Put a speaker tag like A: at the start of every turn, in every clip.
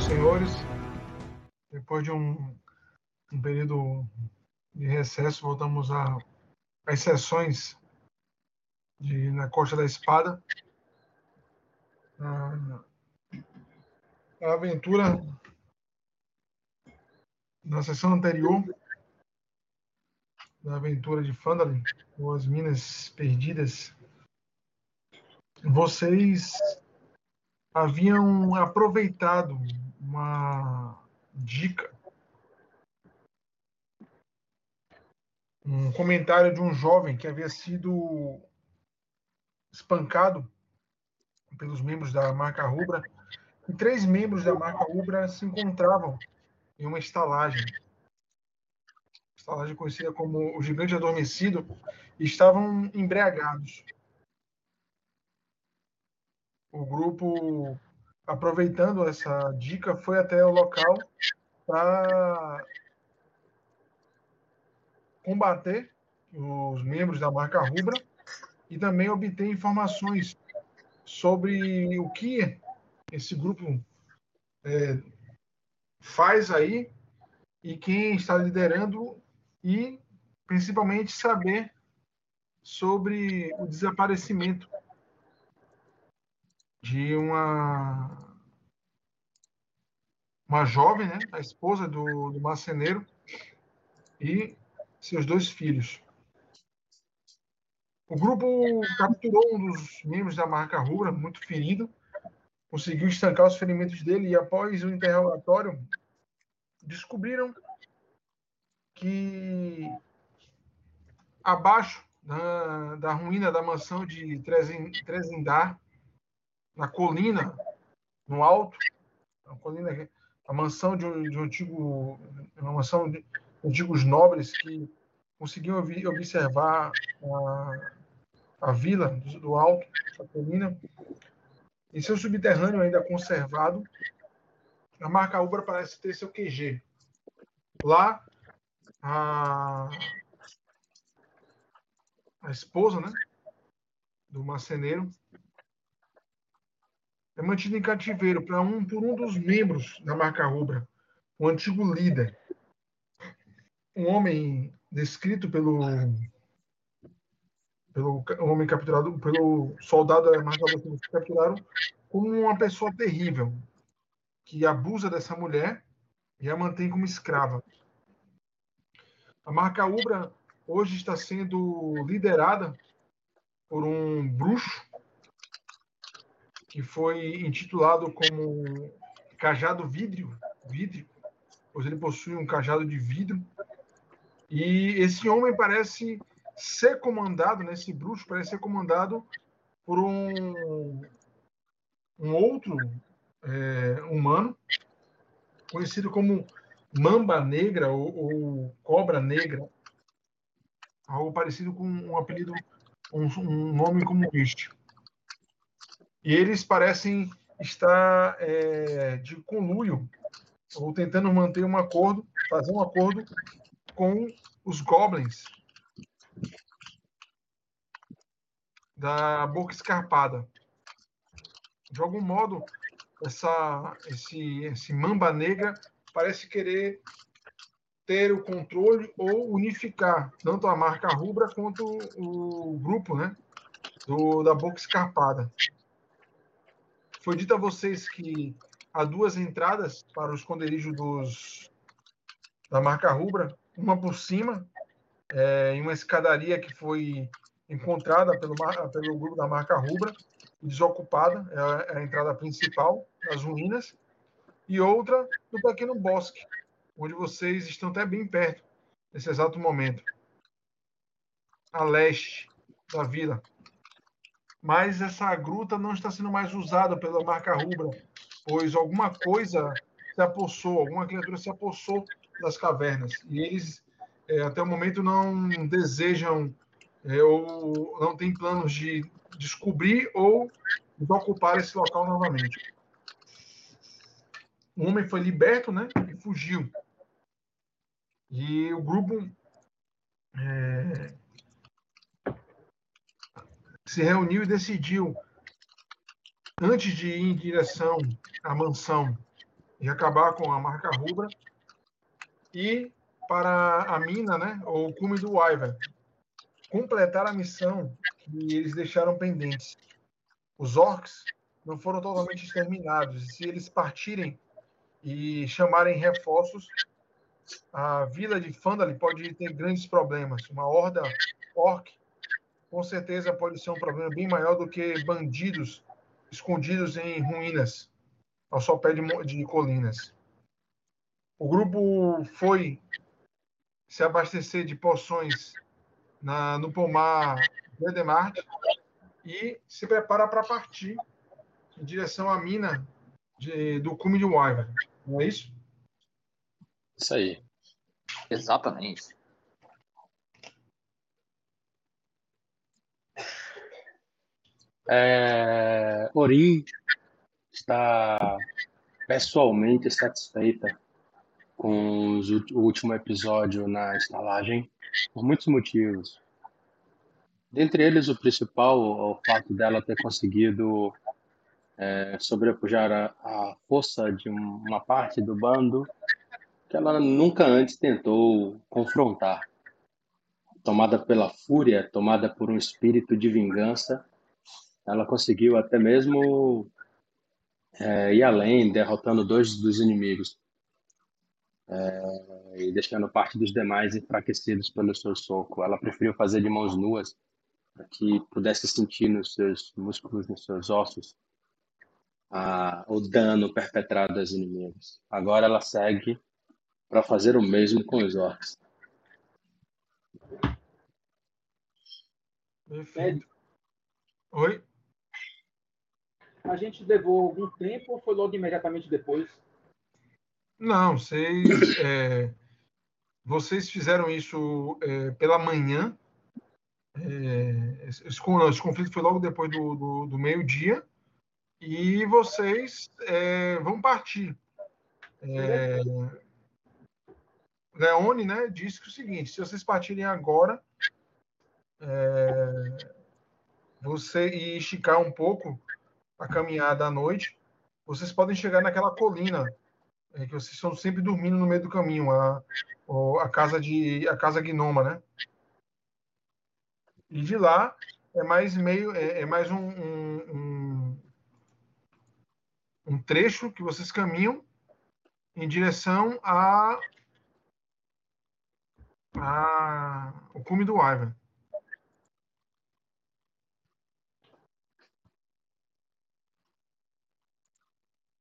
A: senhores. Depois de um, um período de recesso, voltamos a, às sessões de, na Costa da Espada. A, a aventura na sessão anterior, da aventura de Fandalin, ou as Minas Perdidas, vocês haviam aproveitado uma dica, um comentário de um jovem que havia sido espancado pelos membros da marca Rubra, e três membros da marca Rubra se encontravam em uma estalagem, estalagem conhecida como o Gigante Adormecido, e estavam embriagados. O grupo, aproveitando essa dica, foi até o local para combater os membros da marca Rubra e também obter informações sobre o que esse grupo é, faz aí e quem está liderando e principalmente saber sobre o desaparecimento de uma uma jovem, né, a esposa do, do marceneiro e seus dois filhos. O grupo capturou um dos membros da marca Rubra, muito ferido, conseguiu estancar os ferimentos dele e, após o interrogatório, descobriram que abaixo da, da ruína da mansão de Trezindar, na colina, no alto, a colina, a mansão de um, de um antigo, uma mansão de antigos nobres que conseguiam observar a, a vila do, alto, a colina, em seu subterrâneo ainda conservado, a marca Ubra parece ter seu QG. Lá, a, a esposa né, do marceneiro é mantida em cativeiro para um, por um dos membros da marca Rubra, o antigo líder. Um homem descrito pelo pelo homem capturado, pelo soldado da marca Rubra que capturaram como uma pessoa terrível que abusa dessa mulher e a mantém como escrava. A marca Ubra hoje está sendo liderada por um bruxo que foi intitulado como cajado vidro, vidro, pois ele possui um cajado de vidro. E esse homem parece ser comandado, né, esse bruxo parece ser comandado por um um outro é, humano, conhecido como mamba negra ou, ou, cobra negra, algo parecido com um apelido, um, um nome como este. E eles parecem estar é, de conluio, ou tentando manter um acordo, fazer um acordo com os goblins da Boca Escarpada de algum modo, essa, esse, esse mamba negra parece querer ter o controle ou unificar tanto a marca rubra quanto o grupo né, do, da boca escarpada. Foi dito a vocês que há duas entradas para o esconderijo dos, da marca rubra, uma por cima, é, em uma escadaria que foi encontrada pelo, pelo grupo da marca rubra, desocupada, é a entrada principal das ruínas, e outra no pequeno bosque, onde vocês estão até bem perto nesse exato momento, a leste da vila. Mas essa gruta não está sendo mais usada pela marca rubra, pois alguma coisa se apossou, alguma criatura se apossou das cavernas, e eles é, até o momento não desejam é, ou não têm planos de descobrir ou ocupar esse local novamente. O homem foi liberto, né? E fugiu. E o grupo é, se reuniu e decidiu, antes de ir em direção à mansão e acabar com a marca rubra. E para a mina, né, ou o cume do Wyvern, completar a missão que eles deixaram pendentes. Os orcs não foram totalmente exterminados. E se eles partirem e chamarem reforços, a vila de Fandali pode ter grandes problemas. Uma horda orc, com certeza, pode ser um problema bem maior do que bandidos escondidos em ruínas, ao sopé de, de colinas. O grupo foi se abastecer de poções na, no pomar Vedemart e se prepara para partir em direção à mina de, do cume de Wyvern. Não é isso?
B: Isso aí.
C: Exatamente.
B: É, Ori está pessoalmente satisfeita com o último episódio na estalagem por muitos motivos. Dentre eles, o principal é o fato dela ter conseguido é, sobrepujar a, a, força de uma parte do bando que ela nunca antes tentou confrontar. Tomada pela fúria, tomada por um espírito de vingança, ela conseguiu até mesmo é, ir além, derrotando dois dos inimigos é, e deixando parte dos demais enfraquecidos pelo seu soco. Ela preferiu fazer de mãos nuas para que pudesse sentir nos seus músculos, nos seus ossos, a, o dano perpetrado aos inimigos. Agora ela segue para fazer o mesmo com os orcs.
A: Perfeito. Oi?
D: A gente levou algum tempo ou foi logo imediatamente depois?
A: Não, vocês, é, vocês fizeram isso é, pela manhã. É, esse, esse, conflito foi logo depois do, do, do meio-dia. E vocês é, vão partir. É, Leone né, disse que é o seguinte: se vocês partirem agora, você e esticar um pouco a caminhada à noite, vocês podem chegar naquela colina é, que vocês estão sempre dormindo no meio do caminho, a, a casa de a casa gnoma, né? E de lá é mais meio é, é mais um, um, um, trecho que vocês caminham em direção a, a o cume do Ivan.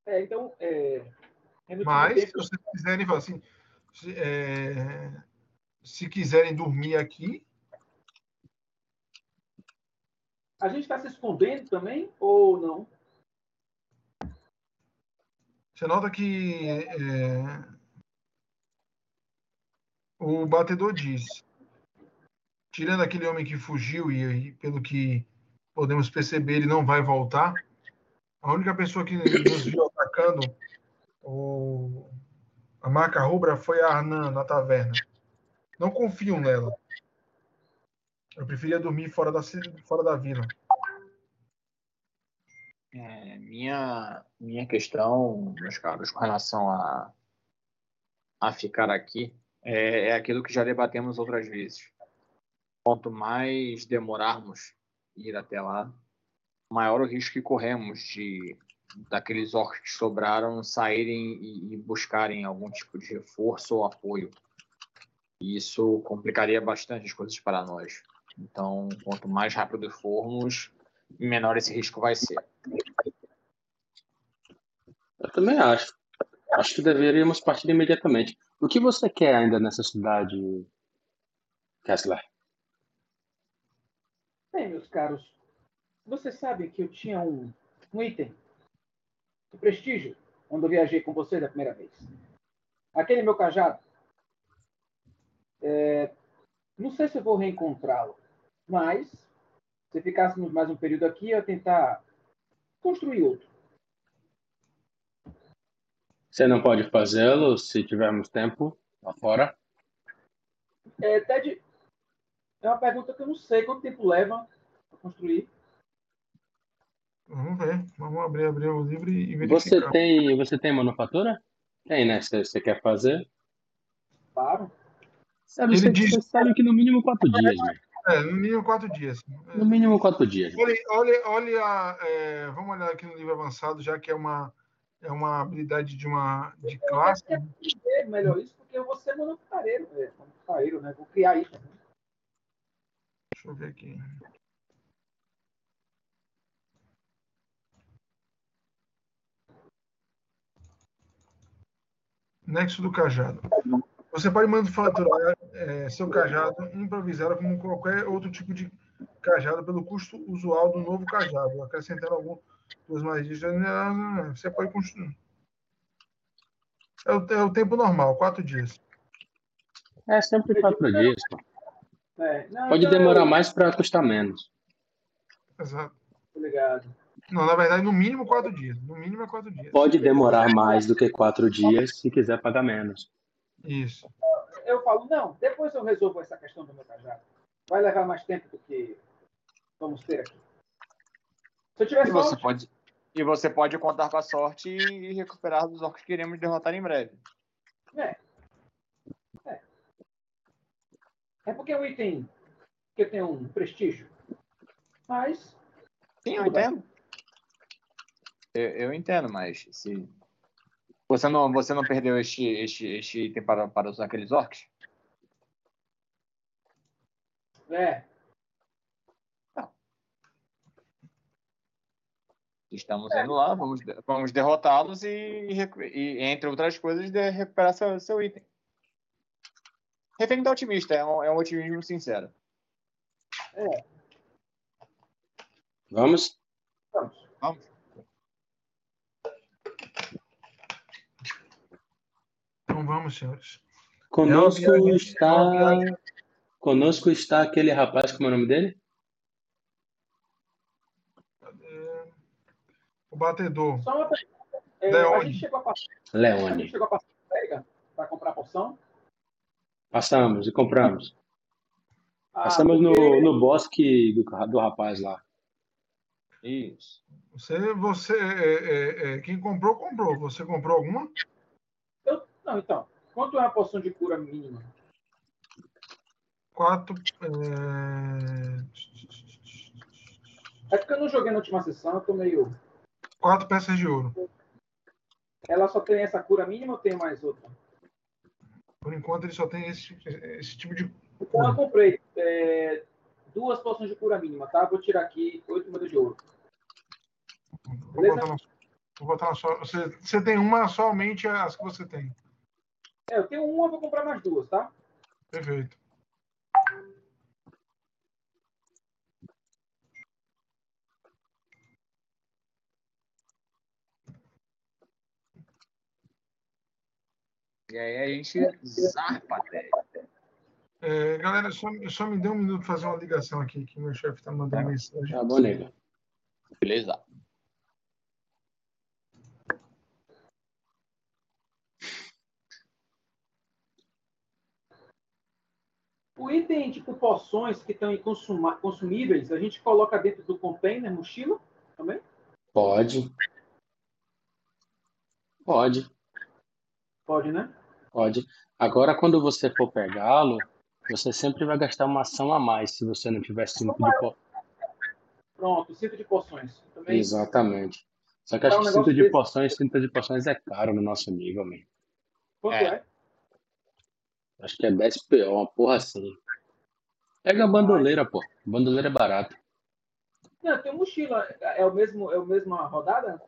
D: É, então, é,
A: mas, se vocês quiserem, assim, se, é, se quiserem dormir aqui.
D: A gente está se escondendo também ou não?
A: Você nota que é, o batedor diz, tirando aquele homem que fugiu e, e, pelo que podemos perceber ele não vai voltar, a única pessoa que nos viu atacando o, a marca rubra foi a Arnan na taverna. Não confio nela. Eu preferia dormir fora da, fora da vila.
C: É, minha, minha questão, meus caros, com relação a, a ficar aqui, é, é aquilo que já debatemos outras vezes. Quanto mais demorarmos ir até lá, maior o risco que corremos de daqueles orcs que sobraram saírem e, e buscarem algum tipo de reforço ou apoio. E isso complicaria bastante as coisas para nós. Então, quanto mais rápido formos, menor esse risco vai ser.
B: Eu também acho. Acho que deveríamos partir imediatamente. O que você quer ainda nessa cidade, Kessler?
D: Bem, meus caros, você sabe que eu tinha um, um item o prestígio, quando eu viajei com você da primeira vez. Aquele meu cajado. É, não sei se eu vou reencontrá-lo, mas se ficássemos mais um período aqui, eu ia tentar construir outro.
B: Você não pode fazê-lo se tivermos tempo lá fora?
D: É, Ted, é uma pergunta que eu não sei quanto tempo leva para construir.
A: Vamos ver, vamos Vamos abrir, abrir o livro e
B: Você
A: verificar.
B: tem, você tem manufatura? Tem, né? Você, você quer fazer?
D: Claro.
B: Sabe,
A: Ele
B: você,
A: diz-
B: você sabe que no mínimo quatro dias, né?
A: É, no mínimo quatro dias. É.
B: No mínimo quatro dias.
A: Olha, olha, olha é, vamos olhar aqui no livro avançado, já que é uma, é uma habilidade de uma de classe.
D: É melhor isso, porque eu vou ser manufatureiro, é, manufatureiro, né? Vou criar isso.
A: Deixa eu ver aqui. Nexo do cajado. Você pode manufaturar é, seu cajado improvisado como qualquer outro tipo de cajado pelo custo usual do novo cajado, acrescentando algumas magias. Você pode construir. É o, é o tempo normal, quatro dias.
B: É sempre quatro dias, pô.
D: É, não,
B: Pode
D: então,
B: demorar mais para custar menos.
A: Exato.
D: tô ligado.
A: Não, na verdade, no mínimo quatro dias. No mínimo é quatro dias.
B: Pode demorar mais do que quatro dias se quiser pagar menos.
A: Isso.
D: Eu falo, não, depois eu resolvo essa questão do meu cajado. Vai levar mais tempo do que vamos ter aqui. Se eu tiver
C: E você
D: sorte,
C: pode, e você pode contar com a sorte e recuperar dos orcs que iremos derrotar em breve.
D: é porque é um item que tem um prestígio. Mas,
C: Sim, eu entendo. Eu, eu entendo, mas se você não, você não perdeu este, este, este item para, para usar aqueles orcs?
D: é,
C: Estamos indo lá, vamos, vamos derrotá-los e, e, entre outras coisas, de recuperar seu, seu item. Refém tá otimista, é um, é um otimismo sincero.
B: Vamos?
D: vamos.
C: Vamos.
A: Então vamos, senhores.
B: Conosco
A: É viagem-
B: está.
A: é.
B: Conosco está aquele rapaz, como é o nome dele?
A: Cadê? O batedor.
D: Só uma pergunta. É,
A: Leone.
D: a gente chegou a passar, a
B: Leone.
D: gente chegou a passar pega para comprar poção.
B: Passamos e compramos.
D: Ah,
B: Passamos no,
D: porque-
B: no bosque do, do rapaz lá.
C: Isso.
A: Você, você, é, é, é, quem comprou, comprou. Você comprou alguma?
D: Não, então. Quanto é uma poção de cura mínima?
A: Quatro. é,
D: É porque eu não joguei na última sessão, eu tô meio.
A: Quatro peças de ouro.
D: Ela só tem essa cura mínima ou tem mais outra?
A: Por enquanto, ele só tem esse, esse tipo de.
D: Então eu comprei é, duas poções de cura mínima, tá? Vou tirar aqui oito moedas de ouro.
A: Vou
D: Beleza?
A: botar na, vou botar na sua. Você, você tem uma somente as que você tem.
D: É, eu tenho uma, vou comprar mais duas, tá?
A: Perfeito.
C: E aí a gente zarpa até.
A: É, galera, só, só me dê um minuto para fazer uma ligação aqui, que meu chefe está mandando mensagem.
B: Tá bom, nego.
C: Beleza.
D: O item tipo poções que estão consumíveis, a gente coloca dentro do container, mochila também?
B: Pode. Pode,
D: Pode, né?
B: pode. Agora, quando você for pegá-lo, você sempre vai gastar uma ação a mais se você não tiver cinco de po...
D: Pronto, cinto de poções. Também.
B: Exatamente. Só que acho que cinto de
D: desse.
B: poções, cinto de poções é caro no nosso nível, mesmo.
D: Quanto
C: É.
D: é?
B: Acho que é 10 PO, uma porra assim. Pega a bandoleira, pô. Bandoleira é barato.
D: Não, tem mochila. É o mesmo, é a mesma rodada?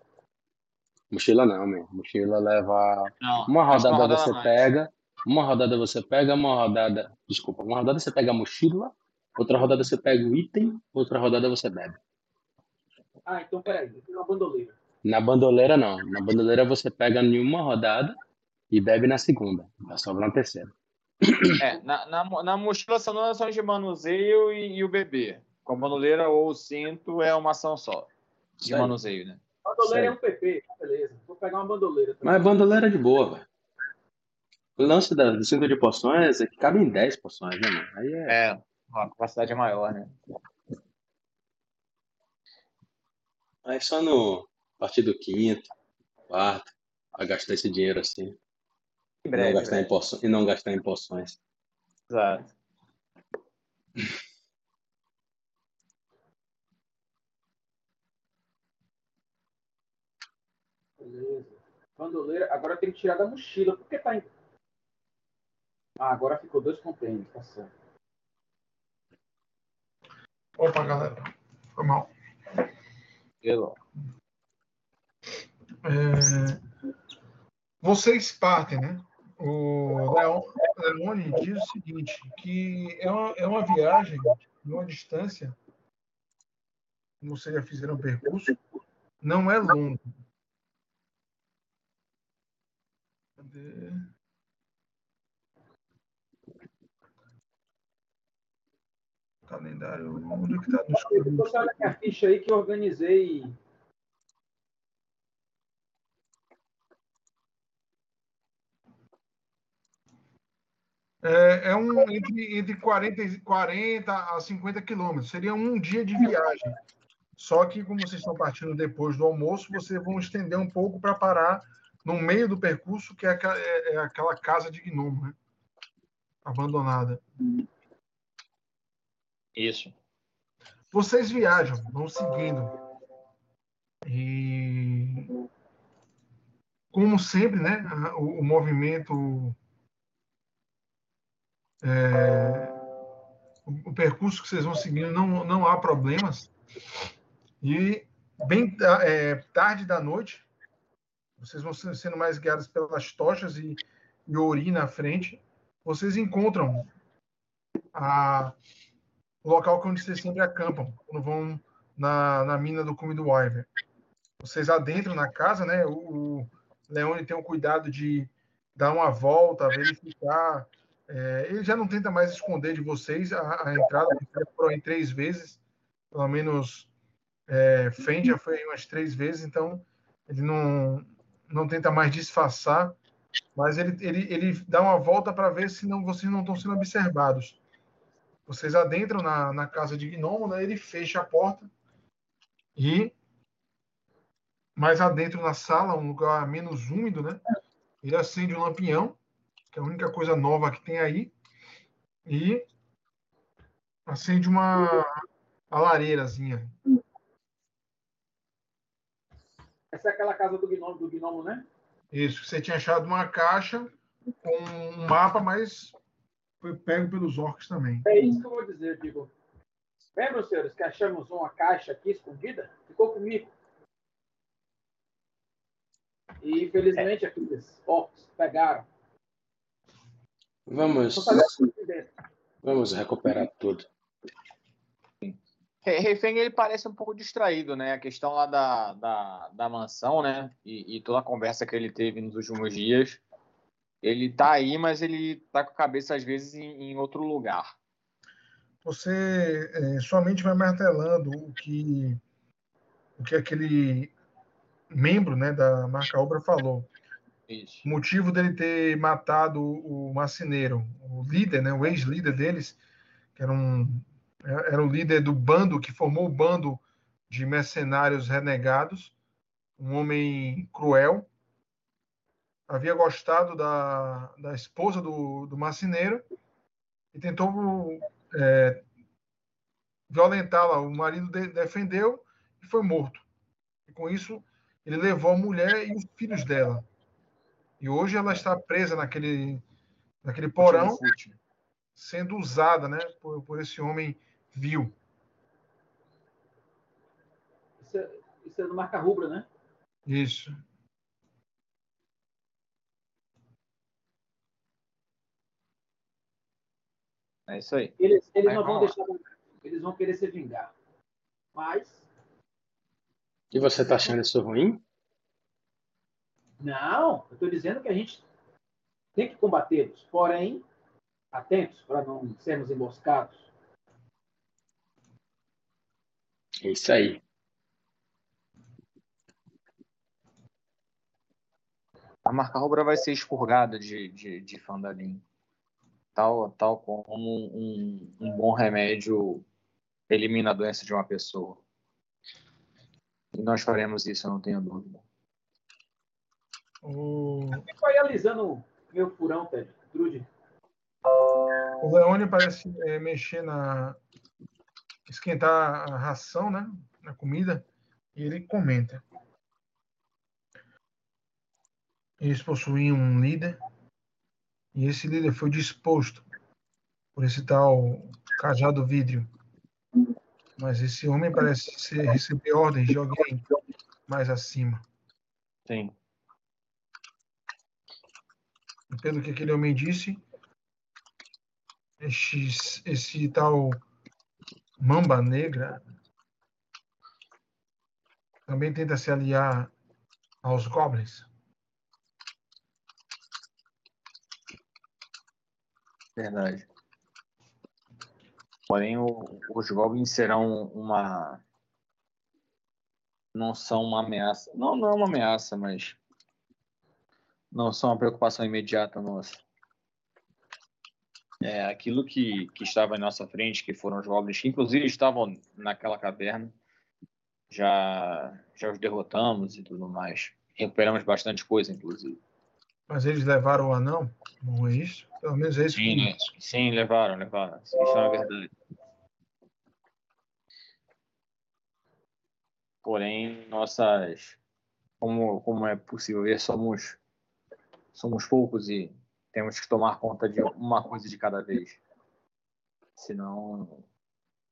B: Mochila não, meu. Mochila leva.
C: Não,
B: Uma rodada
C: rodada
B: você
C: mais.
B: pega. Uma rodada você pega, uma rodada. Desculpa, uma rodada você pega a mochila, outra rodada você pega o item, outra rodada você bebe.
D: Ah, então peraí, uma bandoleira.
B: Na bandoleira não. Na bandoleira você pega em uma rodada e bebe na segunda. Vai sobrar na terceira.
C: É, na, na, na mochila são duas ações de manuseio e, e o bebê. Com a bandoleira ou o cinto é uma ação só. De
B: Sério.
C: manuseio, né?
D: Bandoleira é um PP, beleza. Vou pegar uma bandoleira também.
B: Mas bandoleira é de boa, velho. O lance da, do cinto de poções é que cabe em 10 poções, né, mano? Aí é.
C: É, a capacidade é maior, né?
B: Aí só no. partir do quinto, quarto, a gastar esse dinheiro assim.
C: Em
B: E
C: breve.
B: não gastar em
C: breve.
B: poções. E não gastar em poções.
C: Exato.
D: Beleza. Bandoleira, agora tem que tirar da mochila. Por que tá em. Ah, agora ficou dois contêineres, tá certo.
A: Opa, galera. Foi mal.
C: Eu-
A: É, vocês partem, né? O Leon- Leone diz o seguinte, que é uma, é uma viagem de uma distância, como vocês já fizeram o percurso, não é longo. Cadê? Calendário, onde que tá nos
D: Você olha minha ficha aí que eu organizei.
A: É, é um entre, entre 40, e- 40 a 50 quilômetros. Seria um dia de viagem. Só que, como vocês estão partindo depois do almoço, vocês vão estender um pouco para parar no meio do percurso, que é aquela, é- é aquela casa de gnomo, né? Abandonada.
C: Isso.
A: Vocês viajam, vão seguindo. E como sempre, né? O, o movimento, é, o, percurso que vocês vão seguindo não, não há problemas. E bem é, tarde da noite, vocês vão sendo mais guiados pelas tochas e, e Ori na frente. Vocês encontram a, o local onde vocês sempre acampam, quando vão na, na mina do cume do Wyver. Vocês adentram na casa, né? O, o Leone tem o cuidado de dar uma volta, verificar. É, ele já não tenta mais esconder de vocês a, a entrada, já foram em três vezes, pelo menos é, Fen já foi umas três vezes, então ele não, não tenta mais disfarçar, mas ele, ele, ele dá uma volta para ver se não, vocês não estão sendo observados. Vocês adentram na, na casa de Gnomo, né? ele fecha a porta e mais adentro na sala, um lugar menos úmido, né? Ele acende um lampião, que é a única coisa nova que tem aí, e acende uma a lareirazinha.
D: Essa é aquela casa do gnomo, do gnomo né?
A: Isso, você tinha achado uma caixa com um mapa, mas foi pego pelos orcs também.
D: É isso que eu vou dizer, digo. Lembram, senhores, que achamos uma caixa aqui escondida? Ficou comigo. E infelizmente aqueles orcs pegaram.
B: Vamos, vamos recuperar tudo.
C: Re- Refém, ele parece um pouco distraído, né? A questão lá da, da, da mansão, né? E, e toda a conversa que ele teve nos últimos dias. Ele tá aí, mas ele tá com a cabeça, às vezes, em, em outro lugar.
A: Você é, sua mente vai martelando o que o que aquele membro, né, da marca Obra falou.
C: Isso.
A: O motivo dele ter matado o marceneiro, o líder, né, o ex-líder deles, que era um era o líder do bando que formou o bando de mercenários renegados, um homem cruel, havia gostado da, da esposa do, do marceneiro e tentou é, violentá-la. O marido de, defendeu e foi morto. E com isso, ele levou a mulher e os filhos dela. E hoje ela está presa naquele, naquele porão, sendo usada né, por, por esse homem vil.
D: Isso é, isso é do marca rubra, né?
A: Isso.
C: É isso aí.
D: Eles, eles
C: Mas
D: não vão
C: vamos
D: deixar. Eles vão querer se vingar. Mas,
B: E você tá achando isso ruim?
D: Não, eu estou dizendo que a gente tem que combatê-los. Porém, atentos para não sermos emboscados.
B: É isso aí.
C: A marca rubra vai ser expurgada de, de, de Fandalim. Tal, tal como um, um bom remédio elimina a doença de uma pessoa. E nós faremos isso, eu não tenho dúvida.
A: O,
D: Vai alisando meu furão, Ted. Drude.
A: o Leone parece é, mexer na. esquentar a ração, né? Na comida. E ele comenta. Eles possuíam um líder. E esse líder foi disposto por esse tal cajado vidro. Mas esse homem parece ser, receber ordens de alguém mais acima.
C: Sim.
A: Pelo que aquele homem disse, esse, esse tal Mamba Negra também tenta se aliar aos Goblins.
C: Verdade. Porém, o- os goblins serão uma. Não são uma ameaça. Não, não é uma ameaça, mas. Não são uma preocupação imediata nossa. É, aquilo que, que estava em nossa frente, que foram os goblins, que inclusive estavam naquela caverna, já, já os derrotamos e tudo mais. Recuperamos bastante coisa, inclusive.
A: Mas eles levaram o anão? Não é isso? Pelo menos é isso
C: Sim,
A: que
C: né? sim, levaram, levaram. Isso é verdade. Porém, nossas, como, como é possível ver, somos, somos poucos e temos que tomar conta de uma coisa de cada vez. Senão,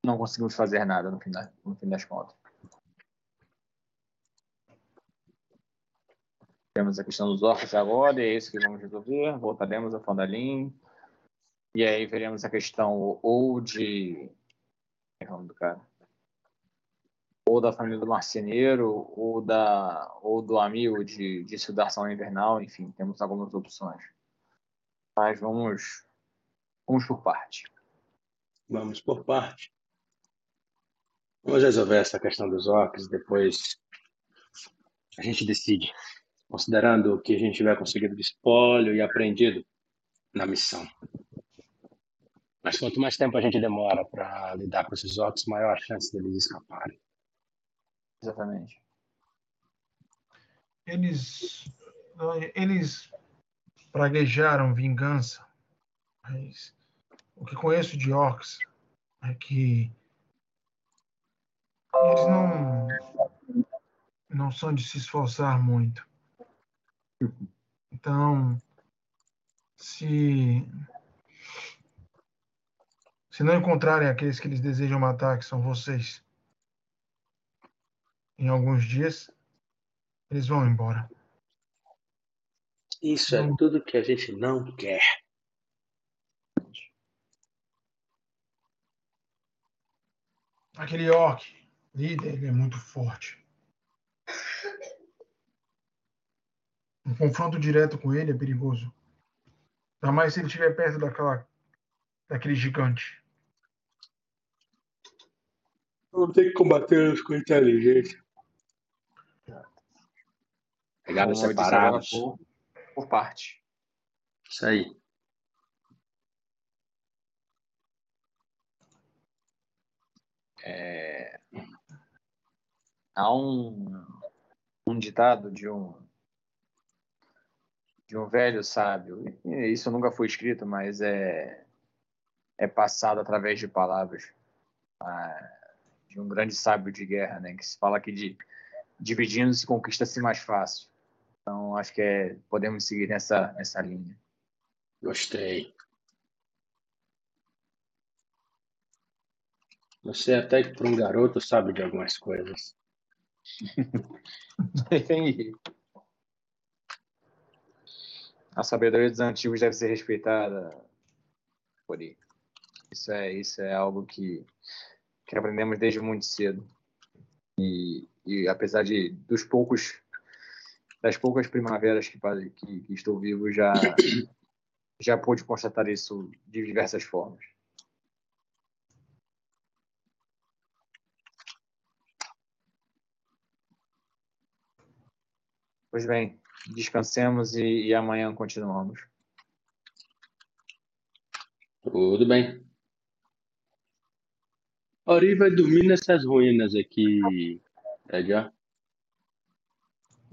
C: não conseguimos fazer nada no fim, da, no fim das contas. Temos a questão dos orcs agora, e é isso que vamos resolver. Voltaremos a Fandalin. E aí veremos a questão ou de. É o nome do cara? Ou da família do marceneiro, ou, da, ou do amigo de, de Sudação Invernal, enfim, temos algumas opções. Mas vamos, vamos por parte.
B: Vamos por parte. Vamos resolver essa questão dos orcs, depois a gente decide, considerando o que a gente tiver conseguido de espólio e aprendido na missão. Mas quanto mais tempo a gente demora para lidar com esses orcs, maior a chance deles escaparem.
C: Exatamente.
A: eles eles praguejaram vingança. Mas o que conheço de orcs é que eles não não são de se esforçar muito. Então, se se não encontrarem aqueles que eles desejam matar, que são vocês, em alguns dias, eles vão embora.
B: Isso é tudo que a gente não quer.
A: Aquele orc, líder, ele é muito forte. Um confronto direto com ele é perigoso. Ainda mais se ele estiver perto daquela, daquele gigante.
B: Vamos ter que combatê-los com inteligência.
C: Agora,
B: separados.
C: por, por parte.
B: Isso aí.
C: É, há um, um ditado de um de um velho sábio. Isso nunca foi escrito, mas é é passado através de palavras ah, de um grande sábio de guerra, né? Que se fala que de dividindo se conquista-se mais fácil. Então acho que é, podemos seguir nessa nessa linha.
B: Gostei. Você até que para um garoto sabe de algumas coisas.
C: A sabedoria dos antigos deve ser respeitada. Por aí. Isso é, isso é algo que, que aprendemos desde muito cedo. E, e apesar de dos poucos das poucas primaveras que, que, que estou vivo, já já pude constatar isso de diversas formas. Pois bem, descansemos e, e amanhã continuamos.
B: Tudo bem. Ori vai dormir nessas ruínas aqui, Ed, ó.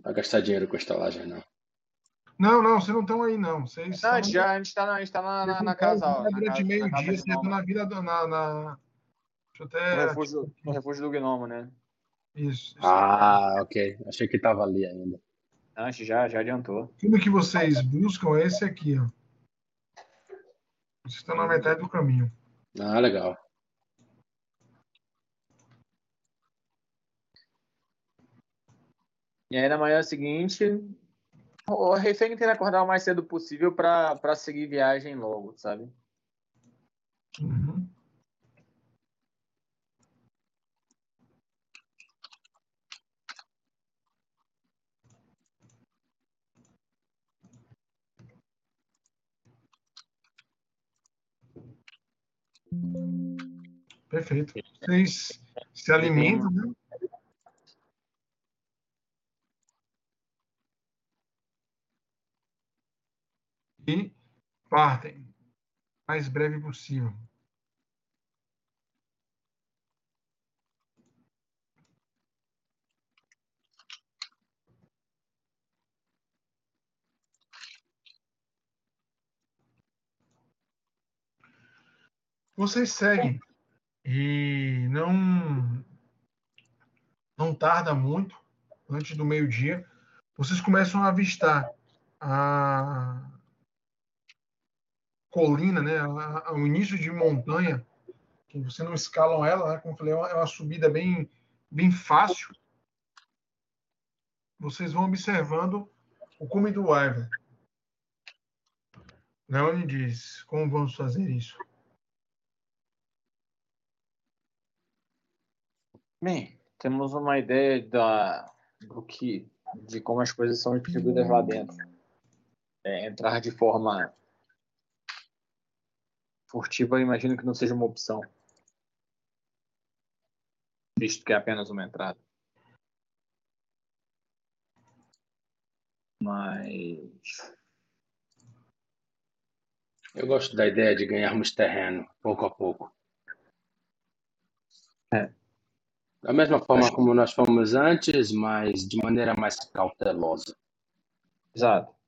B: Vai gastar dinheiro com a estalagem, não.
A: Não, não, vocês não estão aí, não. Vocês
C: Não,
A: estão-
C: a gente já, a gente tá gente tá na, na, na casa, ó. Na casa, na
A: meio-dia, vocês estão
C: gnomo.
A: na vila do. Na, na... Deixa eu
C: No
A: até.
C: refúgio, no refúgio do gnomo, né?
A: Isso. isso.
B: Ah, ok. Achei que tava ali ainda.
C: Antes já, já adiantou.
A: O filme que vocês buscam é esse aqui, ó. Vocês estão na metade do caminho.
B: Ah, legal.
C: E aí na manhã seguinte, o refém tenta acordar o mais cedo possível pra seguir viagem logo, sabe?
A: Uhum. Perfeito. Vocês se alimentam, né? E partem mais breve possível. Vocês seguem e não não tarda muito antes do meio-dia, vocês começam a avistar a colina, né, o início de montanha, que você não escalam ela, né, como eu falei, é uma, é uma subida bem bem fácil. Vocês vão observando o cume do Iver. Leone diz: Como vamos fazer isso?
C: Bem, temos uma ideia da, do que, de como as coisas são distribuídas lá dentro. É, entrar de forma furtiva, eu imagino que não seja uma opção. Visto que é apenas uma entrada. Mas.
B: Eu gosto da ideia de ganharmos terreno, pouco a pouco.
C: É.
B: Da mesma forma como nós fomos antes, mas de maneira mais cautelosa.
C: Exato.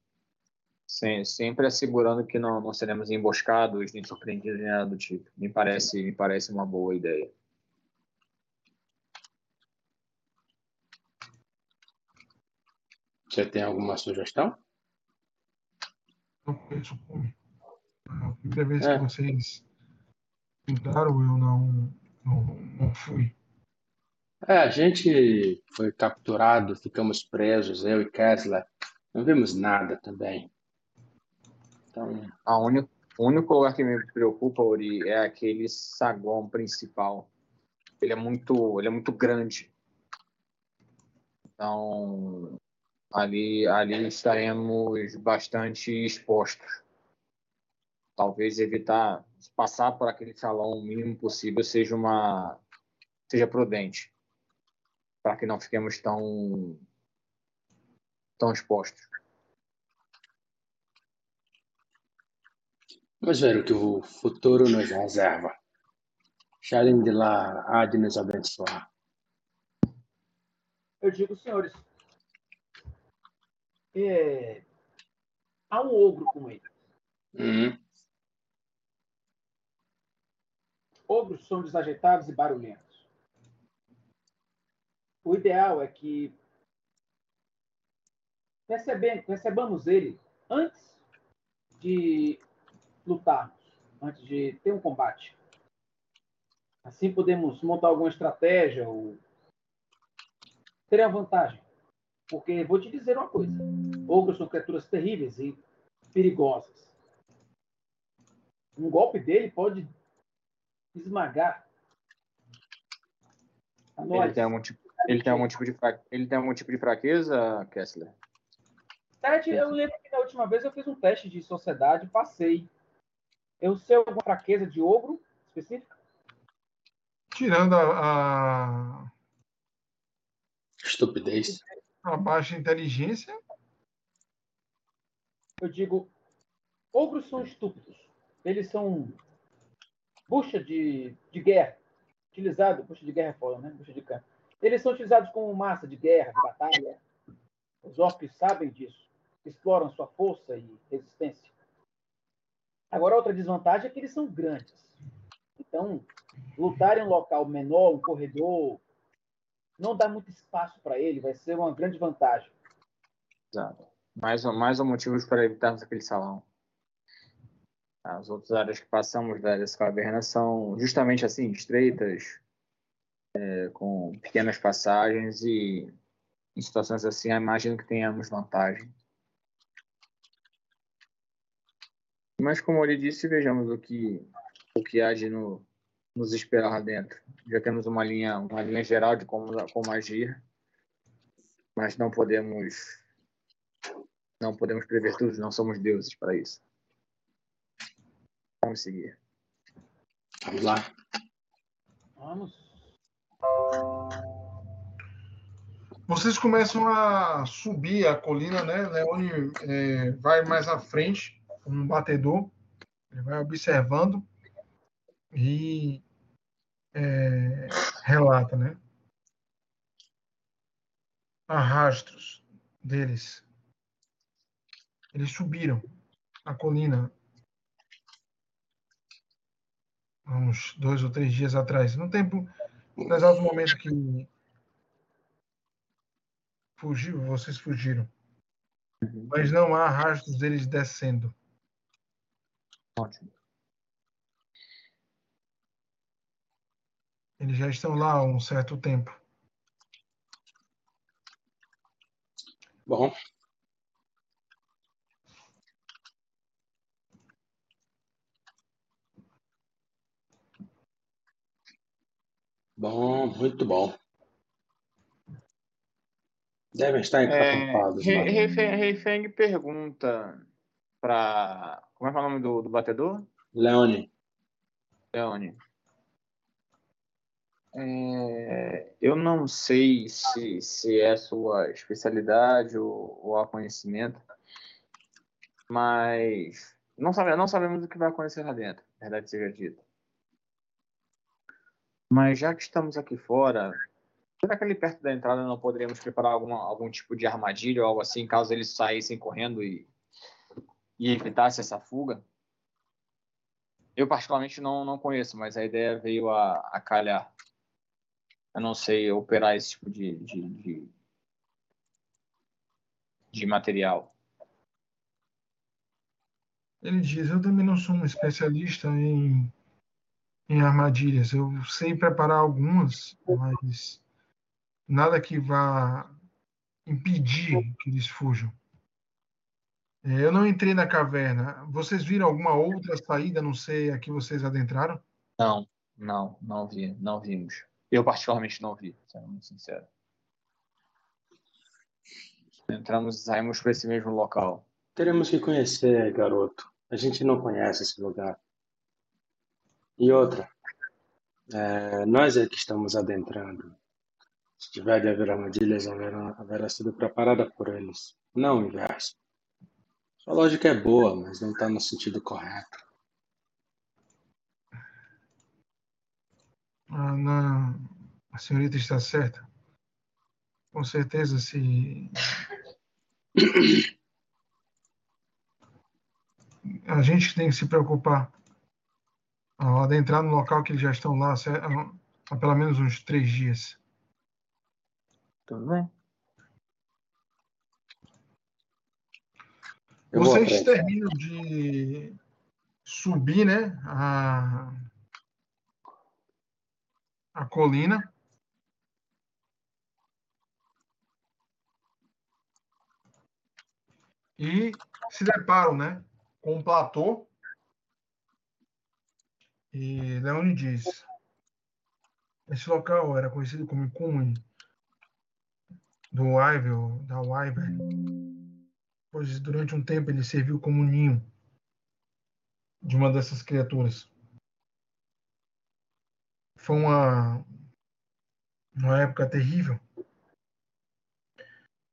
C: Sem, sempre assegurando que não, não seremos emboscados, nem surpreendidos, nem nada do tipo. Me parece, me parece uma boa ideia.
B: Você tem alguma sugestão?
A: O cume. A primeira vez
B: É.
A: que vocês tentaram, eu não, não, não fui.
B: É, a gente foi capturado, ficamos presos, eu e Kessler. Não vimos nada também. Então,
C: A o único lugar que me preocupa, Uri, é aquele saguão principal. Ele é muito, ele é muito grande. Então, ali, ali estaremos bastante expostos. Talvez evitar passar por aquele salão o mínimo possível seja uma seja prudente, para que não fiquemos tão tão expostos.
B: Vamos ver o que o futuro nos reserva. Shalim de lá há de nos abençoar.
D: Eu digo, senhores, é, há um ogro com ele.
B: Hum,
D: Ogros são desajeitados e barulhentos. O ideal é que recebemos, recebamos ele antes de lutarmos, antes de ter um combate. Assim podemos montar alguma estratégia ou ter a vantagem. Porque vou te dizer uma coisa: ogros são criaturas terríveis e perigosas. Um golpe dele pode esmagar.
C: Ele tem algum tipo, ele tem algum tipo de fra- ele tem algum tipo de fraqueza, Kessler?
D: Teste, eu lembro que da última vez eu fiz um teste de sociedade e passei. Eu sei alguma fraqueza de ogro específica?
A: Tirando a, a,
B: estupidez.
A: a baixa inteligência,
D: Eu digo, ogros são estúpidos. Eles são bucha de, de guerra. Utilizado, bucha de guerra é foda, né? Bucha de campo. Eles são utilizados como massa de guerra, de batalha. Os orcs sabem disso, exploram sua força e resistência. Agora, outra desvantagem é que eles são grandes. Então, lutar em um local menor, um corredor, não dá muito espaço para ele, vai ser uma grande vantagem.
C: Exato. Mais, mais um motivo para evitarmos aquele salão. As outras áreas que passamos dessa caverna são justamente assim, estreitas, é, com pequenas passagens e em situações assim, imagino que tenhamos vantagem. Mas como ele disse, vejamos o que o que há de no, nos esperar lá dentro. Já temos uma linha uma linha geral de como como agir, mas não podemos não podemos prever tudo, não somos deuses para isso. Vamos seguir.
B: Vamos lá.
D: Vamos.
A: Vocês começam a subir a colina, né? Leone é, vai mais à frente, um batedor. Ele vai observando e é, relata, né? Há rastros deles. Eles subiram a colina há uns dois ou três dias atrás, no tempo, no exato momento que fugiu, vocês fugiram. Mas não há rastros deles descendo.
C: Ótimo.
A: Eles já estão lá há um certo tempo.
B: Bom. Bom, muito bom. Devem estar encampados.
C: É,
B: lá.
C: Rei Feng- Rei Feng pergunta para. Como é que é o nome do, do batedor?
B: Leone,
C: Leone. É, eu não sei se, se é sua especialidade ou, ou há conhecimento, mas não, sabe, não sabemos o que vai acontecer lá dentro, verdade seja dita. Mas já que estamos aqui fora, será que ali perto da entrada não poderíamos preparar alguma, algum tipo de armadilha ou algo assim, caso eles saíssem correndo e, e evitasse essa fuga? Eu particularmente não, não conheço, mas a ideia veio a, a calhar. Eu não sei operar esse tipo de, de, de, de material.
A: Ele diz: Eu também não sou um especialista em, em armadilhas. Eu sei preparar algumas, mas nada que vá impedir que eles fujam. É, Eu não entrei na caverna. Vocês viram alguma outra saída, não sei a que vocês adentraram?
C: Não, não, não vi, não vimos. Eu particularmente não vi, sendo muito sincero. Entramos e saímos para esse mesmo local.
B: teremos que conhecer, garoto. A gente não conhece esse lugar. E outra, é, nós é que estamos adentrando. Se tiver de haver armadilhas, haverá, haverá sido preparada por eles, não o inverso. Sua lógica é boa, mas não está no sentido correto.
A: Ah. A senhorita está certa. Com certeza, se a gente tem que se preocupar ao adentrar no local que eles já estão lá cer- há há pelo menos uns três dias.
C: Tudo bem?
B: Eu
A: Vocês terminam de subir, né? A, a colina. E se deparam, né? Com um platô. E Leone diz: Esse local era conhecido como Cumune do Wyvern, da Wyvern pois durante um tempo ele serviu como ninho de uma dessas criaturas. Foi uma, uma época terrível,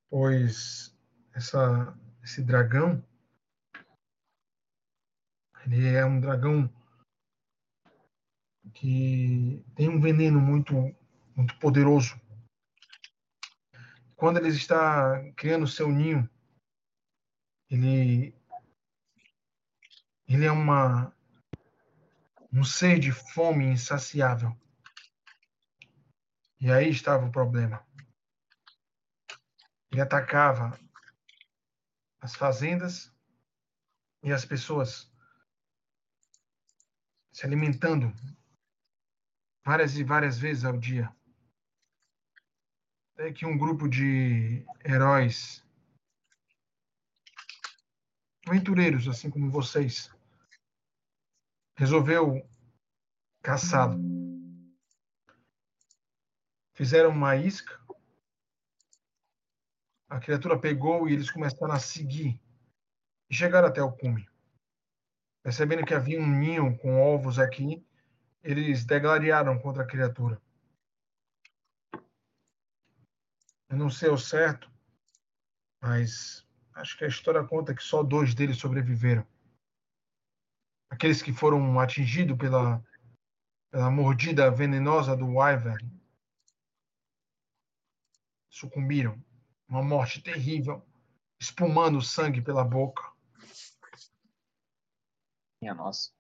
A: pois essa, esse dragão, ele é um dragão que tem um veneno muito, muito poderoso. quando ele está criando seu ninho, ele ele é uma um ser de fome insaciável. E aí estava o problema. Ele atacava as fazendas e as pessoas se alimentando várias e várias vezes ao dia. Até que um grupo de heróis, aventureiros, assim como vocês, resolveu caçá-lo. Fizeram uma isca, a criatura pegou e eles começaram a seguir e chegaram até o cume. Percebendo que havia um ninho com ovos aqui, eles degladiaram contra a criatura. Eu não sei ao certo, mas acho que a história conta que só dois deles sobreviveram. Aqueles que foram atingidos pela, pela mordida venenosa do Wyvern sucumbiram. Uma morte terrível, espumando sangue pela boca.
C: Minha nossa.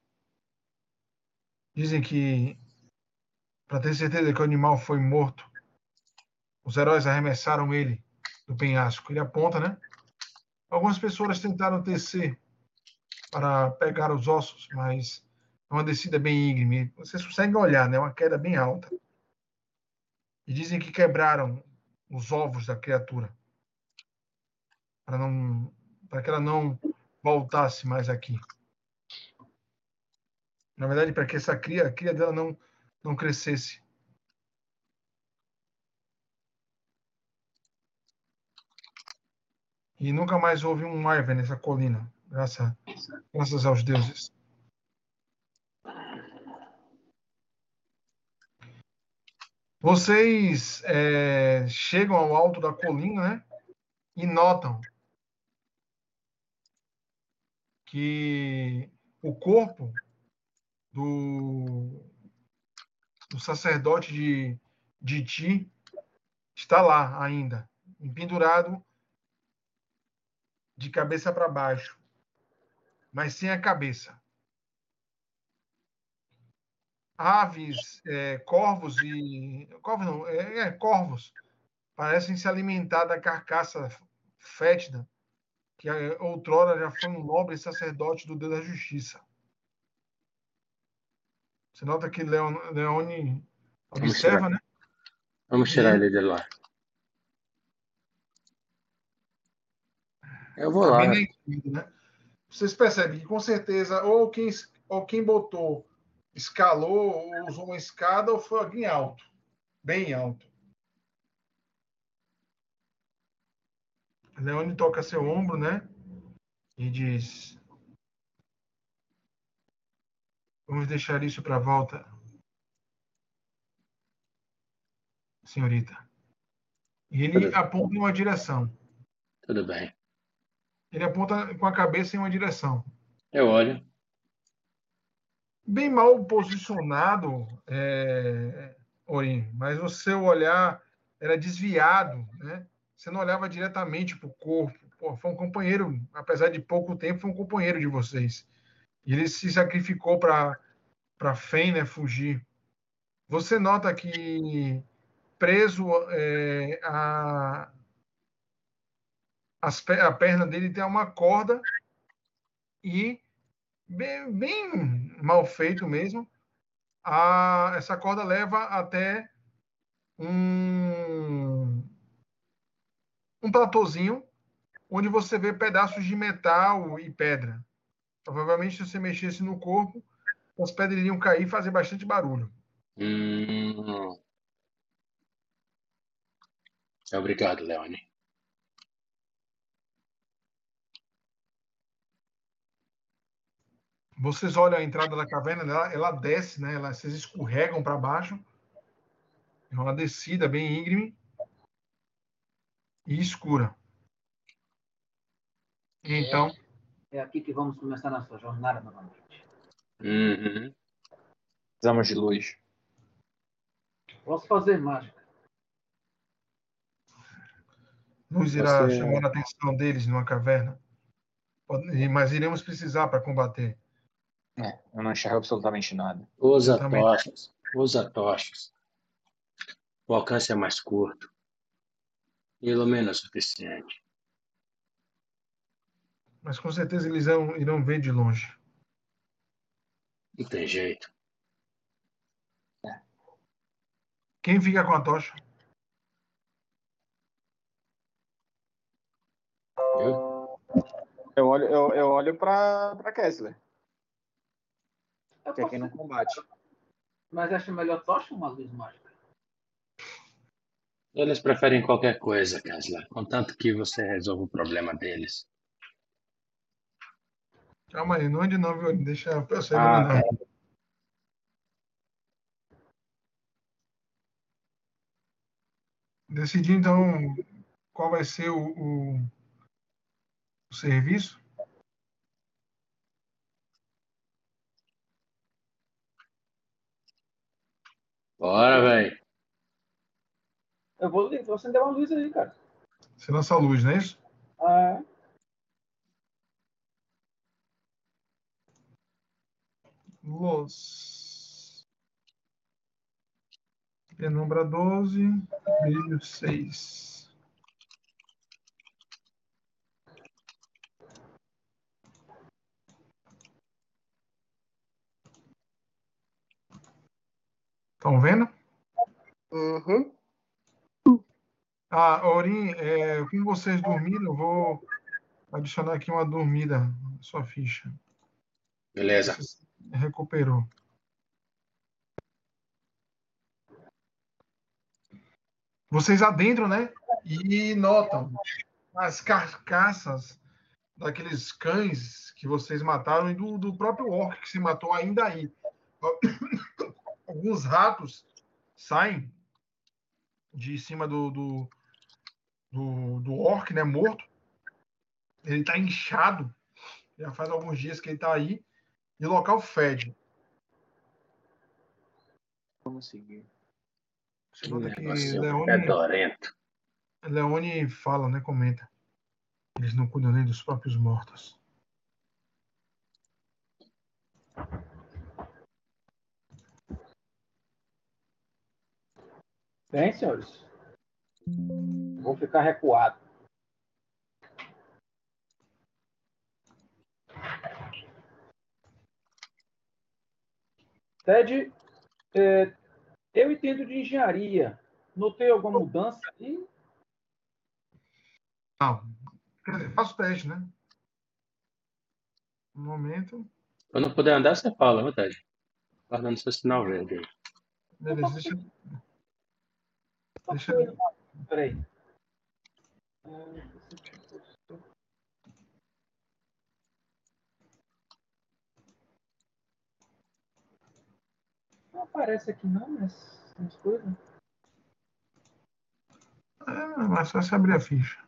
A: Dizem que, para ter certeza que o animal foi morto, os heróis arremessaram ele do penhasco. Ele aponta, né? Algumas pessoas tentaram descer para pegar os ossos, mas é uma descida bem íngreme. Vocês conseguem olhar, né? Uma queda bem alta. E dizem que quebraram os ovos da criatura para não para que ela não voltasse mais aqui. Na verdade, para que essa cria, a cria dela não, não crescesse. E nunca mais houve um Marvel nessa colina, graças, graças aos deuses. Vocês é, chegam ao alto da colina né, e notam que o corpo do, do sacerdote de, de Ti está lá ainda, empendurado de cabeça para baixo, mas sem a cabeça. Aves, é, corvos e. Corvos não, é, é, corvos parecem se alimentar da carcaça fétida que outrora já foi um nobre sacerdote do Deus da Justiça. Você nota que Leon, Leone observa,
B: Vamos
A: né?
B: Vamos tirar ele de lá. Eu vou
A: Tá
B: lá.
A: esquerda, né? Vocês percebem que com certeza ou quem, ou quem botou, escalou, ou usou uma escada, ou foi alguém alto. Bem alto. Leone toca seu ombro, né? E diz: Vamos deixar isso para volta, senhorita. E ele
B: Tudo.
A: aponta em uma direção.
B: Tudo bem.
A: Ele aponta com a cabeça em uma direção.
B: Eu olho.
A: Bem mal posicionado, é, Orin, mas o seu olhar era desviado, né? Você não olhava diretamente para o corpo. Pô, foi um companheiro, apesar de pouco tempo, foi um companheiro de vocês. E ele se sacrificou para para Fen, né, fugir. Você nota que preso é, a as, a perna dele tem uma corda e bem, bem mal feito mesmo. A, essa corda leva até um um platôzinho onde você vê pedaços de metal e pedra. Provavelmente, se você mexesse no corpo, as pedras iriam cair e fazer bastante barulho.
B: Hum. Obrigado, Leone.
A: Vocês olham a entrada da caverna, ela, ela desce, né? Ela, vocês escorregam para baixo. É uma descida bem íngreme e escura. E então,
D: É aqui que vamos começar nossa jornada novamente.
B: Uhum.
C: Precisamos de luz.
D: Posso fazer mágica.
A: Luz irá
B: Você-
A: chamar a atenção deles numa caverna. Mas iremos precisar para combater.
C: É, eu não enxergo absolutamente nada.
B: Usa
A: também.
B: tochas. Usa tochas. O alcance é mais curto. E ilumina o suficiente.
A: Mas com certeza eles irão, irão ver de longe.
B: Não tem jeito.
A: Quem fica com a tocha?
B: Eu?
C: Eu olho, eu, eu olho pra, pra Kessler,
D: Eu
C: que é quem não combate.
D: Mas acho melhor tocha ou uma luz mágica?
B: Eles preferem qualquer coisa, Kessler, contanto que você resolva o problema deles.
A: Calma aí, não ande não, viu? Deixa eu sair
C: Ah,
A: mandar. Decidir então qual vai ser o, o, o serviço.
B: Bora, velho.
D: Eu vou, vou acender uma luz aí, cara.
A: Você lança a luz, não é isso?
D: Ah,
A: Luz. Penumbra 12, brilho 6. Estão vendo?
C: Uhum.
A: Ah, Aurim, é, como vocês dormiram, eu vou adicionar aqui uma dormida na sua ficha.
B: Beleza.
A: Você recuperou. Vocês adentram, né? E notam as carcaças daqueles cães que vocês mataram e do, do próprio orc que se matou ainda aí. Alguns ratos saem de cima do, do, do, do orc, né? Morto. Ele está inchado. Já faz alguns dias que ele está aí. E o local fede.
C: Vamos seguir.
A: Que
B: Negócio
A: Leone,
B: fedorento.
A: Leone fala, né? Comenta. Eles não cuidam nem dos próprios mortos.
D: Bem, senhores. Vou ficar recuado. Ted, é, eu entendo de engenharia. Notei alguma mudança aí?
A: Não. Quer dizer, faço teste, né? Um momento.
B: Quando puder andar, você fala, viu, Ted? Guardando seu sinal verde aí.
A: Beleza, deixa, deixa
D: Peraí. Não aparece aqui não, mas as coisas.
A: É, mas só se abrir a ficha.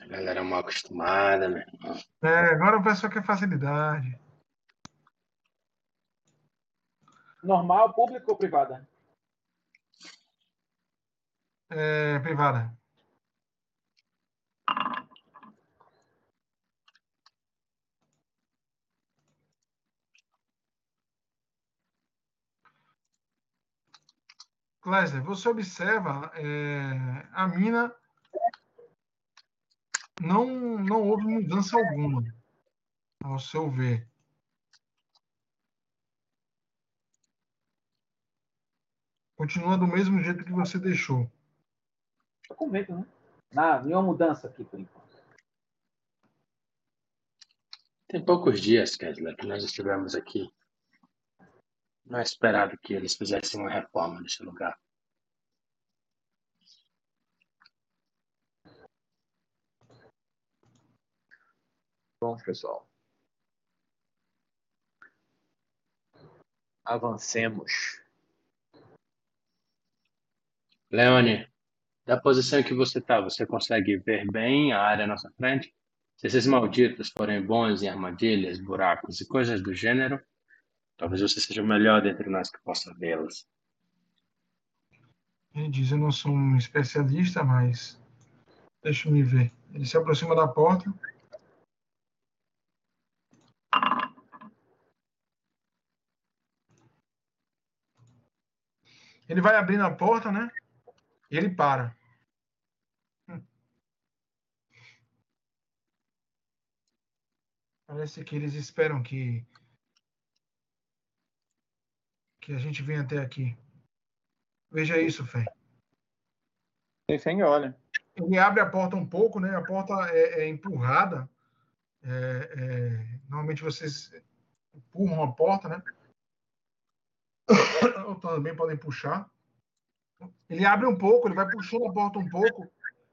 B: A galera mal acostumada, meu irmão.
A: É, agora o pessoal quer facilidade.
D: Normal, público ou privada?
A: É, privada. Clésler, você observa é, a mina não, não houve mudança alguma, ao seu ver. Continua do mesmo jeito que você deixou.
D: Eu comento, né? Nada, nenhuma mudança aqui por enquanto.
B: Tem poucos dias, Kessler, que nós estivemos aqui. Não é esperado que eles fizessem uma reforma nesse lugar.
C: Vamos, pessoal. Avancemos.
B: Leone, da posição que você está, você consegue ver bem a área à nossa frente? Se esses malditos forem bons em armadilhas, buracos e coisas do gênero, talvez você seja o melhor dentre nós que possa vê-las.
A: Ele diz: Eu não sou um especialista, mas. Deixa eu me ver. Ele se aproxima da porta. Ele vai abrindo a porta, né? E ele para. Parece que eles esperam que que a gente venha até aqui. Veja isso, Fê.
C: Feng olha.
A: Ele abre a porta um pouco, né? A porta é, é empurrada. É, é, normalmente vocês empurram a porta, né? Ou também podem puxar. Ele abre um pouco, ele vai puxando a porta um pouco.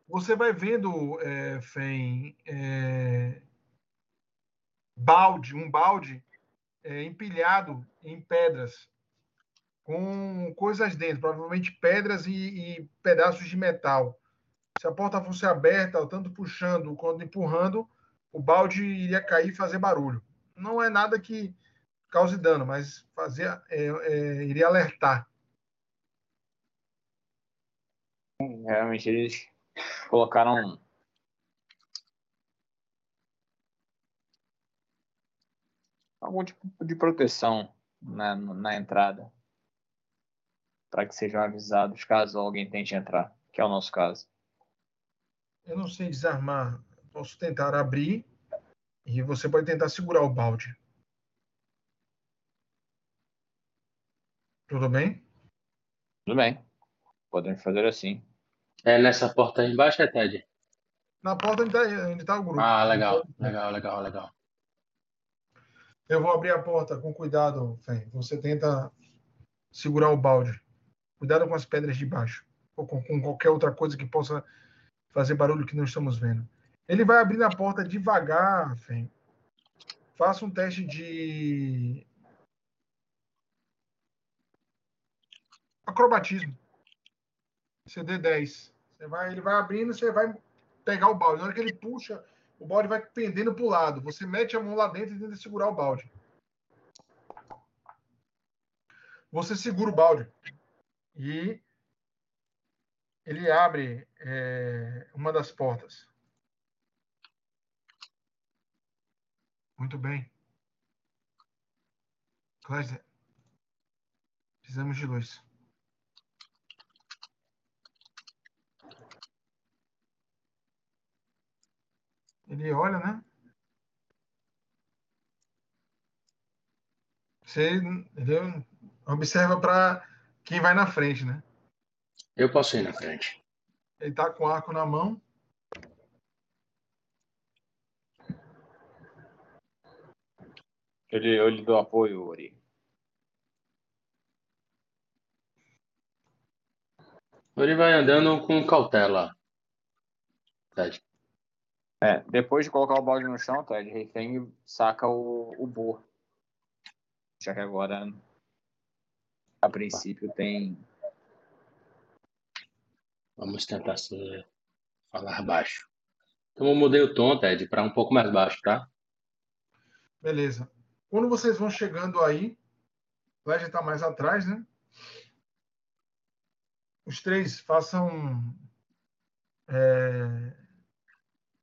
A: Você vai vendo, é, Fen, é, balde, um balde é, empilhado em pedras, com coisas dentro, provavelmente pedras e, e, pedaços de metal. Se a porta fosse aberta, tanto puxando quanto empurrando, o balde iria cair e fazer barulho. Não é nada que cause dano, mas fazia, é, é, iria alertar.
C: Realmente eles colocaram algum tipo de proteção na, na entrada para que sejam avisados caso alguém tente entrar, que é o nosso caso.
A: Eu não sei desarmar. Posso tentar abrir e você pode tentar segurar o balde. Tudo bem?
C: Tudo bem. Podemos fazer assim.
B: É nessa porta aí embaixo, é Ted?
A: Na porta onde está tá o grupo.
B: Ah, legal, legal, legal, legal.
A: Eu vou abrir a porta com cuidado, Fen. Você tenta segurar o balde. Cuidado com as pedras de baixo. Ou com, com, qualquer outra coisa que possa fazer barulho que não estamos vendo. Ele vai abrir a porta devagar, Fen. Faça um teste de. Acrobatismo. CD 10. Você vai, ele vai abrindo, você vai pegar o balde. Na hora que ele puxa, o balde vai pendendo para o lado. Você mete a mão lá dentro e tenta segurar o balde. Você segura o balde e ele abre é, uma das portas. Muito bem. Clésia, precisamos de luz. Ele olha, né? Você entendeu? observa para quem vai na frente, né?
B: Eu posso ir na frente.
A: Ele tá com o arco na mão.
C: Ele, eu lhe dou apoio, Ori.
B: Ori vai andando com cautela. Ted.
C: É, depois de colocar o balde no chão, Ted, Refeng saca o, o boa. Já que agora, a princípio, tem.
B: Vamos tentar se falar baixo. Então eu mudei o tom, Ted, para um pouco mais baixo, tá?
A: Beleza. Quando vocês vão chegando aí, o Led está mais atrás, né? Os três façam é,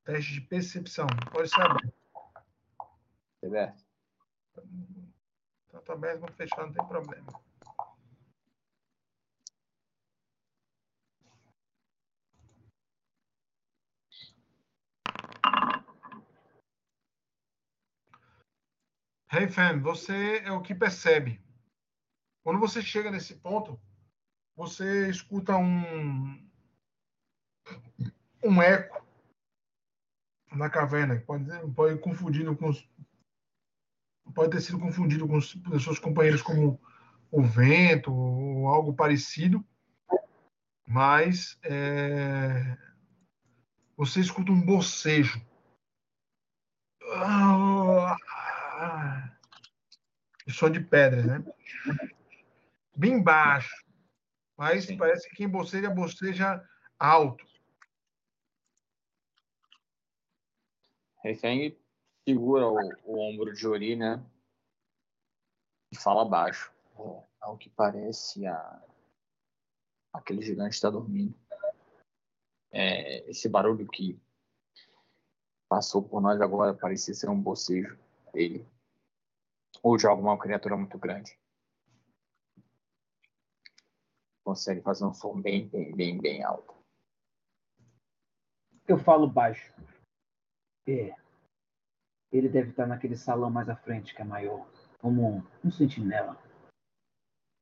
A: Teste de percepção. Pode ser aberto.
C: Aberto.
A: Tanto aberto quanto fechado, não tem problema. Hey Fam, você é o que percebe. Quando você chega nesse ponto, você escuta um um eco na caverna. Pode, pode confundido com os, pode ter sido confundido com os seus companheiros como o vento ou algo parecido, mas é, você escuta um bocejo. E som de pedras, né? Bem baixo. Mas Sim. parece que quem boceja, boceja alto.
C: Refeng segura o, o, ombro de Ori, né? E fala baixo. É, ao que parece, a, aquele gigante está dormindo. É, esse barulho que passou por nós agora parecia ser um bocejo dele. Ou de alguma criatura muito grande. Consegue fazer um som bem, bem, bem, bem alto.
D: Eu falo baixo. É. Ele deve estar naquele salão mais à frente, que é maior, como um, um sentinela.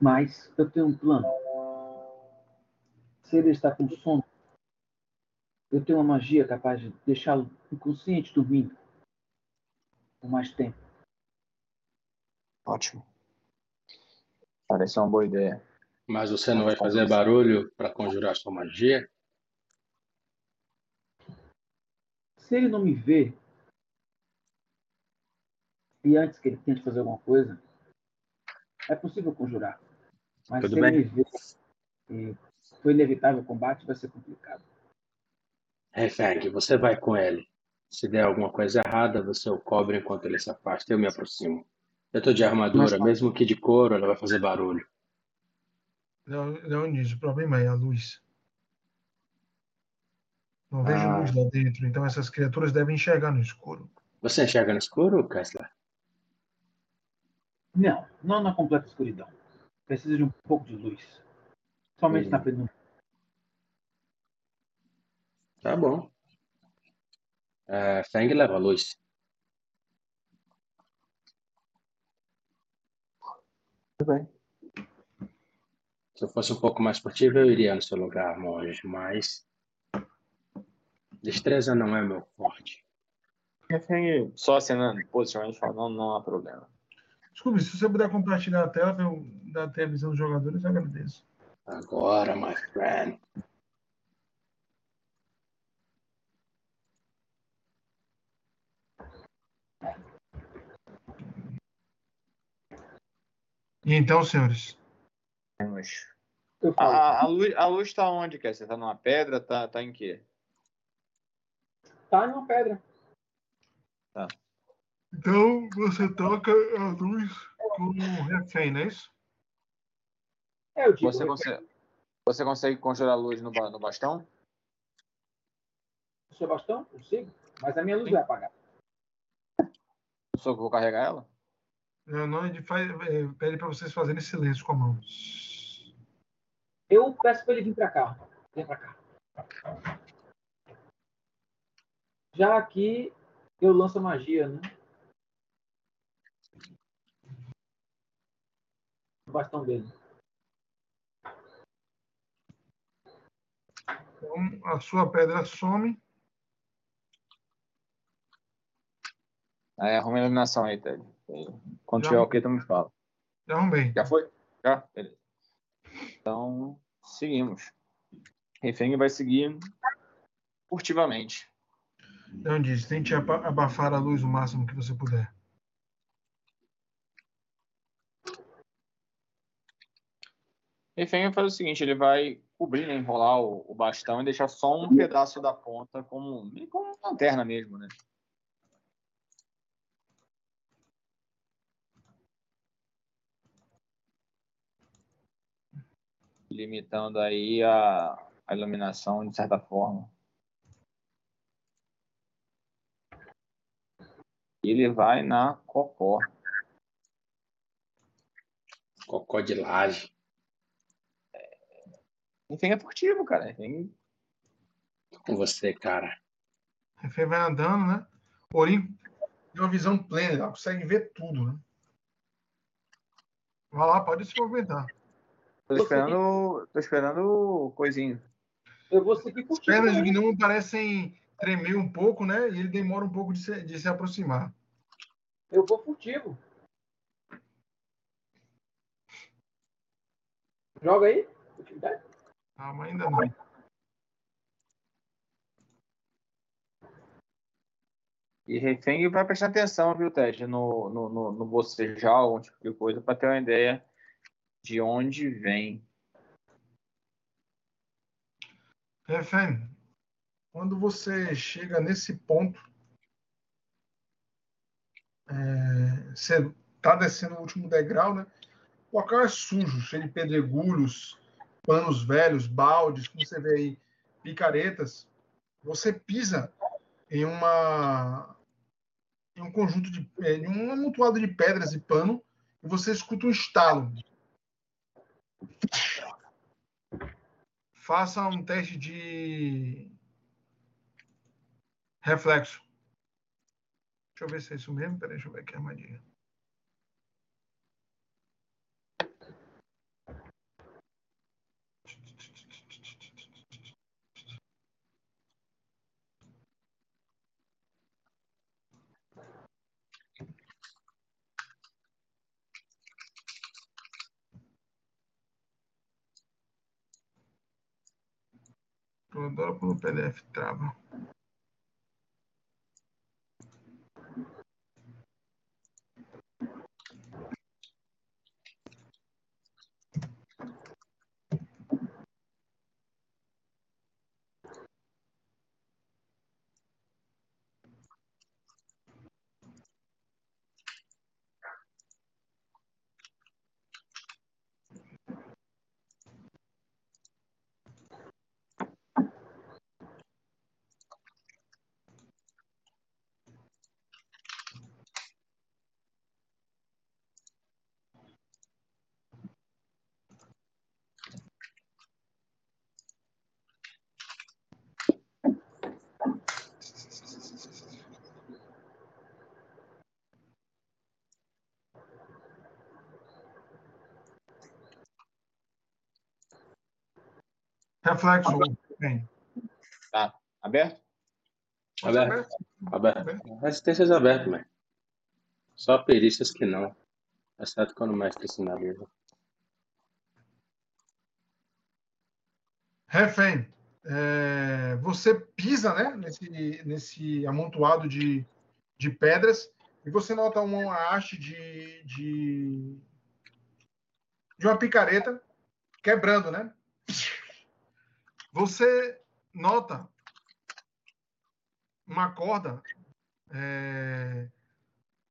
D: Mas eu tenho um plano. Se ele está com sono, eu tenho uma magia capaz de deixá-lo inconsciente dormindo por mais tempo.
C: Ótimo. Parece uma boa ideia.
B: Mas você não vai fazer barulho para conjurar sua magia?
D: Se ele não me vê, e antes que ele tente fazer alguma coisa, é possível conjurar. Mas
B: Tudo
D: se
B: bem.
D: ele me vê e foi inevitável o combate, vai ser complicado.
B: Refeng, você vai com ele. Se der alguma coisa errada, você o cobre enquanto ele se afasta. Eu me aproximo. Eu tô de armadura,
D: Mas-
B: mesmo que de couro, ela vai fazer barulho.
A: Leonísio, o problema é a luz. Não vejo
C: Ah.
A: luz lá dentro, então essas criaturas devem enxergar no escuro.
B: Você enxerga no escuro, Kessler?
D: Não, não na completa escuridão. Precisa de um pouco de luz. Somente
B: Hum.
D: na penumbra.
B: Tá bom. É, Feng leva a luz.
C: Tudo bem.
B: Se eu fosse um pouco mais furtivo, eu iria no seu lugar, monge, mas. Destreza não é meu forte.
C: Só acenando posicionamento fala, não, não há problema.
A: Desculpe, se você puder compartilhar a tela para eu dar até a visão dos jogadores, eu agradeço.
B: Agora, my friend.
A: E então, senhores,
C: A, a luz, a luz tá onde, quer? Você tá numa pedra? Tá, tá em quê?
D: Tá numa pedra.
A: então você toca a luz com o refém, não é isso?
D: É, eu digo,
C: Você consegue, você consegue conjurar a luz no, no bastão?
D: o seu bastão? Consigo. Mas a minha luz vai apagar.
C: Só que eu vou carregar ela?
A: Não, não, ele faz, é, pede para vocês fazerem silêncio com a mão.
D: Eu peço para ele vir para cá. Vem para cá. Já aqui eu lanço a magia, né? O bastão dele.
A: Então, a sua pedra some.
C: Aí arruma a iluminação aí, Ted. Quando
A: Já.
C: tiver ok, tu me fala.
A: Já arrumei.
C: Já foi? Já? Beleza. Então, seguimos. Refém vai seguir furtivamente.
A: Então diz, tente aba- abafar a luz o máximo que você puder.
C: Vai fazer o seguinte, ele vai cobrir, né, enrolar o, o bastão e deixar só um pedaço da ponta como, como uma lanterna mesmo, né? Limitando aí a, a iluminação de certa forma. Ele vai na cocó.
B: Cocó de laje.
C: Enfim, é furtivo, cara. Enfim,
B: Tô com você, cara.
A: O refém vai andando, né? Orim tem uma visão plena, ela consegue ver tudo, né? Vai lá, pode se movimentar.
C: tô esperando, tô esperando coisinho.
D: Eu vou seguir
A: As
D: curtindo.
A: pernas do
D: também.
A: gnomo parecem tremer um pouco, né? E ele demora um pouco de se, de se aproximar.
D: Eu vou furtivo. Joga aí. Furtividade.
A: Calma, ainda não.
C: E refém vai prestar atenção, viu, Ted, no, no, no, no bocejar, algum tipo de coisa, para ter uma ideia de onde vem.
A: Refém, quando você chega nesse ponto, é, você está descendo o último degrau, né? O local é sujo, cheio de pedregulhos, panos velhos, baldes, como você vê aí, picaretas, você pisa em uma em um conjunto de em um amontoado de pedras e pano e você escuta um estalo. Faça um teste de reflexo. Deixa eu ver se é isso mesmo. Peraí, deixa eu ver aqui a armadilha. Eu adoro quando o PDF trava. Reflexo. Bem.
C: Tá. Aberto?
A: Pode ser
B: Aberto. Aberto. Resistências abertas, mas. Só perícias que não. Exceto quando o mestre sinaliza.
A: Refém, é, você pisa né, nesse, nesse amontoado de, de pedras e você nota uma haste de, de, de uma picareta quebrando, né? Você nota uma corda é,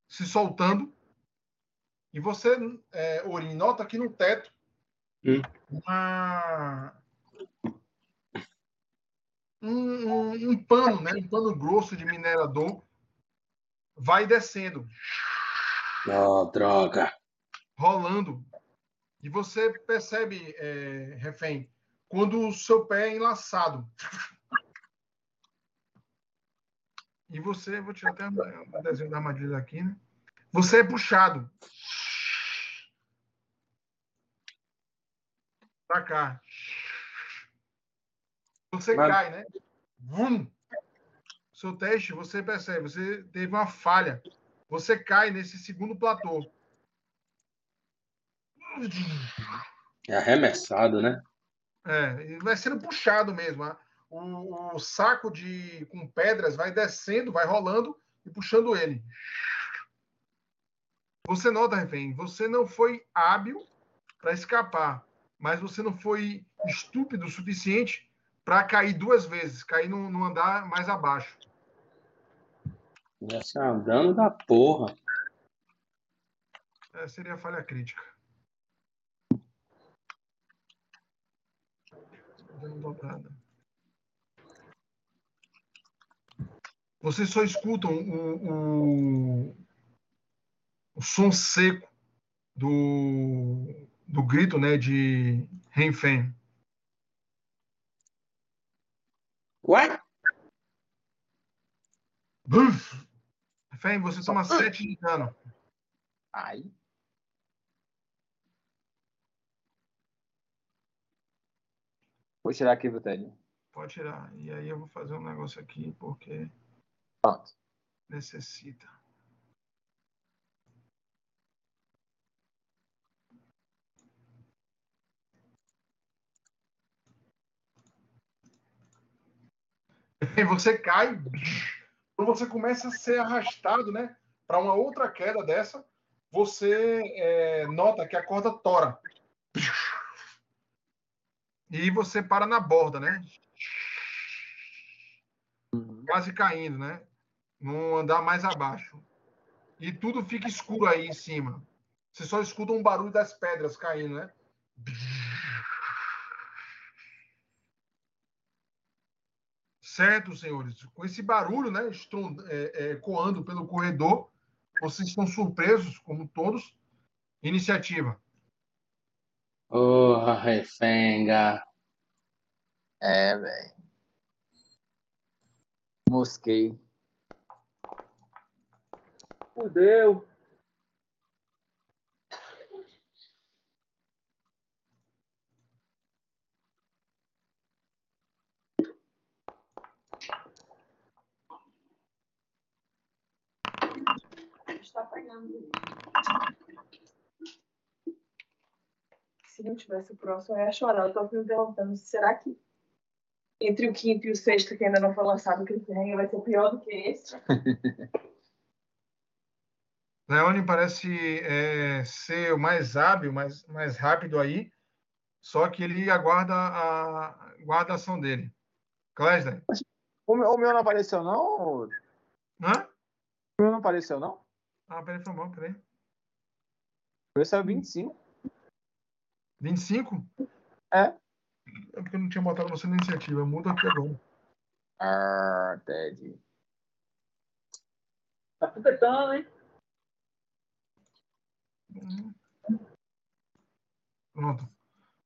A: se soltando e você, é, Orin, nota aqui no teto
B: Hum.
A: uma, um, um- um pano, né? Um pano grosso de minerador vai descendo,
B: Oh, droga.
A: rolando. E você percebe, é, refém, quando o seu pé é enlaçado. E você, vou tirar até o desenho da armadilha aqui, né? Você é puxado. Pra cá. Você
B: Mas-
A: cai, né? Vum! Seu teste, você percebe, você teve uma falha. Você cai nesse segundo platô.
B: É arremessado, né?
A: É, vai sendo puxado mesmo. né? O, o saco de com pedras vai descendo, vai rolando e puxando ele. Você nota, refém, você não foi hábil para escapar, mas você não foi estúpido o suficiente para cair duas vezes, cair no, no andar mais abaixo.
B: Ia ser um dano da porra.
A: É, seria falha crítica. Dando dobrada. Vocês só escutam o, o, o som seco do, do grito né, de Renfen.
B: Ué?
A: Buf! Renfen, você toma 7 de dano.
C: Aí. Vou tirar aqui, Vitelli.
A: Pode tirar. E aí eu vou fazer um negócio aqui, porque
C: Pronto.
A: necessita. E você cai, quando você começa a ser arrastado, né, para uma outra queda dessa, você é, nota que a corda tora. E você para na borda, né? Uhum. Quase caindo, né? Não andar mais abaixo. E tudo fica escuro aí em cima. Você só escuta um barulho das pedras caindo, né? Certo, senhores. Com esse barulho, né? Estrond... É, é, coando pelo corredor, vocês estão surpresos, como todos. Iniciativa.
B: Porra, refenga.
C: É, velho. Mosquei.
D: Fudeu.
E: Está pegando. Se não tivesse o próximo, eu ia chorar. Eu tô me perguntando, será que entre o quinto e o sexto, que ainda não foi lançado, o cliffhanger vai ser pior do que esse?
A: Leone parece é, ser o mais hábil, mais, mais rápido aí, só que ele aguarda a, guarda a ação dele. Clesner,
C: O meu, o meu não apareceu, não? O
A: hã?
C: meu não apareceu, não?
A: Ah, peraí, foi mal, peraí.
C: O meu saiu 25.
A: 25?
C: É.
A: É porque eu não tinha botado você na iniciativa. Muda aqui agora.
C: Ah, Ted.
D: Tá completando, hein?
A: Pronto.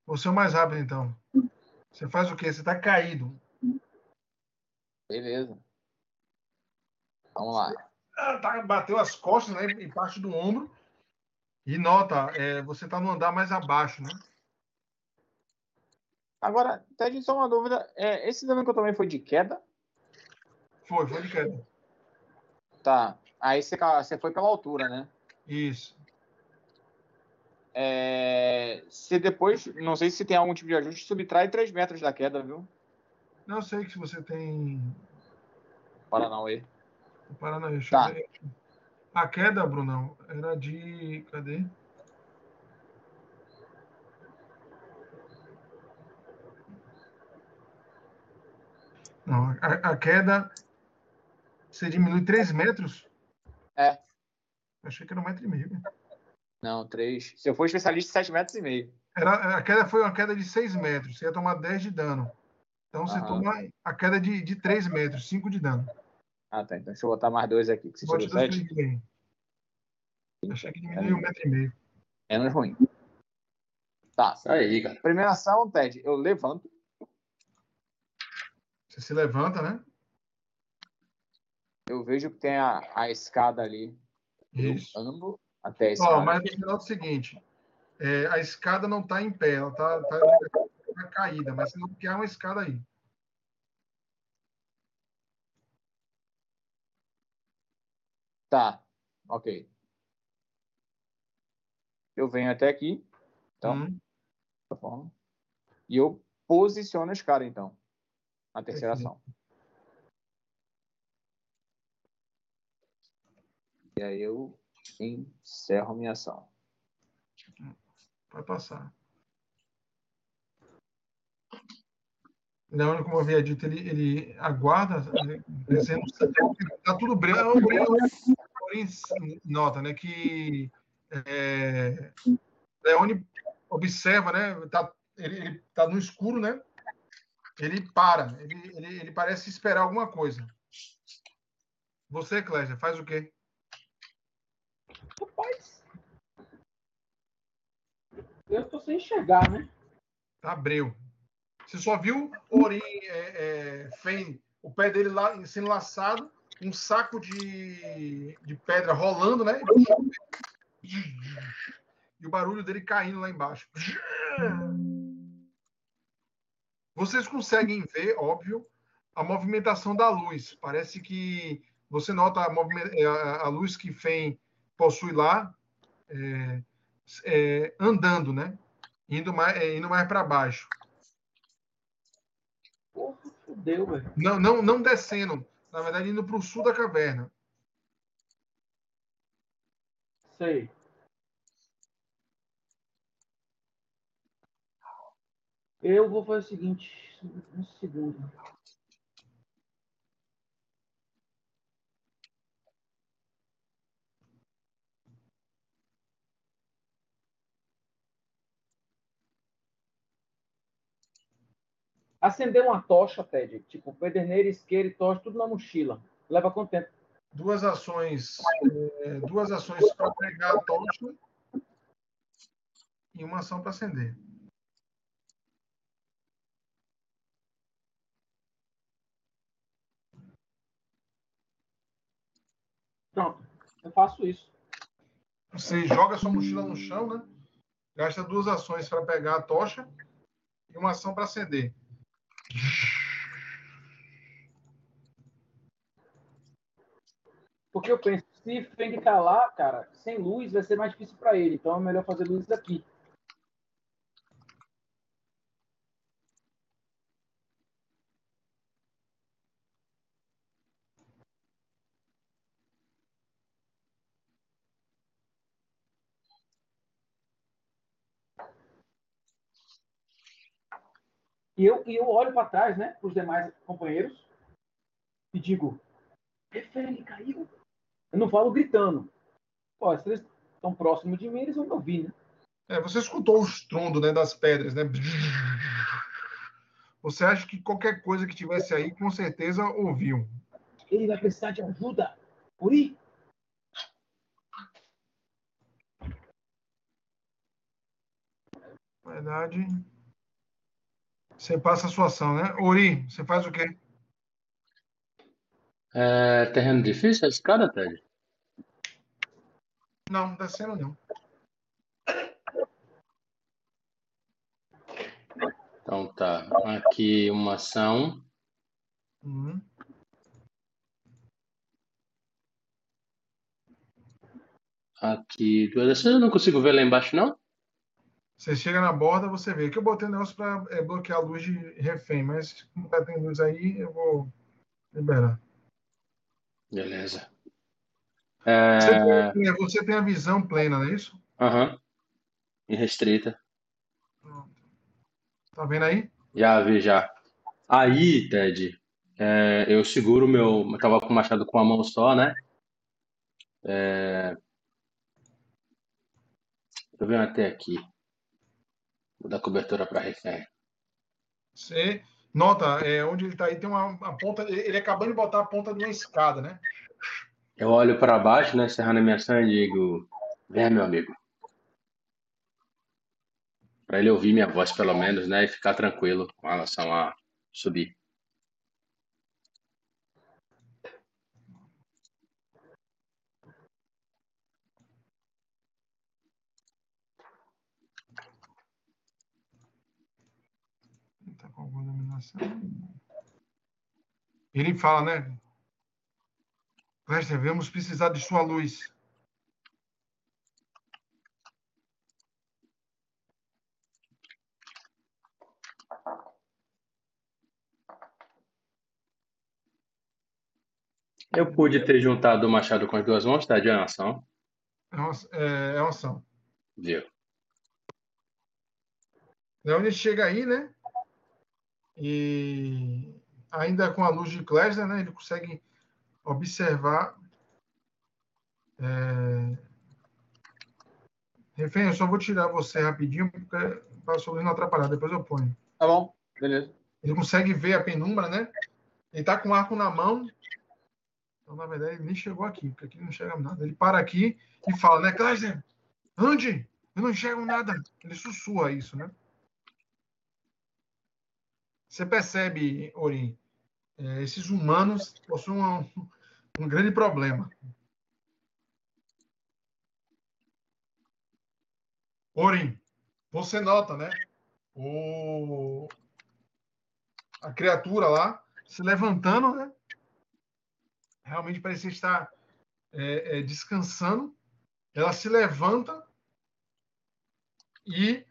A: Você é o mais rápido, então. Você faz o quê? Você tá caído.
C: Beleza. Vamos lá.
A: Ah, tá, bateu as costas, né? E parte do ombro. E nota, é, você tá no andar mais abaixo, né?
C: Agora, Ted, só uma dúvida. É, esse dano que eu tomei foi de queda?
A: Foi, foi de queda.
C: Tá. Aí você, você foi pela altura, né?
A: Isso.
C: É, se depois, não sei se tem algum tipo de ajuste, subtrai 3 metros da queda, viu?
A: Não sei que se você tem.
C: Paranauê.
A: Aí, deixa
C: Tá.
A: eu ver. A queda, Brunão, era de. Cadê? Não, a, a queda. Você diminui 3 metros?
C: É.
A: Achei que era um metro e meio.
C: Não, 3. Se eu for especialista, 7 metros e meio.
A: Era, a queda foi uma queda de 6 metros. Você ia tomar 10 de dano. Então você
C: Aham.
A: toma a queda de, de 3 metros, 5 de dano.
C: Ah, tá. Então deixa eu botar mais dois aqui, que você tirou
A: te
C: 7.
A: transferir aí. Achei que diminuiu um metro e meio.
C: Menos ruim. Tá.
B: Isso aí, cara.
C: Primeira ação, Ted, eu levanto.
A: Você se levanta, né?
C: Eu vejo que tem a, a escada ali.
A: Isso.
C: Eu ando até a
A: Ó,
C: escada.
A: mas você nota o seguinte: é, a escada não está em pé, ela está tá, tá caída, mas você não quer uma escada aí.
C: Tá. Ok. Eu venho até aqui. Então,
A: Hum,
C: dessa forma. E eu posiciono a escada, então. Na terceira
A: Perfeito.
C: ação. E aí eu encerro a minha ação.
A: vai passar. Leandro, como eu havia dito, ele, ele aguarda, dizendo tá tudo branco. Porém, nota, né, que é, Leone observa, né, tá, ele, ele tá no escuro, né, ele para, ele, ele, ele parece esperar alguma coisa. Você, Clésia, faz o quê?
D: Rapaz. Eu tô sem enxergar, né?
A: Tá breu. Você só viu Ori é, é, Fen, o pé dele lá sendo laçado, um saco de, de pedra rolando, né? E o barulho dele caindo lá embaixo. Vocês conseguem ver, óbvio, a movimentação da luz. Parece que você nota a, movime- a- a luz que Fen possui lá é, é, andando, né? Indo mais, é, indo mais para baixo.
D: Porra, fudeu, velho.
A: Não, não, não descendo. Na verdade, indo para o sul da caverna.
D: Sei. Eu vou fazer o seguinte. Um segundo. Acender uma tocha, Ted. Tipo, pederneira, isqueiro e tocha, tudo na mochila. Leva quanto tempo?
A: Duas ações, é, duas ações para pegar a tocha e uma ação para acender.
D: Pronto. Eu faço isso.
A: Você joga sua mochila no chão, né? Gasta duas ações para pegar a tocha e uma ação para acender.
D: Porque eu penso, se Feng tá lá, cara, sem luz vai ser mais difícil para ele. Então é melhor fazer luz aqui. E eu, e eu olho para trás, né, para os demais companheiros e digo: Refém, caiu. Eu não falo gritando. Pô, se eles estão próximos de mim, eles vão me ouvir, né?
A: É, você escutou o estrondo né, das pedras, né? Você acha que qualquer coisa que tivesse aí, com certeza ouviu.
D: Ele vai precisar de ajuda. Uri?
A: Verdade, você passa a sua ação, né? Ori, você faz o quê?
B: É terreno difícil a escada, Ted?
A: Não, descendo não.
B: Então tá. Aqui uma ação.
A: Uhum.
B: Aqui duas ações. Eu não consigo ver lá embaixo, não?
A: Você chega na borda, você vê. Aqui eu botei um negócio para é, bloquear a luz de refém, mas como tá tem luz aí, eu vou liberar.
B: Beleza.
A: Você,
B: É...
A: tem, você tem a visão plena, não é isso?
B: Aham. Irrestrita.
A: Pronto. Tá vendo aí?
B: Já vi, já. Aí, Ted, é, eu seguro o meu. Eu tava com o machado com uma mão só, né? É, eu venho até aqui. Dar cobertura para refém.
A: Você nota, é, onde ele está aí tem uma, uma ponta. Ele acabando de botar a ponta de uma escada, né?
B: Eu olho para baixo, né? Encerrando a minha ação e digo: Vem, meu amigo. Para ele ouvir minha voz, pelo menos, né? E ficar tranquilo com relação a subir.
A: Dominação. Ele fala, né? Lester, vamos precisar de sua luz.
B: Eu pude ter juntado o machado com as duas mãos, tá? De ação.
A: É uma, é, é uma ação.
B: Viu?
A: Leone chega aí, né? E ainda com a luz de Klesner, né? Ele consegue observar. É... Refém, eu só vou tirar você rapidinho, porque para a luz não atrapalhar, depois eu ponho.
C: Tá bom, beleza.
A: Ele consegue ver a penumbra, né? Ele tá com o arco na mão. Então, na verdade, ele nem chegou aqui, porque aqui não enxerga nada. Ele para aqui e fala, né, Klesner? Ande! Eu não enxergo nada. Ele sussurra isso, né? Você percebe, Ori, é, esses humanos possuem um, um grande problema. Ori, você nota, né? O, a criatura lá se levantando, né? Realmente parecia estar é, é, descansando. Ela se levanta e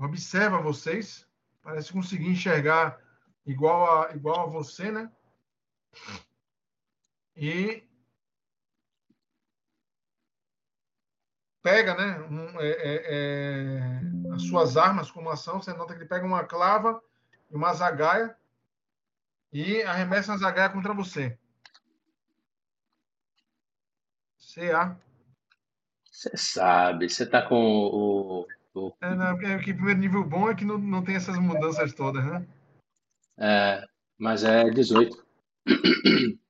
A: observa vocês, parece conseguir enxergar igual a, igual a você, né? E pega, né, um, é, é, é, as suas armas como ação. Você nota que ele pega uma clava e uma zagaia e arremessa a zagaia contra você. CA.
B: Você sabe, você tá com o, Tô.
A: É, não, porque porque primeiro nível bom é que não, não tem essas mudanças todas, né?
B: É, mas é 18.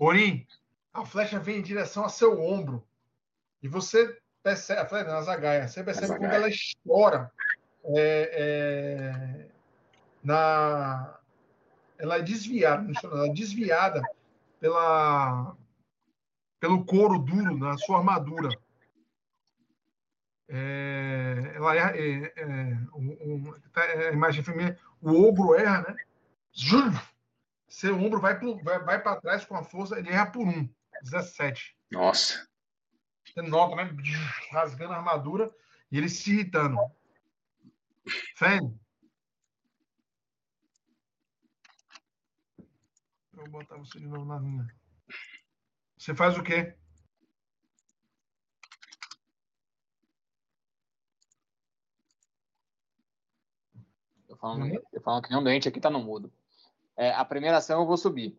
A: Orim, a flecha vem em direção a seu ombro. E você percebe, a flecha, a zagaia, você percebe
C: Zagaia.
A: quando ela estoura é, é, na. Ela é desviada, não ela é desviada pela, pelo couro duro na sua armadura. É, ela é, é, é, um- um- tá, é a imagem feminina, o ombro erra, né? Seu ombro vai, pro- vai, vai para trás com a força, ele erra por um. 17.
B: Nossa.
A: Você nota, né? Rasgando a armadura e ele se irritando. Fen. Eu vou botar você de novo na linha. Você faz o quê?
C: Falando,
A: Uhum.
C: eu falando que nem um doente aqui tá no mudo. É, a primeira ação eu vou subir.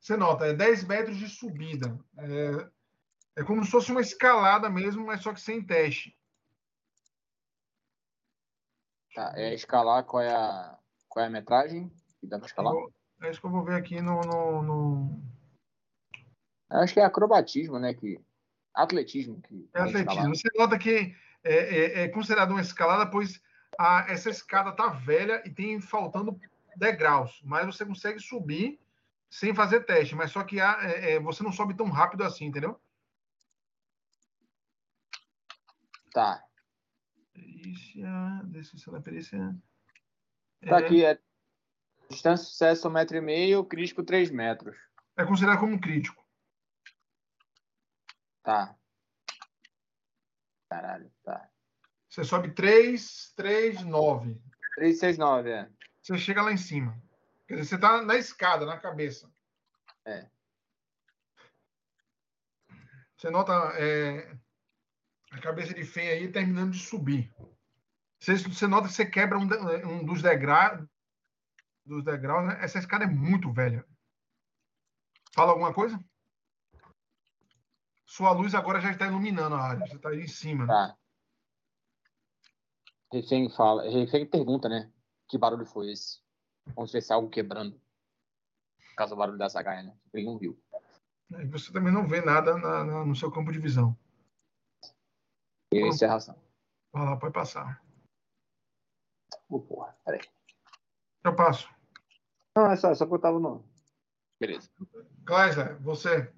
A: Você nota, é 10 metros de subida. É, é como se fosse uma escalada mesmo, mas só que sem teste.
C: Tá, é escalar qual é a, qual é a metragem que dá pra escalar?
A: Eu É isso que eu vou ver aqui no. no, no-
C: acho que é acrobatismo, né? Que, atletismo. Que
A: É atletismo. Você nota que é, é, é considerado uma escalada, pois a- essa escada tá velha e tem faltando degraus, mas você consegue subir sem fazer teste, mas só que há, é, é, você não sobe tão rápido assim, entendeu?
C: Tá.
A: Perícia, descrição da perícia.
C: Tá
A: É,
C: aqui, é distância de sucesso 1,5 metro e meio, crítico 3 metros.
A: é considerado como crítico.
C: Tá. Caralho, tá.
A: Você sobe 3, 3, 9.
C: 3, 6, 9, é.
A: Você chega lá em cima. Quer dizer, você tá na escada, na cabeça.
C: É.
A: Você nota é, a cabeça de Fen aí terminando de subir. Você, você nota que você quebra um, um dos degraus. Dos degraus, né? Essa escada é muito velha. Fala alguma coisa? Sua luz agora já está iluminando a área. Você está aí em cima. né?
C: Refém fala, refém pergunta, né? Que barulho foi esse? Vamos ver se é algo quebrando. Por causa do barulho da zagaia, né? Ele não viu.
A: E você também não vê nada na- na- no seu campo de visão.
C: E encerração.
A: Vai lá, pode passar.
C: Ô, porra, peraí.
A: Eu passo.
C: Não, é só, só porque eu tava no. Beleza.
A: Chrysler, você.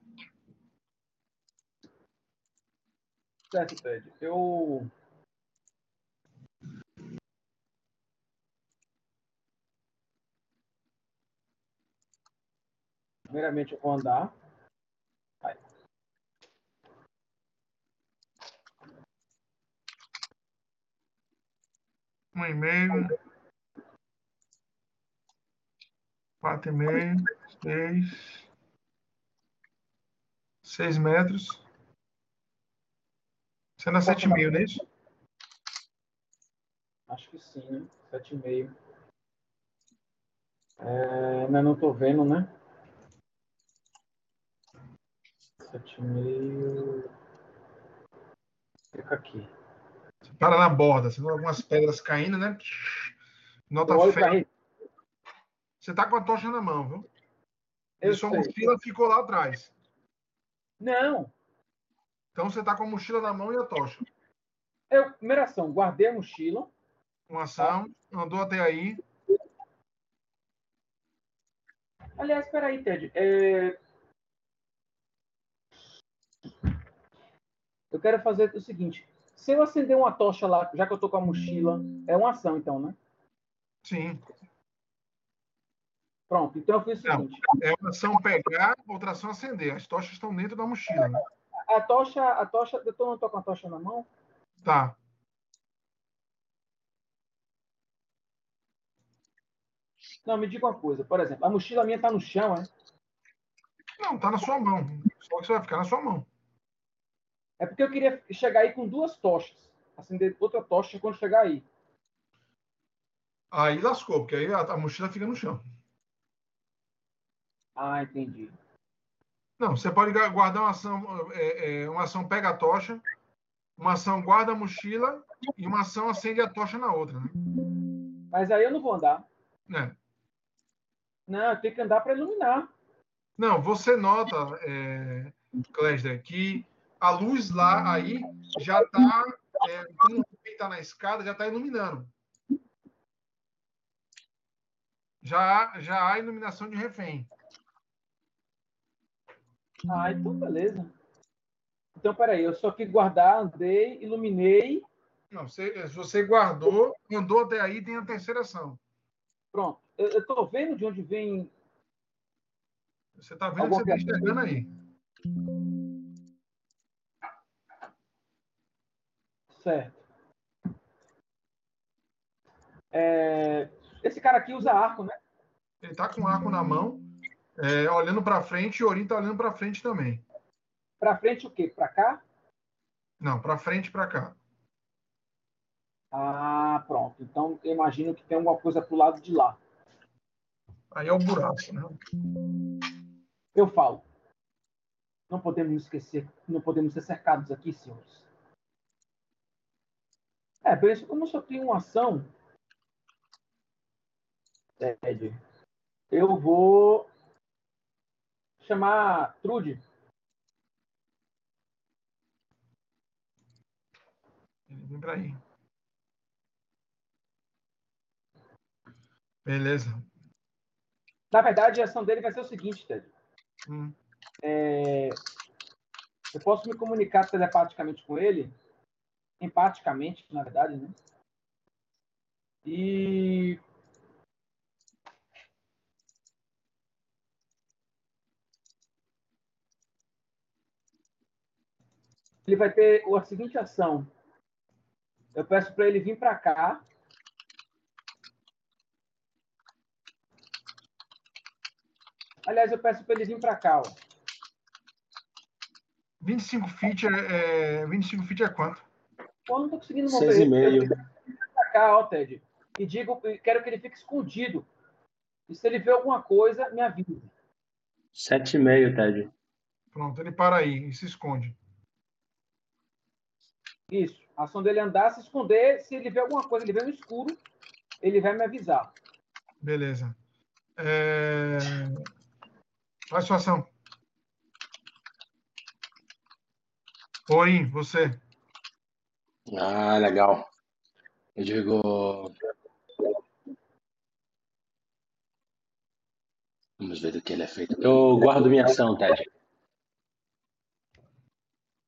D: Certo, Ted. Eu. Primeiramente, eu vou andar.
A: Um e meio. Quatro e meio. Seis. Seis metros. Você anda sete e meio, não é isso?
D: Acho que sim, né? Sete e meio. É, ainda não tô vendo, né? Sete e meio. Fica aqui.
A: Você para na borda, você nota algumas pedras caindo, né? Nota
D: ele.
A: Você tá com a tocha na mão, viu?
D: Eu
A: e sua
D: sei.
A: mochila ficou lá atrás.
D: Não!
A: Então você tá com a mochila na mão e a tocha.
D: Eu, primeira ação, guardei a mochila.
A: Uma ação, andou até aí.
D: Aliás, espera aí, Ted. É... Eu quero fazer o seguinte. Se eu acender uma tocha lá, já que eu tô com a mochila, é uma ação, então, né?
A: Sim.
D: Pronto. Então eu fiz o
A: Não.
D: seguinte.
A: É uma ação pegar, outra ação acender. As tochas estão dentro da mochila. Né?
D: A tocha, a tocha, eu tô, não tô com a tocha na mão.
A: Tá.
D: Não, me diga uma coisa. Por exemplo, a mochila minha tá no chão, é?
A: Não, tá na sua mão. Só que você vai ficar na sua mão.
D: É porque eu queria chegar aí com duas tochas. Acender outra tocha quando chegar aí.
A: Aí lascou, porque aí a, a mochila fica no chão.
D: Ah, entendi.
A: Não, você pode gu- guardar uma ação, é, é, uma ação pega a tocha, Uma ação guarda a mochila e uma ação acende a tocha na outra, né?
D: Mas aí eu não vou andar.
A: É.
D: Não, eu tenho que andar para iluminar.
A: Não, você nota, é, Clésder, que a luz lá aí já está, é, como está na escada, já está iluminando. Já, já há iluminação de refém.
D: Ah, então beleza. Então, peraí, eu só quis guardar, andei, iluminei.
A: Não, você, você guardou, andou até aí, tem a terceira ação.
D: Pronto. Eu estou vendo de onde vem.
A: Você está vendo que você está enxergando aí.
D: Certo. É... Esse cara aqui usa arco, né?
A: Ele está com arco na mão, é, olhando para frente, e o Orin está olhando para frente também.
D: Para frente o quê? Para cá?
A: Não, para frente e para cá.
D: Ah, pronto. Então eu imagino que tem alguma coisa pro lado de lá.
A: Aí é o buraco, né?
D: Eu falo. Não podemos esquecer, não podemos ser cercados aqui, senhores. É, penso como só tem uma ação. Ted, eu vou chamar Trude.
A: Vem para aí. Beleza.
D: Na verdade, a ação dele vai ser o seguinte, Ted.
A: Hum.
D: É, eu posso me comunicar telepaticamente com ele, empaticamente, na verdade, né? E ele vai ter a seguinte ação. Eu peço para ele vir para cá. Aliás, eu peço para ele vir para cá. Ó.
A: 25 feet é, é, 25 feet é quanto?
D: Pô, eu não tô conseguindo mover.
B: 6,5.
D: Pra cá, ó, Ted. E digo, quero que ele fique escondido. E se ele ver alguma coisa, me avise.
B: 7,5, Ted.
A: Pronto, ele para aí e se esconde.
D: Isso. A ação dele é andar, se esconder. Se ele ver alguma coisa, ele vê no escuro, ele vai me avisar.
A: Beleza. É... Faz sua ação. Oi, você.
B: Ah, legal. Eu digo. Vamos ver do que ele é feito. Eu guardo minha ação, Ted.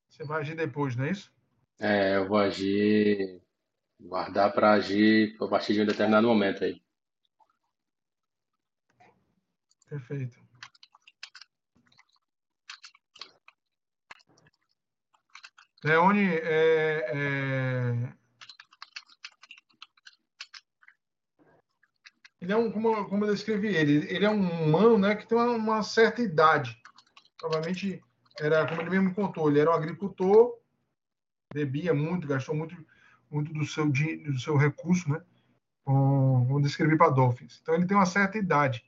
A: Você vai agir depois, não é isso?
B: É, eu vou agir. Guardar para agir a partir de um determinado momento aí.
A: Perfeito. Leone, é, é... ele é um, como, como eu descrevi ele, ele é um humano, né, que tem uma, uma, certa idade. Provavelmente era, como ele mesmo contou, ele era um agricultor, bebia muito, gastou muito, muito do seu do seu recurso, né, com, como descrevi para Dolphins. Então ele tem uma certa idade.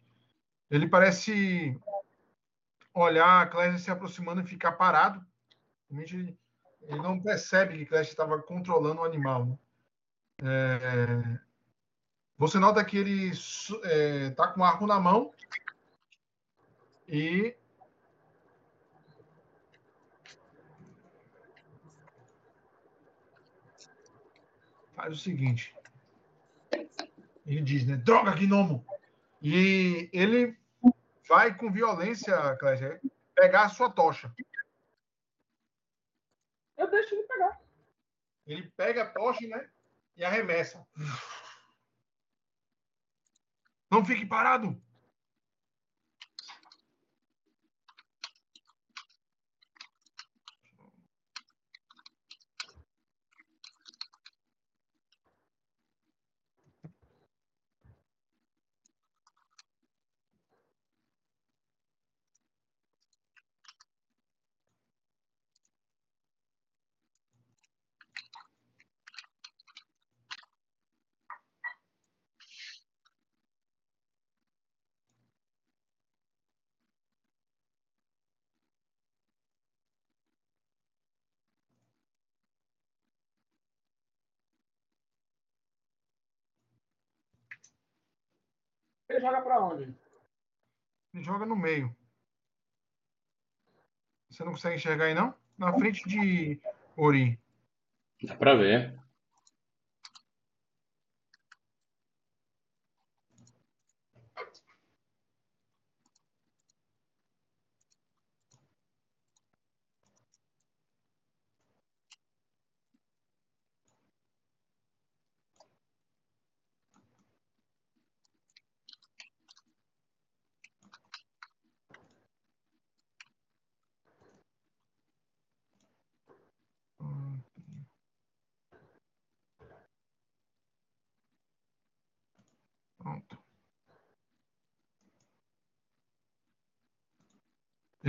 A: Ele parece olhar a Clésia se aproximando e ficar parado. Realmente ele não percebe que Clash estava controlando o animal. Né? É, você nota que ele está é, com o arco na mão e faz o seguinte. Ele diz, né? Droga, Gnomo! E ele vai com violência, Clésia, pegar a sua tocha
D: eu deixo ele pegar.
A: Ele pega a tocha, né? E arremessa. Não fique parado.
D: Joga pra onde?
A: Ele joga no meio. Você não consegue enxergar aí, não? Na frente de Ori.
B: Dá pra ver.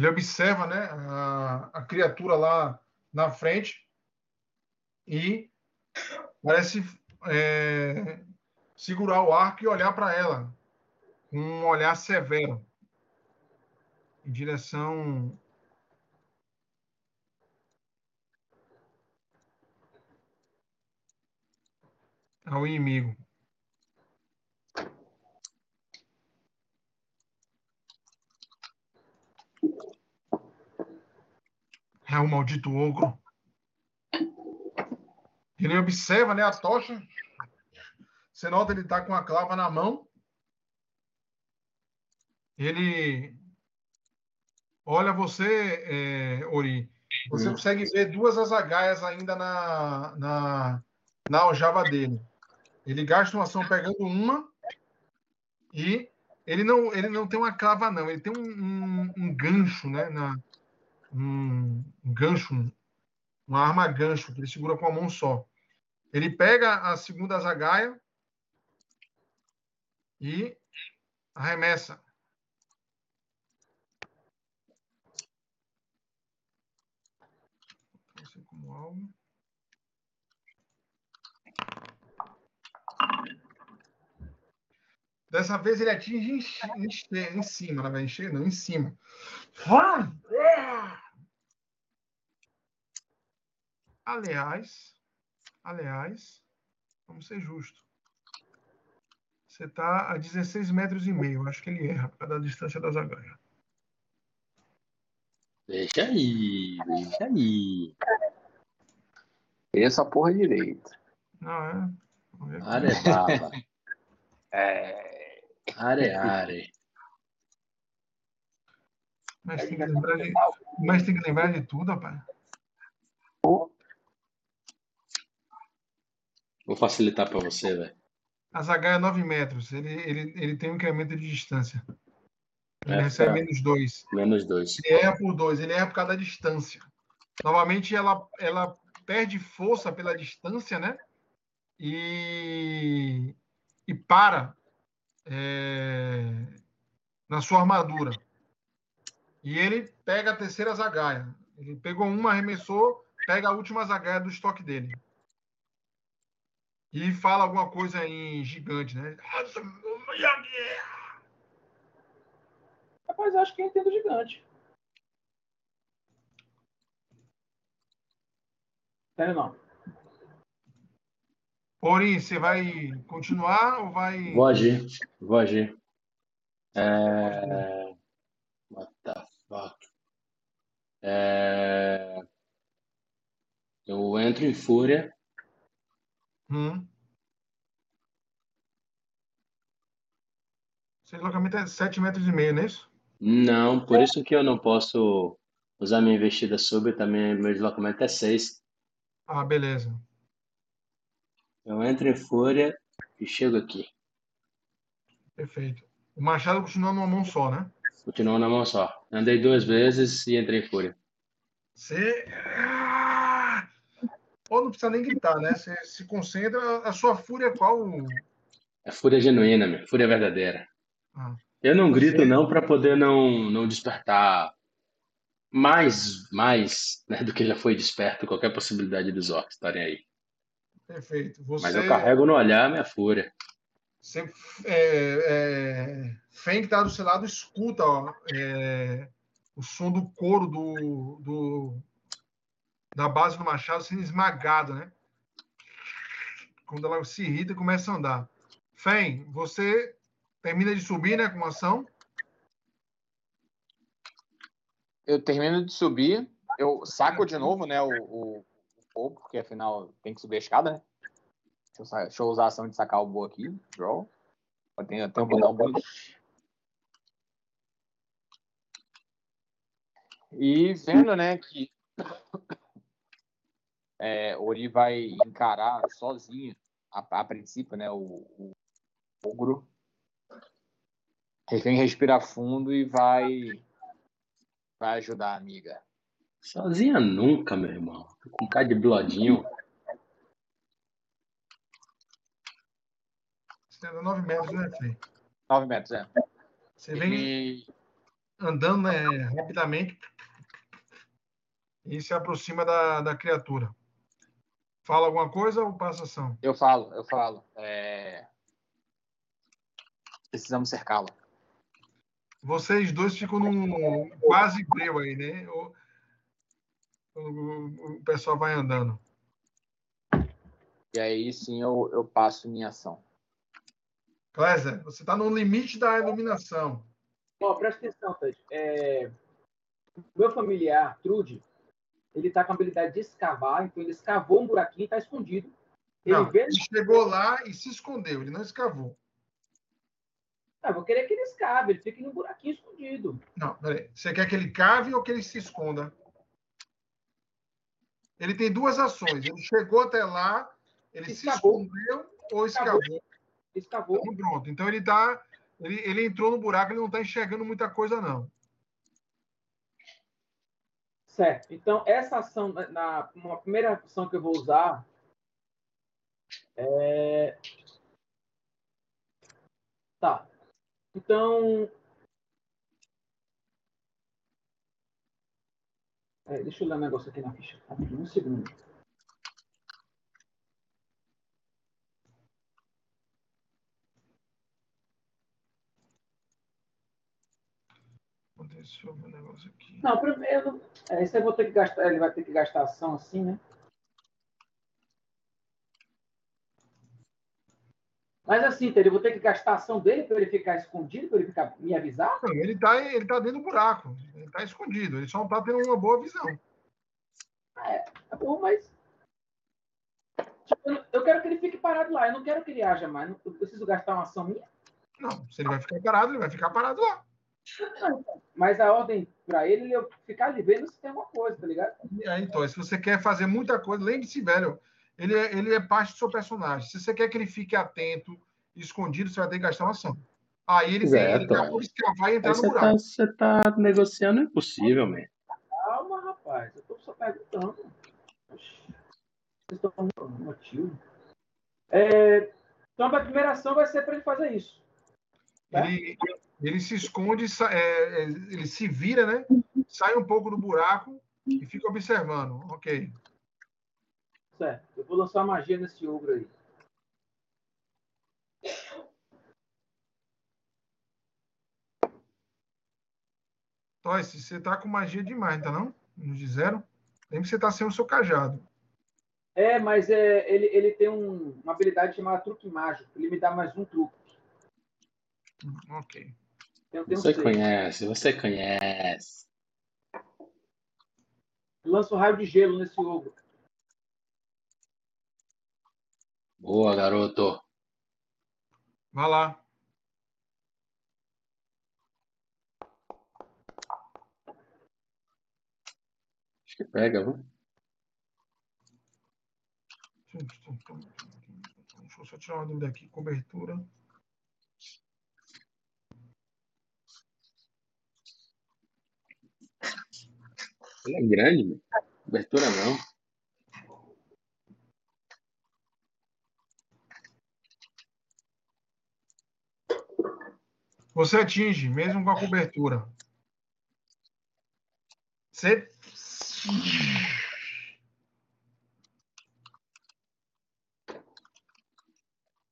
A: Ele observa, né, a, a criatura lá na frente e parece é, segurar o arco e olhar para ela com um olhar severo em direção ao inimigo. É o maldito ogro. Ele observa, né, a tocha. Você nota ele tá com a clava na mão. Ele olha você, é, Ori. Você
B: Hum.
A: consegue ver duas azagaias ainda na, na, na aljava dele. Ele gasta uma ação pegando uma e ele não, ele não tem uma clava, não. Ele tem um, um, um gancho, né? Na, um, gancho, uma arma gancho, que ele segura com a mão só. Ele pega a segunda zagaia e arremessa. Você como alvo. Dessa vez ele atinge em, em, em cima, na verdade, em chi- não, em cima. Aliás, aliás, vamos ser justos. Você está a 16 metros e meio. Acho que ele erra por causa da distância da zagaia.
B: Deixa aí, deixa aí.
C: Essa porra direita.
A: Não, é. Vamos ver aqui.
B: Are baba.
C: É.
B: Are are.
A: Mas tem que lembrar de, mas tem que lembrar de tudo, rapaz.
B: Vou facilitar pra você, velho.
A: A zagaia é 9 metros. Ele, ele, ele tem um incremento de distância. Ele
B: É,
A: recebe
B: tá.
A: menos 2.
B: Menos dois.
A: Ele erra por 2. Ele erra por causa da distância. Novamente, ela, ela perde força pela distância, né? E, e para é, na sua armadura. E ele pega a terceira zagaia. Ele pegou uma, arremessou, pega a última zagaia do estoque dele. E fala alguma coisa em gigante, né?
D: Rapaz, acho que eu entendo gigante. Sério não.
A: Ori, você vai continuar ou vai.
B: Vou agir. Vou agir. É... What the fuck? É... Eu entro em fúria.
A: Hum. Seu deslocamento é 7 metros e meio, não é isso?
B: Não, por isso que eu não posso usar minha investida súbita. Minha, meu deslocamento é 6.
A: Ah, beleza.
B: Eu entro em fúria e chego aqui.
A: Perfeito. O machado continua numa mão só, né?
B: Continuo na mão só. Andei duas vezes e entrei em fúria.
A: Você. Ah! Ou não precisa nem gritar, né? Você se concentra. A sua fúria é qual?
B: É fúria genuína, meu. Fúria verdadeira.
A: Ah.
B: Eu não grito não para poder não, não despertar mais, mais né, do que já foi desperto qualquer possibilidade dos orcs estarem aí.
A: Perfeito. Você,
B: Mas eu carrego no olhar a minha fúria.
A: Você, é, é, Fen, que está do seu lado, escuta ó, é, o som do couro do, do, da base do machado sendo esmagado, né? Quando ela se irrita e começa a andar. Fen, você termina de subir, né, com ação.
C: Eu termino de subir, eu saco de novo, né, o, o, o porque afinal tem que subir a escada, né? Deixa eu, deixa eu usar a ação de sacar o boa aqui. Draw. Tem, tem um botão. E vendo, né, que é, Ori vai encarar sozinho, a, a princípio, né, o, o ogro. Refém respira fundo e vai vai ajudar a amiga.
B: Sozinha nunca, meu irmão. Tô com cara de bigodinho.
A: Você anda 9 metros, né, Fê?
C: 9 metros, é.
A: Você vem
C: E
A: andando né, rapidamente e se aproxima da, da criatura. Fala alguma coisa ou passa ação?
C: eu falo, eu falo. é, Precisamos cercá-la.
A: Vocês dois ficam num quase breu aí, né? O, o- o pessoal vai andando.
C: E aí sim eu, eu passo minha ação.
A: Clésia, você está no limite da iluminação.
D: Ó, presta atenção, Ted. É, Meu familiar, Trude, ele tá com a habilidade de escavar, então ele escavou um buraquinho e tá escondido. Ele
A: Não,
D: vê.
A: ele chegou lá e se escondeu, ele não escavou.
D: Ah, eu vou querer que ele escave, ele fique num buraquinho escondido.
A: Não, peraí. Você quer que ele cave ou que ele se esconda? Ele tem duas ações. Ele chegou até lá, ele se
D: Escavou.
A: escondeu ou
D: Escavou.
A: escavou.
D: Escavou.
A: Então, pronto. Então ele tá. Ele, ele entrou no buraco, ele não está enxergando muita coisa, não.
D: Certo. Então, essa ação, na- na uma primeira ação que eu vou usar é. Tá. Então. É, deixa eu ler um negócio aqui na ficha. Rapidinho, Um segundo.
A: Deixa eu ver um negócio aqui.
D: Não, primeiro. É, esse eu vou ter que gastar. Ele vai ter que gastar ação assim, né? Mas assim, eu vou ter que gastar a ação dele para ele ficar escondido, para ele ficar, me avisar?
A: Não, ele está ele tá dentro do buraco. Ele está escondido. Ele só não está tendo uma boa visão.
D: Tá bom, mas. Tipo, eu eu quero que ele fique parado lá. Eu não quero que ele haja mais. Eu preciso gastar uma ação minha.
A: Não, se ele vai ficar parado, ele vai ficar parado lá.
D: Mas a ordem para ele é eu ficar ali vendo se tem alguma coisa, tá ligado?
A: Aí, então, se você quer fazer muita coisa, lembre-se, velho, ele é, ele é parte do seu personagem. Se você quer que ele fique atento, escondido, você vai ter que gastar uma ação. Aí ele, ele tá
B: é.
A: por escavar e
B: Aí
A: entrar no
B: você
A: buraco.
B: tá, você tá negociando é impossível, man.
D: Calma, rapaz. Eu tô só perguntando. Vocês estão falando um motivo. É, então, a primeira ação vai ser para ele fazer isso. Tá?
A: Ele, ele se esconde, é, é, ele se vira, né? Sai um pouco do buraco e fica observando. Ok.
D: Certo. Eu vou lançar magia nesse ogro aí.
A: Toyce, você tá com magia demais, tá não? No de zero? Lembra que você tá sem o seu cajado.
D: É, mas é, ele, ele tem um- uma habilidade chamada truque mágico. Ele me dá mais um truque.
A: Ok.
D: Tenho
B: Você
D: seis.
B: conhece, você conhece.
D: Lança um raio de gelo nesse ogro.
B: Boa, garoto.
A: Vai lá.
B: Acho que pega, viu?
A: Deixa eu só tirar uma dúvida aqui. Cobertura.
B: Ele é grande, meu. Cobertura não.
A: Você atinge, mesmo com a cobertura. Você.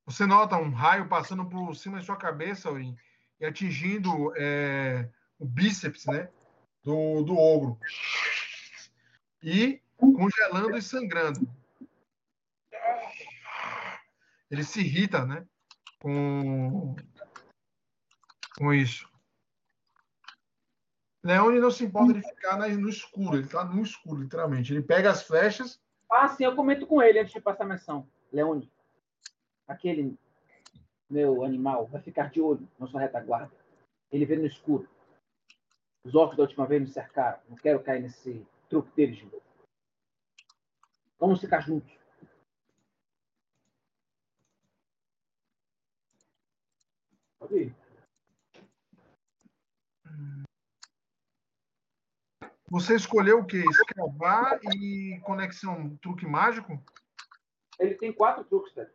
A: Você nota um raio passando por cima da sua cabeça Orin, e atingindo é, o bíceps né, do, do ogro. E congelando e sangrando. Ele se irrita, né? Com, com isso. Leone não se importa de ficar no escuro, ele está no escuro, literalmente. Ele pega as flechas,
D: Ah, sim, eu comento com ele antes de passar a missão. Leone, aquele meu animal vai ficar de olho na sua retaguarda. Ele vê no escuro. Os orcos da última vez me cercaram. Não quero cair nesse truque deles de novo. Vamos ficar juntos. Pode ir.
A: Você escolheu o quê? Escavar e conexão truque mágico?
D: Ele tem quatro truques, Ted.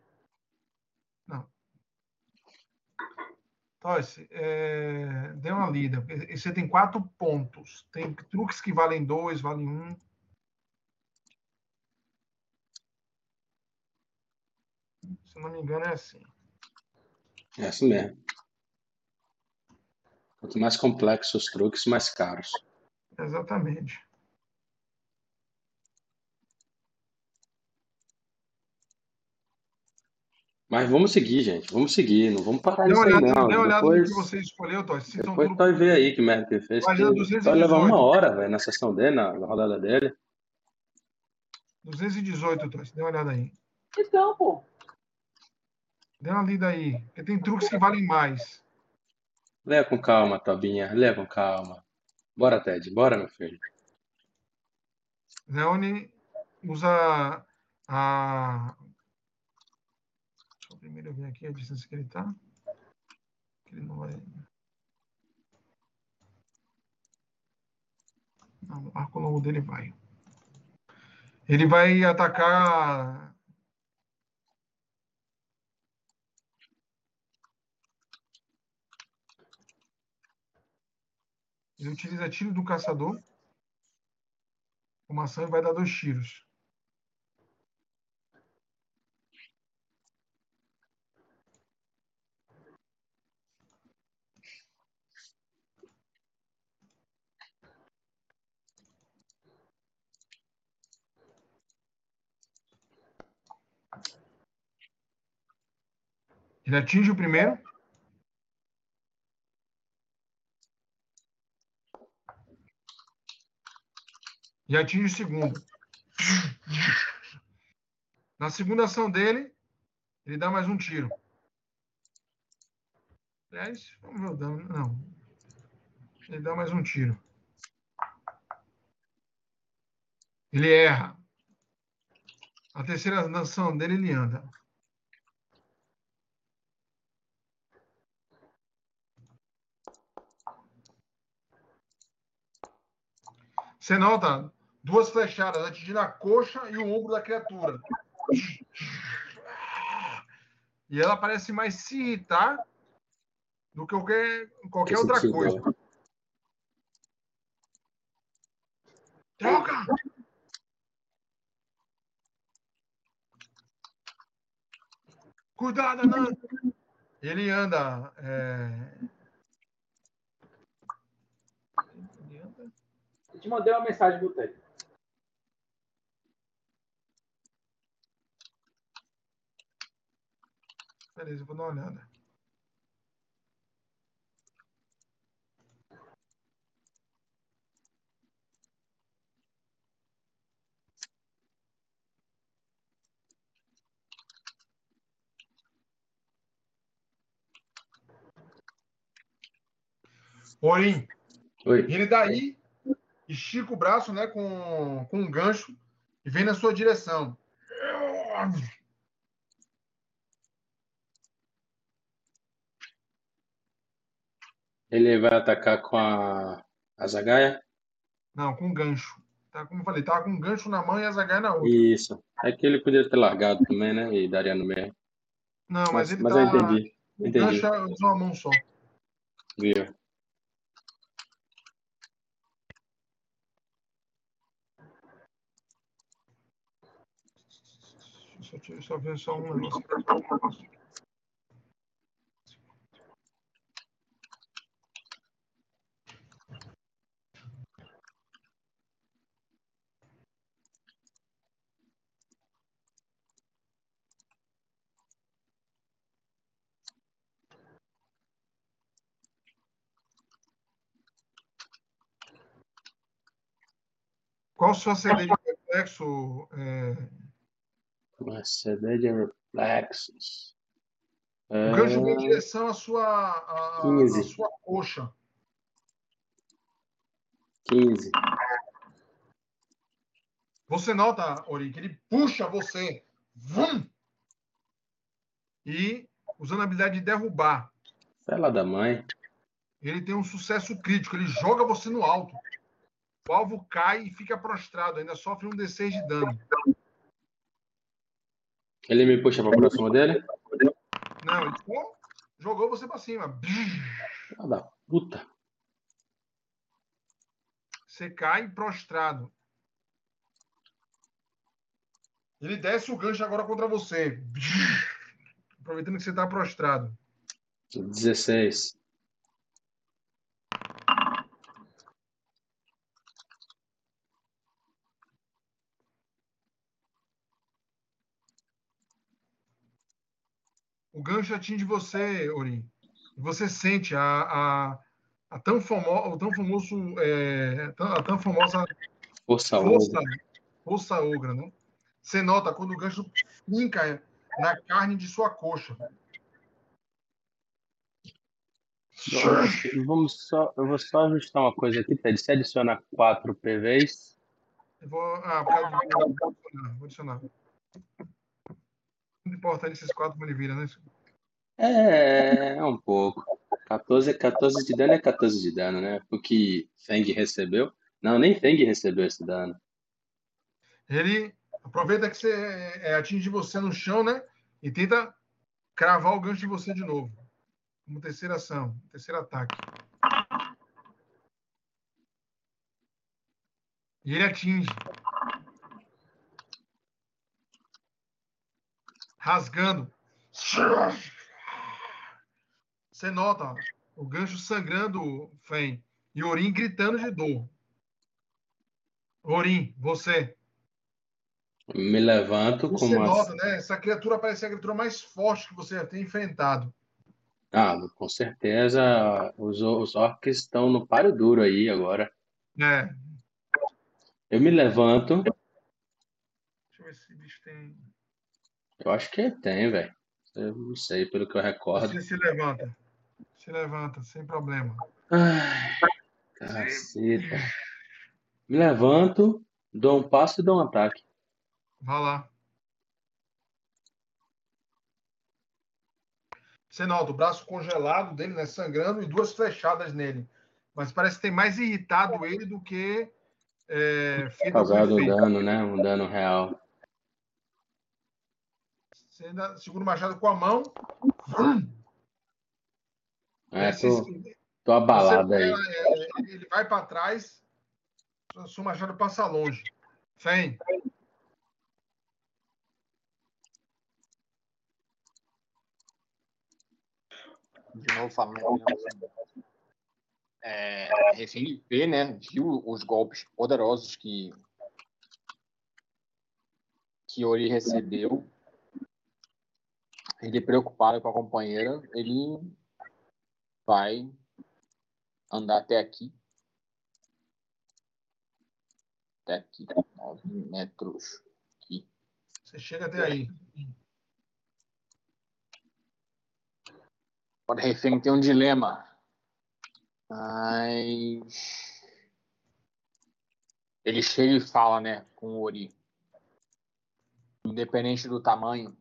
A: Tosse, é, dê uma lida. Você tem quatro pontos. Tem truques que valem dois, valem um. Se não me engano, é assim.
B: É assim mesmo. Quanto mais complexos os truques, mais caros.
A: Exatamente.
B: Mas vamos seguir, gente. Vamos seguir. Não vamos parar
A: Dê
B: nisso
A: uma
B: aí,
A: olhada,
B: não.
A: dê uma olhada no
B: Depois,
A: que você escolheu, são
B: depois
A: tudo-
B: vai ver aí que merda que ele fez.
A: Página
B: Que
A: 218.
B: vai levar uma hora, velho, na sessão dele, na, na rodada dele.
A: 218, Tosse. Dê uma olhada aí.
D: Então, pô.
A: Dê uma lida aí. Porque tem truques que valem mais.
B: Leva com calma, Tobinha. Leva com calma. Bora, Ted. Bora, meu filho.
A: Leone usa a. Deixa eu primeiro ver aqui a distância que ele está. Ele não vai. Não, o arco longo dele vai. Ele vai atacar. Ele utiliza tiro do caçador. Uma ação e vai dar dois tiros. Ele atinge o primeiro. E atinge o segundo. Na segunda ação dele, ele dá mais um tiro. Aliás, vamos ver o dano. Não. Ele dá mais um tiro. Ele erra. A terceira ação dele, ele anda. Você nota duas flechadas atingindo a coxa e o ombro da criatura. E ela parece mais se irritar do que qualquer, qualquer
B: Que
A: outra
B: sentido,
A: coisa. Droga! Cuidado, Ananda! Ele anda. é, Ele anda.
D: Eu te mandei uma mensagem do Ted.
A: Beleza, vou dar uma olhada. Orim,
B: Oi.
A: ele daí estica o braço né, com, com um gancho e vem na sua direção.
B: Ele vai atacar com a, a Zagaia?
A: Não, com gancho. Tá, como eu falei, tava com gancho na mão e a zagaia na outra.
B: Isso. É que ele poderia ter largado também, né? E daria no meio.
A: Não, mas,
B: Mas,
A: ele
B: mas
A: tá.
B: eu entendi.
A: O
B: Entendi.
A: gancho usa uma mão só.
B: Viu?
A: Só, só só um. Qual sua CD de reflexo? É...
B: De reflexos.
A: O gancho vem em
B: Ah,
A: direção à sua, à, à
B: 15.
A: sua coxa.
B: 15.
A: Você nota, Ori, que ele puxa você. Vum! E, usando a habilidade de derrubar,
B: Fela da mãe.
A: ele tem um sucesso crítico. Ele joga você no alto. O alvo cai e fica prostrado. Ainda sofre um D6 de dano.
B: Ele me puxa pra próxima dele?
A: Não, ele só jogou você pra cima.
B: Filha da puta.
A: Você cai prostrado. Ele desce o gancho agora contra você. Aproveitando que você está prostrado.
B: 16.
A: Gancho atinge você, Ori. E você sente a, a, a tão, famo, o tão famoso, é, a tão- famosa
B: Força
A: força,
B: ogra.
A: força ogra, né? Você nota quando o gancho finca na carne de sua coxa.
B: Vamos só, eu vou só ajustar uma coisa aqui, Ted. Você adiciona 4 PVs.
A: Eu vou, ah, vou adicionar. Muito importante esses quatro ele vira, né?
B: É, é um pouco. 14, 14 de dano é 14 de dano, né? O que Feng recebeu. Não, nem Feng recebeu esse dano.
A: Ele aproveita que você é, atinge você no chão, né? E tenta cravar o gancho de você de novo. Como terceira ação, terceiro ataque. E ele atinge. Rasgando. Você nota o gancho sangrando, Fen. E Orim gritando de dor. Orim, você.
B: Me levanto com
A: Você
B: uma.
A: nota, né? Essa criatura parece ser a criatura mais forte que você já tem enfrentado.
B: Ah, com certeza os, os orcs estão no páreo duro aí agora.
A: É.
B: Eu me levanto.
A: Deixa eu ver se bicho tem.
B: Eu acho que tem, velho. Eu não sei, pelo que eu recordo.
A: Você se levanta. Se levanta, sem problema.
B: Ai, caceta. Me levanto, dou um passo e dou um ataque.
A: Vá lá. Você nota o braço congelado dele, né? Sangrando e duas flechadas nele. Mas parece que tem mais irritado ele do que é,
B: Causado um dano, né? Um dano real.
A: Você ainda segura o machado com a mão.
B: É, tô, tô abalado aí.
A: é, ele vai para trás, seu machado passa longe. Fen,
C: De novo né? É, refém vê, né? Viu os golpes poderosos que que Ori recebeu. Ele preocupado com a companheira, ele vai andar até aqui. Até aqui, 9 metros. Aqui.
A: você chega até aí.
C: O refém tem um dilema. Mas. Ele chega e fala, né, com o Ori. Independente do tamanho,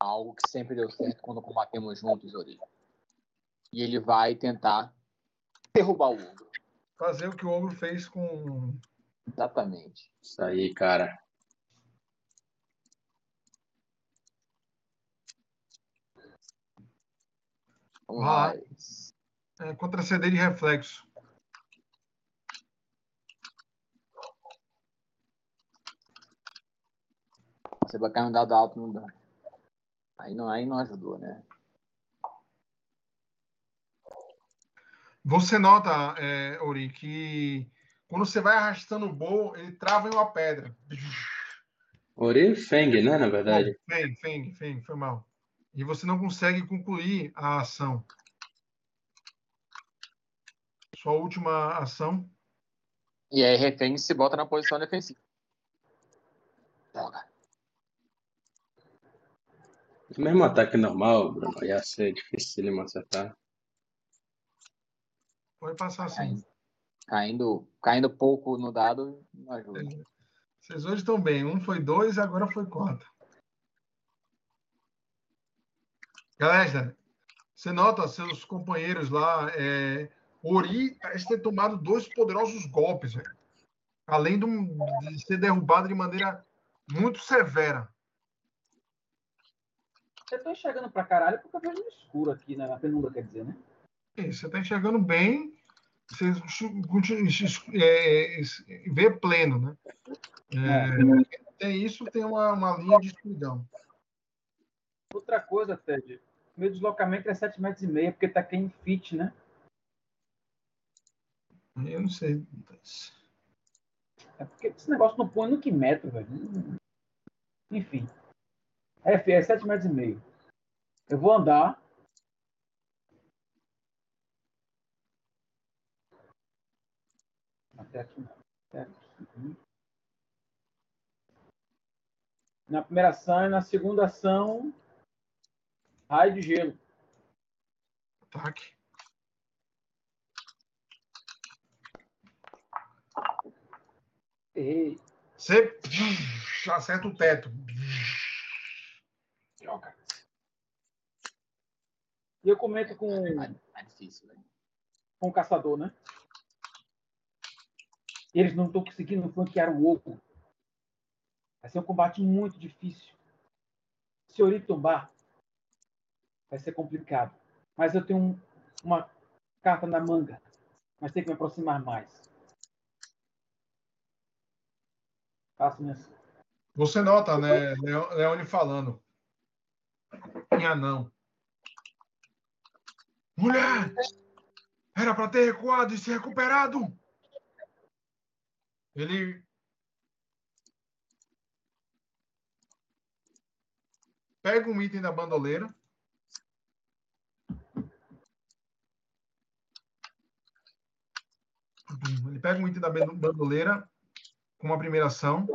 C: algo que sempre deu certo quando combatemos juntos, Ori. E ele vai tentar derrubar o ogro.
A: Fazer o que o ogro fez com.
C: Exatamente.
B: Isso aí, cara.
C: Vamos
A: Ah.
C: lá.
A: É, contra CD de reflexo.
C: Você vai cair um dado alto no dano. Aí não, aí não ajudou, né?
A: Você nota, é, Ori, que quando você vai arrastando o bow, ele trava em uma pedra.
B: Ori Feng, né? Na verdade.
A: Feng, Feng, Feng, foi mal. E você não consegue concluir a ação. Sua última ação.
C: E aí refém se bota na posição defensiva. Droga.
B: O mesmo ataque normal, Bruno, ia ser difícil ele acertar.
A: Pode passar assim.
C: Caindo, caindo pouco no dado, não ajuda.
A: Vocês hoje estão bem. Um foi dois, agora foi quatro. Galera, você nota seus companheiros lá. É, Ori parece ter tomado dois poderosos golpes, velho. além de, de ser derrubado de maneira muito severa.
D: Eu tô enxergando pra caralho porque eu vejo no escuro aqui, né? na penumbra, quer dizer, né?
A: Você tá enxergando bem, você é, vê pleno, né? É, tem isso, tem uma, uma linha de escuridão.
D: Outra coisa, Ted, meu deslocamento é 7 metros e meio, porque tá aqui em fit, né?
A: Eu não sei.
D: É porque esse negócio não põe no que metro, velho. Enfim. F é 7 metros e meio. Eu vou andar. Até aqui. Até aqui. Na primeira ação e na segunda ação. Raio de gelo.
A: Ataque.
D: Errei.
A: Você acerta o teto.
D: Droga. E eu comento com,
C: Tá difícil, velho.
D: com o caçador, né? Eles não estão conseguindo flanquear o oco. Vai ser um combate muito difícil. Se Ori tombar, vai ser complicado. Mas eu tenho um- uma carta na manga. Mas tem que me aproximar mais. Faço minhas
A: Você nota, né, Leo- Leone falando. Em anão. Mulher! Era para ter recuado e se recuperado! Ele. Pega um item da bandoleira. Ele pega um item da bandoleira com uma primeira ação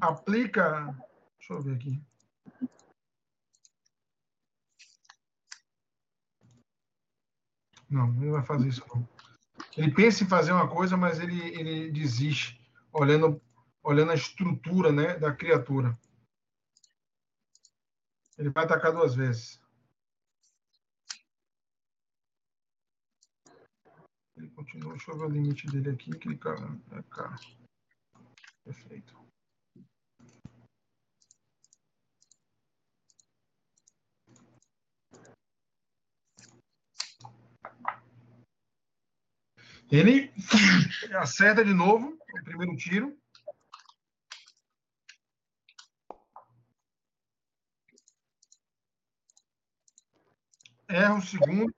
A: aplica. Deixa eu ver aqui. Não, não vai fazer isso não. Ele pensa em fazer uma coisa, mas ele, ele desiste, olhando, olhando a estrutura né, da criatura. Ele vai atacar duas vezes. Ele continua. Deixa eu ver o limite dele aqui. Cara, é. Perfeito. Ele acerta de novo o primeiro tiro. Erra o segundo.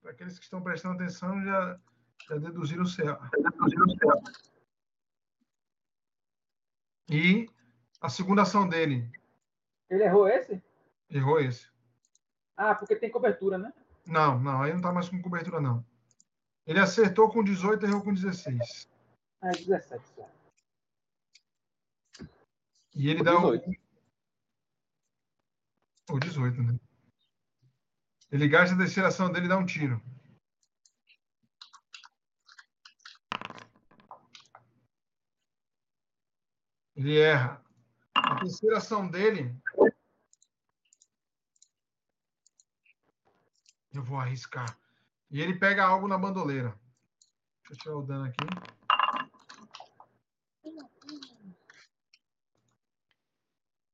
A: Para aqueles que estão prestando atenção, já, já deduziram o CA. E a segunda ação dele.
D: Ele errou esse?
A: Errou esse.
D: Ah, porque tem cobertura, né?
A: Não, não, aí não tá mais com cobertura, não. Ele acertou com 18 e errou com 16.
D: Ah, é 17 só.
A: E ele
C: O
A: dá
C: 18.
A: um. Ou 18, né? Ele gasta a terceira ação dele e dá um tiro. Ele erra. A terceira ação dele. Eu vou arriscar. E ele pega algo na bandoleira. Deixa eu tirar o dano aqui.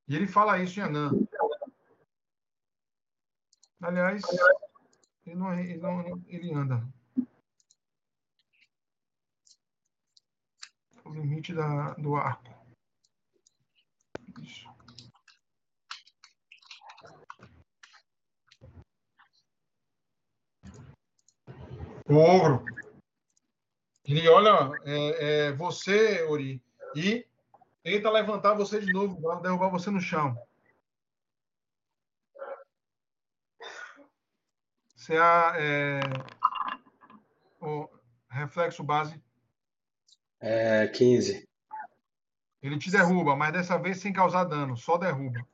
A: E ele fala isso em Anã. Aliás, ele, não, ele, não, ele anda. O limite da, do arco. Isso. O ogro. Ele olha é, é, você, Ori, e tenta levantar você de novo, derrubar você no chão. Você é, o, reflexo base.
B: É 15.
A: Ele te derruba, mas dessa vez sem causar dano, só derruba.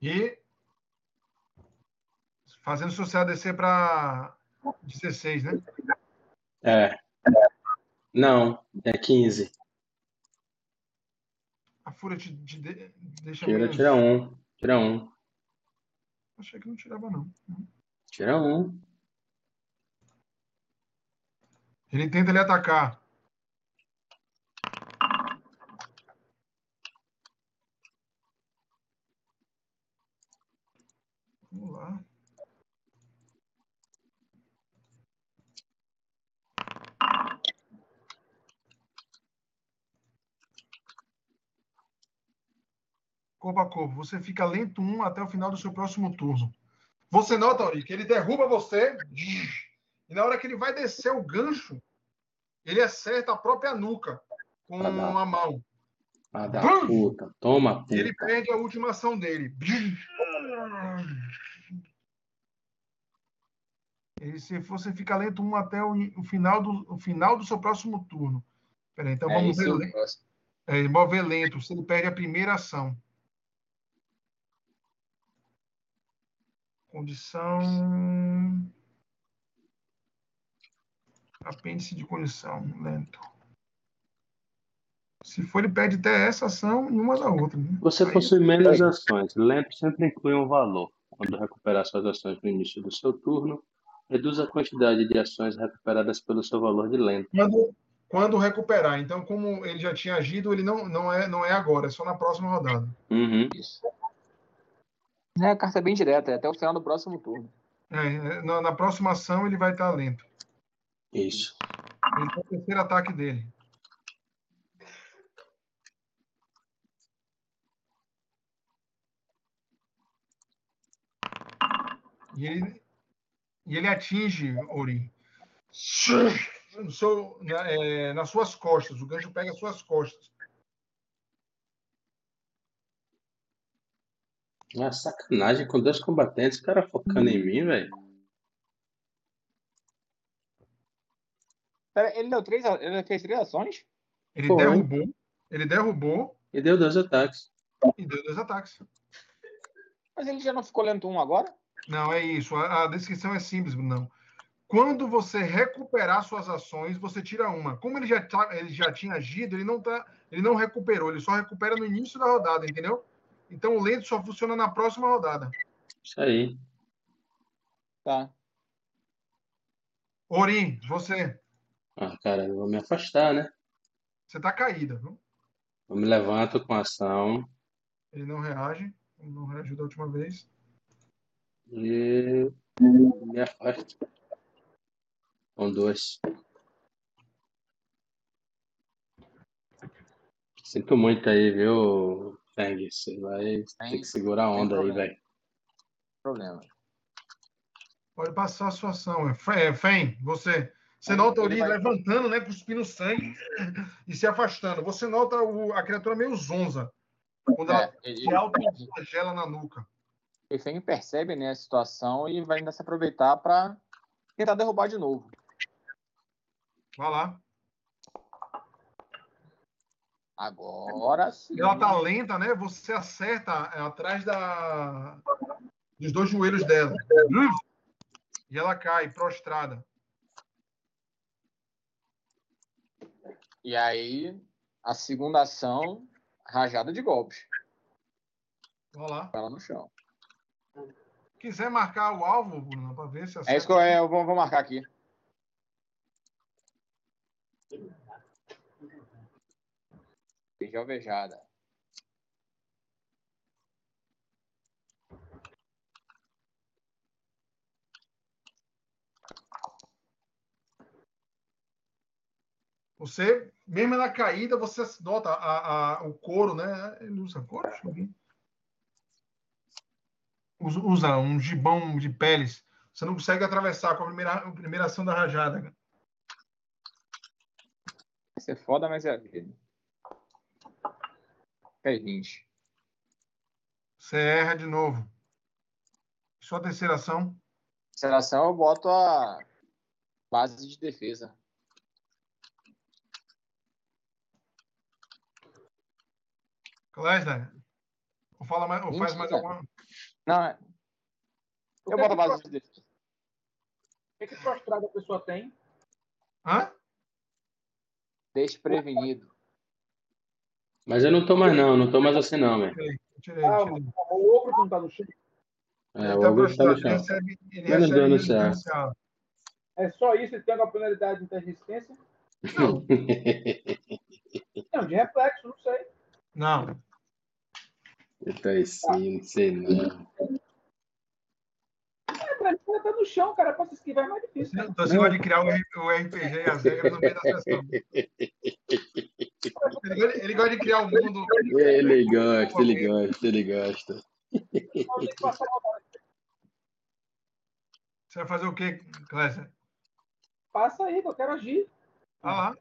A: E fazendo CA descer para 16, né?
B: É. Não, é 15.
A: A fúria te, te de- deixa
B: Tira,
A: menos-
B: tira um. Tira um.
A: Achei que não tirava, não.
B: Tira um.
A: Ele tenta lhe atacar. Vamos lá. Corpo a corpo. Você fica lento um até o final do seu próximo turno. Você nota, Ori, que ele derruba você. E na hora que ele vai descer o gancho, ele acerta a própria nuca com a mão.
B: Da
A: Vum!
B: puta. Toma,
A: E ele
B: puta.
A: perde a última ação dele. E se você fica lento um até o, o final, do, o final do seu próximo turno. Peraí, então
C: É
A: vamos ver.
C: próximo.
A: É, mover lento, se ele perde a primeira ação. Condição. Apêndice de condição, lento. Se for, ele perde até essa ação e uma da outra. Né?
B: Você
A: Aí-
B: possui menos ações. Lento sempre inclui um valor. Quando recuperar suas ações no início do seu turno, reduz a quantidade de ações recuperadas pelo seu valor de lento.
A: Quando, quando recuperar. Então, como ele já tinha agido, ele não, não, é, não é agora, é só na próxima rodada.
B: Uhum.
C: Isso. É, a carta é bem direta, é até o final do próximo turno.
A: É, é, na, na próxima ação, ele vai estar lento.
B: Isso.
A: É o terceiro ataque dele. E ele, e ele atinge Ori. No seu- na- é, nas suas costas. O gancho pega as suas costas.
B: É sacanagem com dois combatentes, o cara focando em mim, velho.
C: Ele deu três, ele fez três ações?
A: Ele
B: Foi.
A: derrubou. Ele derrubou
B: E deu dois ataques.
A: e deu dois ataques.
C: Mas ele já não ficou lento um agora?
A: Não, é isso. A, a descrição é simples, não. Quando você recuperar suas ações, você tira uma. Como ele já, tá- ele já tinha agido, ele não, tá, ele não recuperou, ele só recupera no início da rodada, entendeu? Então o lento só funciona na próxima rodada.
B: Isso aí.
C: Tá.
A: Orim, você.
B: Ah, cara, eu vou me afastar, né?
A: Você tá caída, viu?
B: Eu me levanto com ação
A: Ele não reage. Ele não reagiu da última vez.
B: e me afasto. Com dois. Sinto muito aí, viu, Feng? Você vai ter que segurar a onda aí, velho.
C: Problema.
A: Pode passar a sua ação. É, é, Fen, você. Você nota o
C: ele vai-
A: levantando, né? Cuspindo sangue e se afastando. Você nota o- a criatura meio zonza. Quando ela
C: É, ele,
A: se autoflagela na nuca.
C: o Feng percebe né, a situação e vai ainda se aproveitar para tentar derrubar de novo.
A: Vai lá.
C: Agora sim.
A: Ela tá lenta, né? Você acerta atrás da... dos dois joelhos dela. E ela cai prostrada.
C: E aí, a segunda ação, rajada de golpes.
A: Vai lá.
C: Ela no chão.
A: Quiser marcar o alvo, Bruno, para ver se acerta.
C: É isso que eu, é, eu vou, vou marcar aqui. Beijo alvejada.
A: Você, mesmo na caída, você nota a, a- o couro, né? Ele usa couro? Deixa eu ver. Usa, usa um gibão de peles. Você não consegue atravessar com a primeira, a primeira ação da rajada.
C: Vai ser foda, mas é a vida. É 20.
A: Você erra de novo. Sua terceira ação.
C: Terceira ação eu boto a base de defesa.
A: Lesnar, ou fala mais, ou faz mais alguma.
C: Não, é. Eu
D: que,
C: boto a
D: que,
C: base de defesa.
D: o que, que prostrado a pessoa tem?
A: Hã?
C: Desprevenido.
B: Mas eu não tô mais não, não tô mais assim não, velho.
D: Calma, o ogro não tá no chão.
B: É, o
A: tá
B: ogro tá no chão.
A: recebe, ele
B: Menos dano certo.
D: É só isso, ele tem alguma penalidade de interresistência?
A: Não,
D: Não, de reflexo, não sei.
A: não.
B: Eu tô assim, não sei não.
D: Ele tá no chão, cara, pra se esquivar é mais difícil. Né?
A: Então você gosta de criar o RPG e as regras no meio da sessão. Ele, gosta- ele gosta de criar o mundo.
B: Ele gosta, ele gosta, ele gosta.
A: Você vai fazer o quê, Clécia?
D: Passa aí, eu quero agir.
A: Ah lá,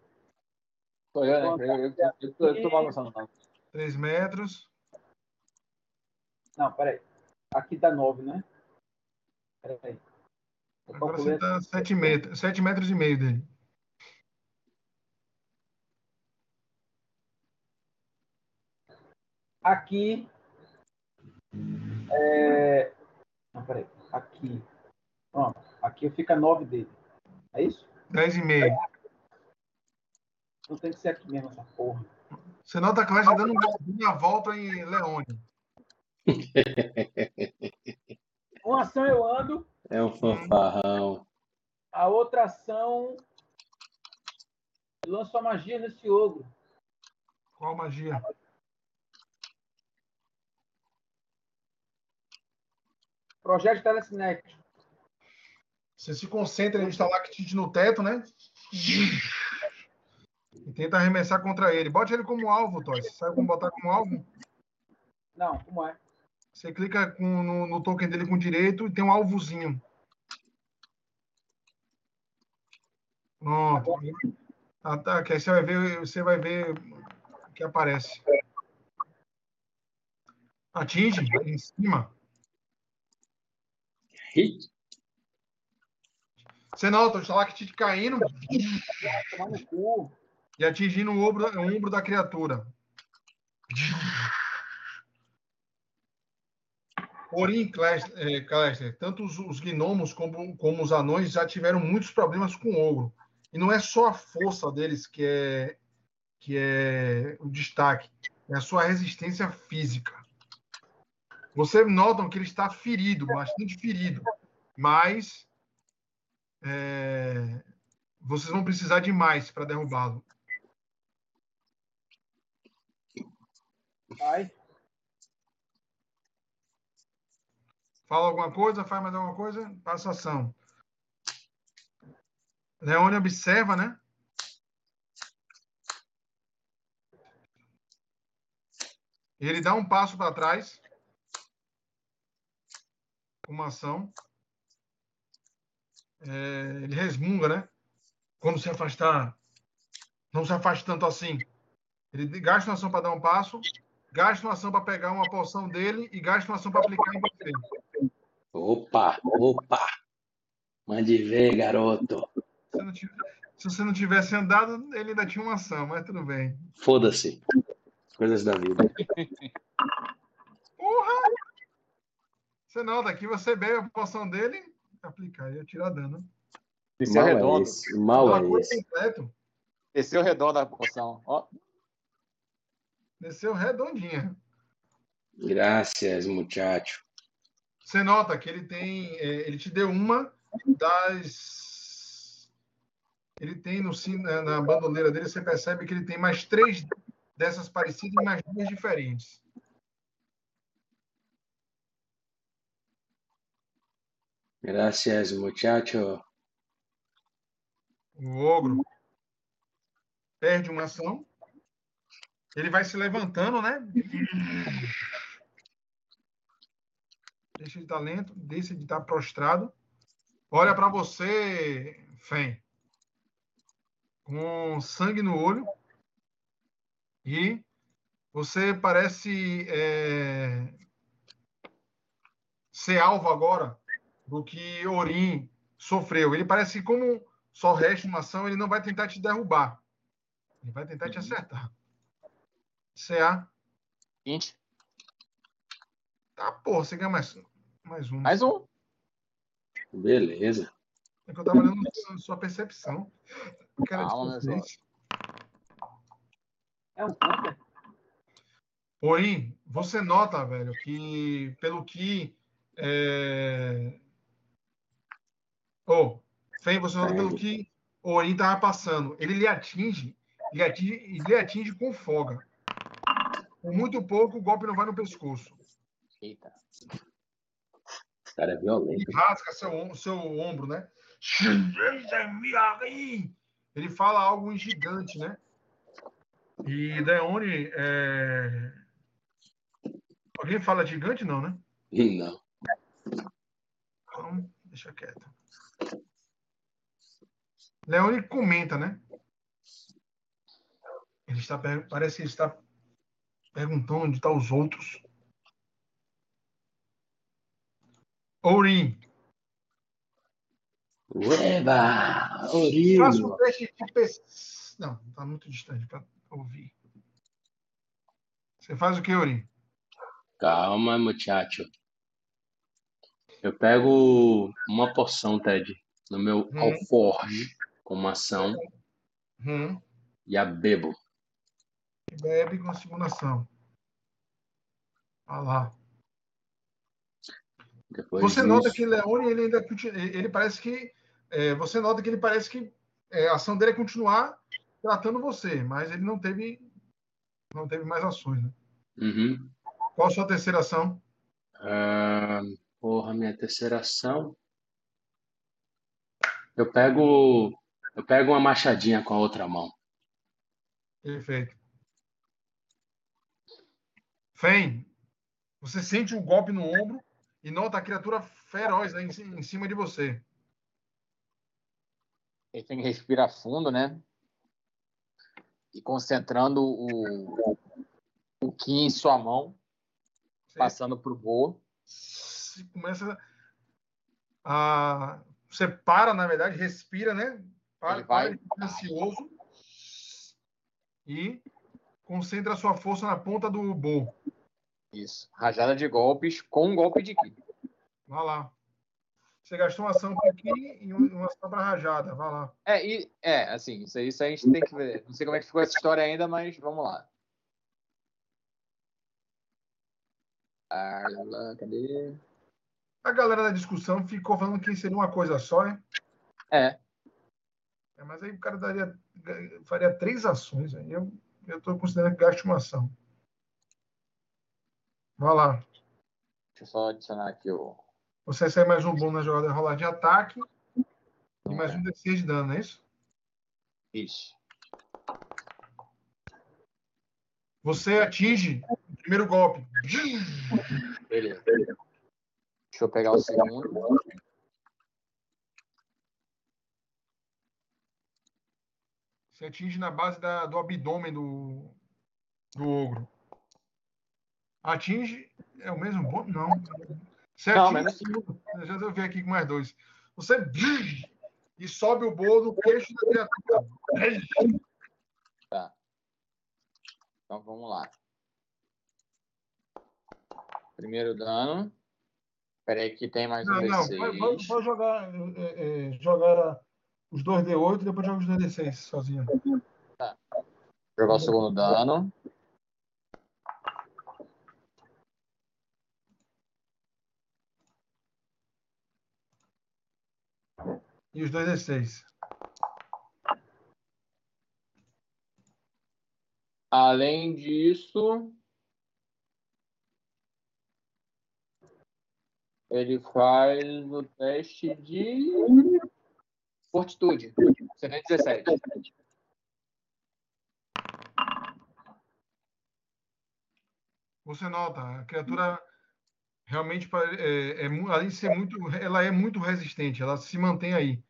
C: Tô eu, né? Eu, eu, eu, eu, tô- eu tô balançando. não.
A: 3 metros.
D: Não, peraí. Aqui dá 9, né? Peraí. Eu
A: Agora você tá 7 metros, 7 metros e meio dele.
D: Aqui. É... Não, peraí. Aqui. Pronto. Aqui fica 9 dele. É isso?
A: 10 e meio.
D: Não tem que ser aqui mesmo essa porra.
A: Você nota a Clécia dando uma volta em Leone.
D: Uma ação eu ando,
B: É um fanfarrão.
D: a outra ação. Eu lanço a magia nesse ogro.
A: Qual magia?
D: Projeto telecinético.
A: Você se concentra em instalar kit no teto, né? E tenta arremessar contra ele. Bote ele como alvo, Toys. Você sabe como botar como alvo?
D: Não, como é?
A: Você clica com- no, no token dele com direito e tem um alvozinho. Pronto. Ah, tá, que aí você vai ver, você vai ver o que aparece. Atinge em cima.
B: Hit.
A: Você nota o Stalactite caindo e atingindo o ombro, o ombro da criatura. Porém, Cles- eh, Clester, tanto os, os gnomos como, como os anões já tiveram muitos problemas com o ogro. E não é só a força deles que é, que é o destaque, é a sua resistência física. Você notam que ele está ferido, bastante ferido, mas é, vocês vão precisar de mais para derrubá-lo.
D: Vai.
A: Fala alguma coisa? Faz mais alguma coisa? Passa ação. Leone observa, né? Ele dá um passo para trás. Uma ação. É, ele resmunga, né? Quando se afastar, não se afaste tanto assim. Ele gasta uma ação para dar um passo, gasta uma ação para pegar uma poção dele e gasta uma ação para aplicar em você.
B: Opa, opa. Mande ver, garoto.
A: Se, não tivesse- se você não tivesse andado, ele ainda tinha uma ação, mas tudo bem.
B: Foda-se. Coisas da vida.
A: Porra! Você nota aqui, você bebe a poção dele, aplicar e atirar dano.
C: Desceu
B: Mal é
C: redondo.
B: esse. Mal
A: Uma
B: é esse.
A: completo,
C: Desceu redondo a poção. Ó,
A: desceu redondinha.
B: Graças, muchacho.
A: Você nota que ele tem. é, ele te deu uma das. Ele tem no, cin- na bandoleira dele, você percebe que ele tem mais três dessas parecidas e mais duas diferentes.
B: Graças, muchacho.
A: O ogro perde uma ação. Ele vai se levantando, né? Deixa de estar lento, deixa de estar prostrado. Olha para você, Fen, com sangue no olho. E você parece é, ser alvo agora do que Orim sofreu. Ele parece que, como só resta uma ação, ele não vai tentar te derrubar. Ele vai tentar te
C: Uhum.
A: acertar. CA.
C: 20.
A: Tá, porra, você ganha mais, mais um.
C: Mais um.
B: Beleza.
A: É que eu tava olhando sua percepção.
C: Calma,
A: vocês.
D: É um counter?
A: Orim, você nota, velho, que pelo que. É... Oh, Fen, você nota pelo que o Orim tava passando. Ele lhe atinge, lhe atinge, lhe atinge com folga. Por muito pouco, o golpe não vai no pescoço.
C: Eita.
B: Esse cara é violento.
A: Ele rasga seu, seu ombro, né? Ele fala algo em gigante, né? E Deone. É... Alguém fala gigante, não, né?
B: Não.
A: Então, deixa quieto. Leone comenta, né? Ele está, parece que ele está perguntando onde estão os outros. Ourim,
B: Ueba!
A: faça um teste de pes... Não, está muito distante para ouvir. Você faz o que, Ourim?
B: Calma, muchacho. Eu pego uma porção, Ted, no meu
A: Hum.
B: alforge, como ação,
A: Hum,
B: e a bebo.
A: bebe com a segunda ação. Olha lá.
B: Depois
A: Você nota
B: disso-
A: que Leone, ele ainda ele parece que é, você nota que ele parece que é, a ação dele é continuar tratando você, mas ele não teve não teve mais ações. Né?
B: Uhum.
A: Qual a sua terceira ação?
B: Ah, porra, minha terceira ação. Eu pego, eu pego uma machadinha com a outra mão.
A: Perfeito. Fen, você sente um golpe no ombro e nota a criatura feroz né, em, em cima de você.
C: Ele tem que respirar fundo, né? E concentrando o, o Ki em sua mão,
A: Você
C: passando pro Bo.
A: se começa a. Você para, na verdade, respira, né? Para,
C: Ele vai-
A: para ansioso e concentra a sua força na ponta do bo.
C: Isso. Rajada de golpes com um golpe de Ki.
A: Vai lá. Você gastou uma ação para aqui e um- uma ação para rajada. Vai lá.
C: É, e, é, assim, isso isso a gente tem que ver. Não sei como é que ficou essa história ainda, mas vamos lá. Lá, cadê?
A: A galera da discussão ficou falando que seria uma coisa só, hein?
C: É,
A: É, mas aí o cara daria, faria três ações. Aí eu estou considerando que gaste uma ação. Vai lá.
C: deixa eu só adicionar aqui o.
A: Você recebe mais um bônus na jogada rolar de ataque e mais um D6 de dano, não é isso?
C: Isso.
A: Você atinge o primeiro golpe.
C: Beleza. Deixa eu pegar o segundo.
A: Você atinge na base da- do abdômen do, do ogro. Atinge. É o mesmo bônus? Não. Você
C: Não,
A: atinge.
C: mas-.
A: Já eu ver aqui com mais dois. Você. E sobe o bolo no queixo da criatura.
C: Então vamos lá. Primeiro dano. Peraí que tem mais um
A: Não, não.
C: D6.
A: Pode, pode- pode jogar, é, é, jogar os dois D8 e depois joga os dois D6 sozinho.
C: Jogar o segundo dano.
A: E os dois D6.
C: Além disso, ele faz o teste de fortitude. Você tem 17.
A: Você nota, a criatura realmente, é, é além de ser muito, ela é muito resistente, ela se mantém aí.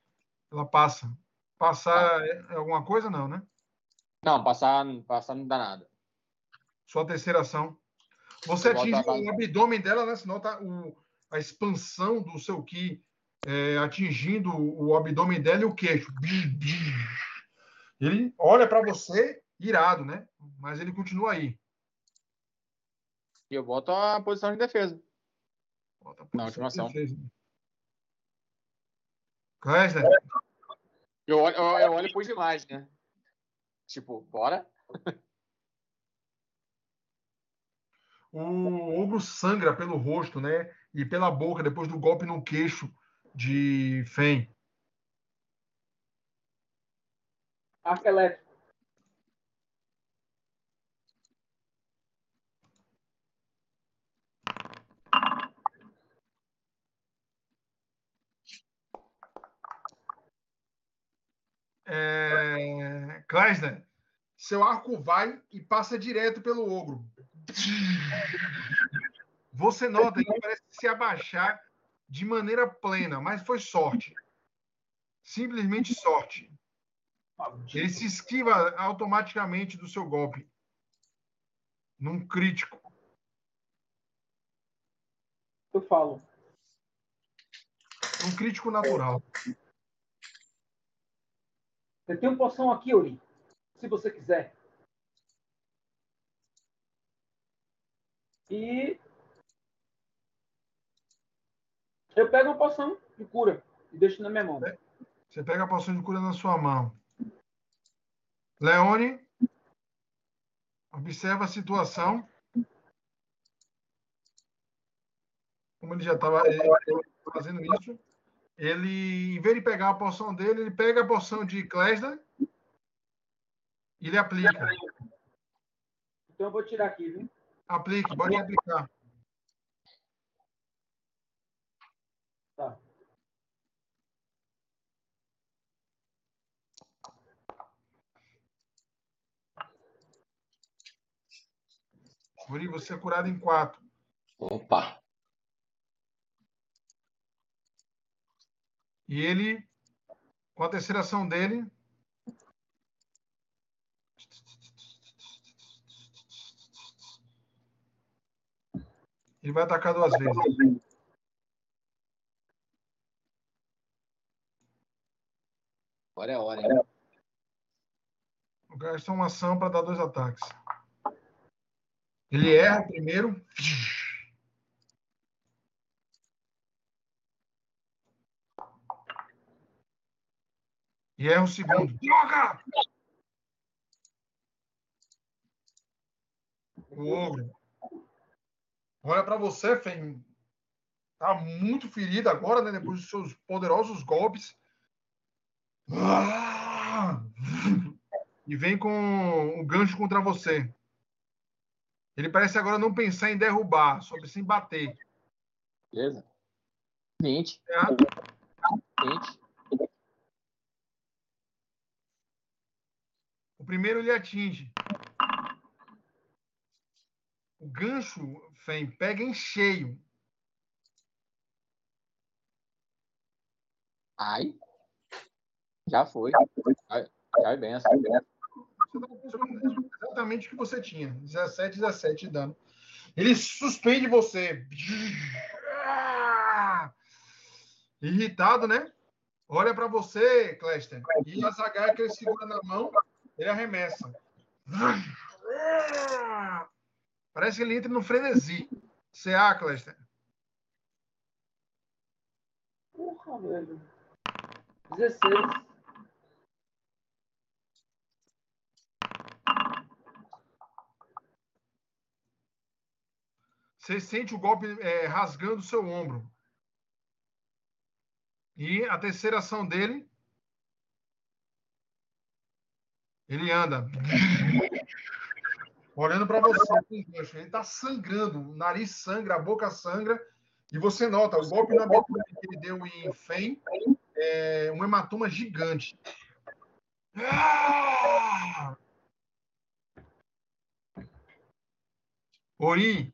A: Ela passa. Passar é é alguma coisa? Não, né?
C: Não, passar, passar não dá nada.
A: Sua terceira ação. Você atinge o abdômen dela, né? Você nota o, a expansão do seu Ki é, atingindo o abdômen dela e o queixo. Ele olha para você irado, né? Mas ele continua aí.
C: E eu volto à posição de defesa. Na última ação.
A: Klesner,
C: Eu olho, eu, eu olho pros demais, né? Tipo, bora?
A: o ogro sangra pelo rosto, né? E pela boca depois do golpe no queixo de Fen.
D: Arco elétrico.
A: É... Kleisner, seu arco vai e passa direto pelo ogro. Você nota que ele parece se abaixar de maneira plena, mas foi sorte. Simplesmente sorte. Ele se esquiva automaticamente do seu golpe. Num crítico.
D: Eu falo.
A: Um crítico natural.
D: Eu tenho poção aqui, Ori. Se você quiser. E eu pego uma poção de cura e deixo na minha mão.
A: Você pega a poção de cura na sua mão. Leone, observa a situação. Como ele já estava fazendo isso, ele, em vez de pegar a poção dele, ele pega a poção de Klesda e ele aplica.
D: Então eu vou tirar aqui, viu?
A: Aplique, pode aplicar.
D: Tá.
A: Uri, você é curado em quatro.
B: Opa.
A: E ele, com a terceira ação dele, ele vai atacar duas vezes.
C: Agora é a hora, hein?
A: Gasta uma ação para dar dois ataques. Ele erra o primeiro. E erra o segundo. Droga! O ogro. Olha para você, Fen. Tá muito ferido agora, né? Depois dos seus poderosos golpes. Ah! E vem com um gancho contra você. Ele parece agora não pensar em derrubar, só pensa em bater.
C: Beleza? 20.
A: Certo?
C: 20.
A: Primeiro ele atinge. O gancho, Fen, pega em cheio.
C: Ai. Já foi. Já, já é benção.
A: Exatamente o que você tinha. 17, 17 de dano. Ele suspende você. Irritado, né? Olha para você, Clester. E a zagaia que ele segura na mão, ele arremessa. Parece que ele entra no frenesi. CA, Clester.
D: Porra, velho. 16.
A: Você sente o golpe é, rasgando o seu ombro. E a terceira ação dele. Ele anda. Olhando para você. Ele está sangrando. O nariz sangra, a boca sangra. E você nota o golpe na abertura que ele deu em Fen. É um hematoma gigante. Ah! Ori,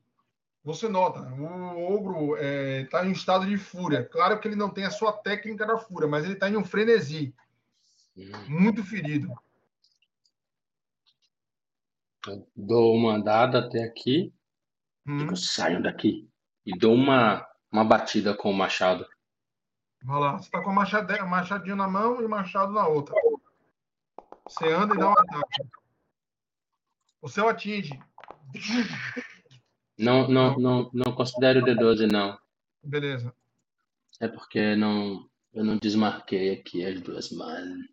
A: você nota, o ogro está em um estado de fúria. Claro que ele não tem a sua técnica da fúria, mas ele está em um frenesi. Muito ferido.
B: Eu dou uma andada até aqui,
A: Hum,
B: saiam daqui. E dou uma, uma batida com o machado.
A: Vai lá. Você tá com a machade- machadinho na mão e machado na outra. Você anda e dá um ataque. O seu atinge.
B: Não, não, não, não considero o D12, não.
A: Beleza.
B: É porque não, eu não desmarquei aqui as duas manos.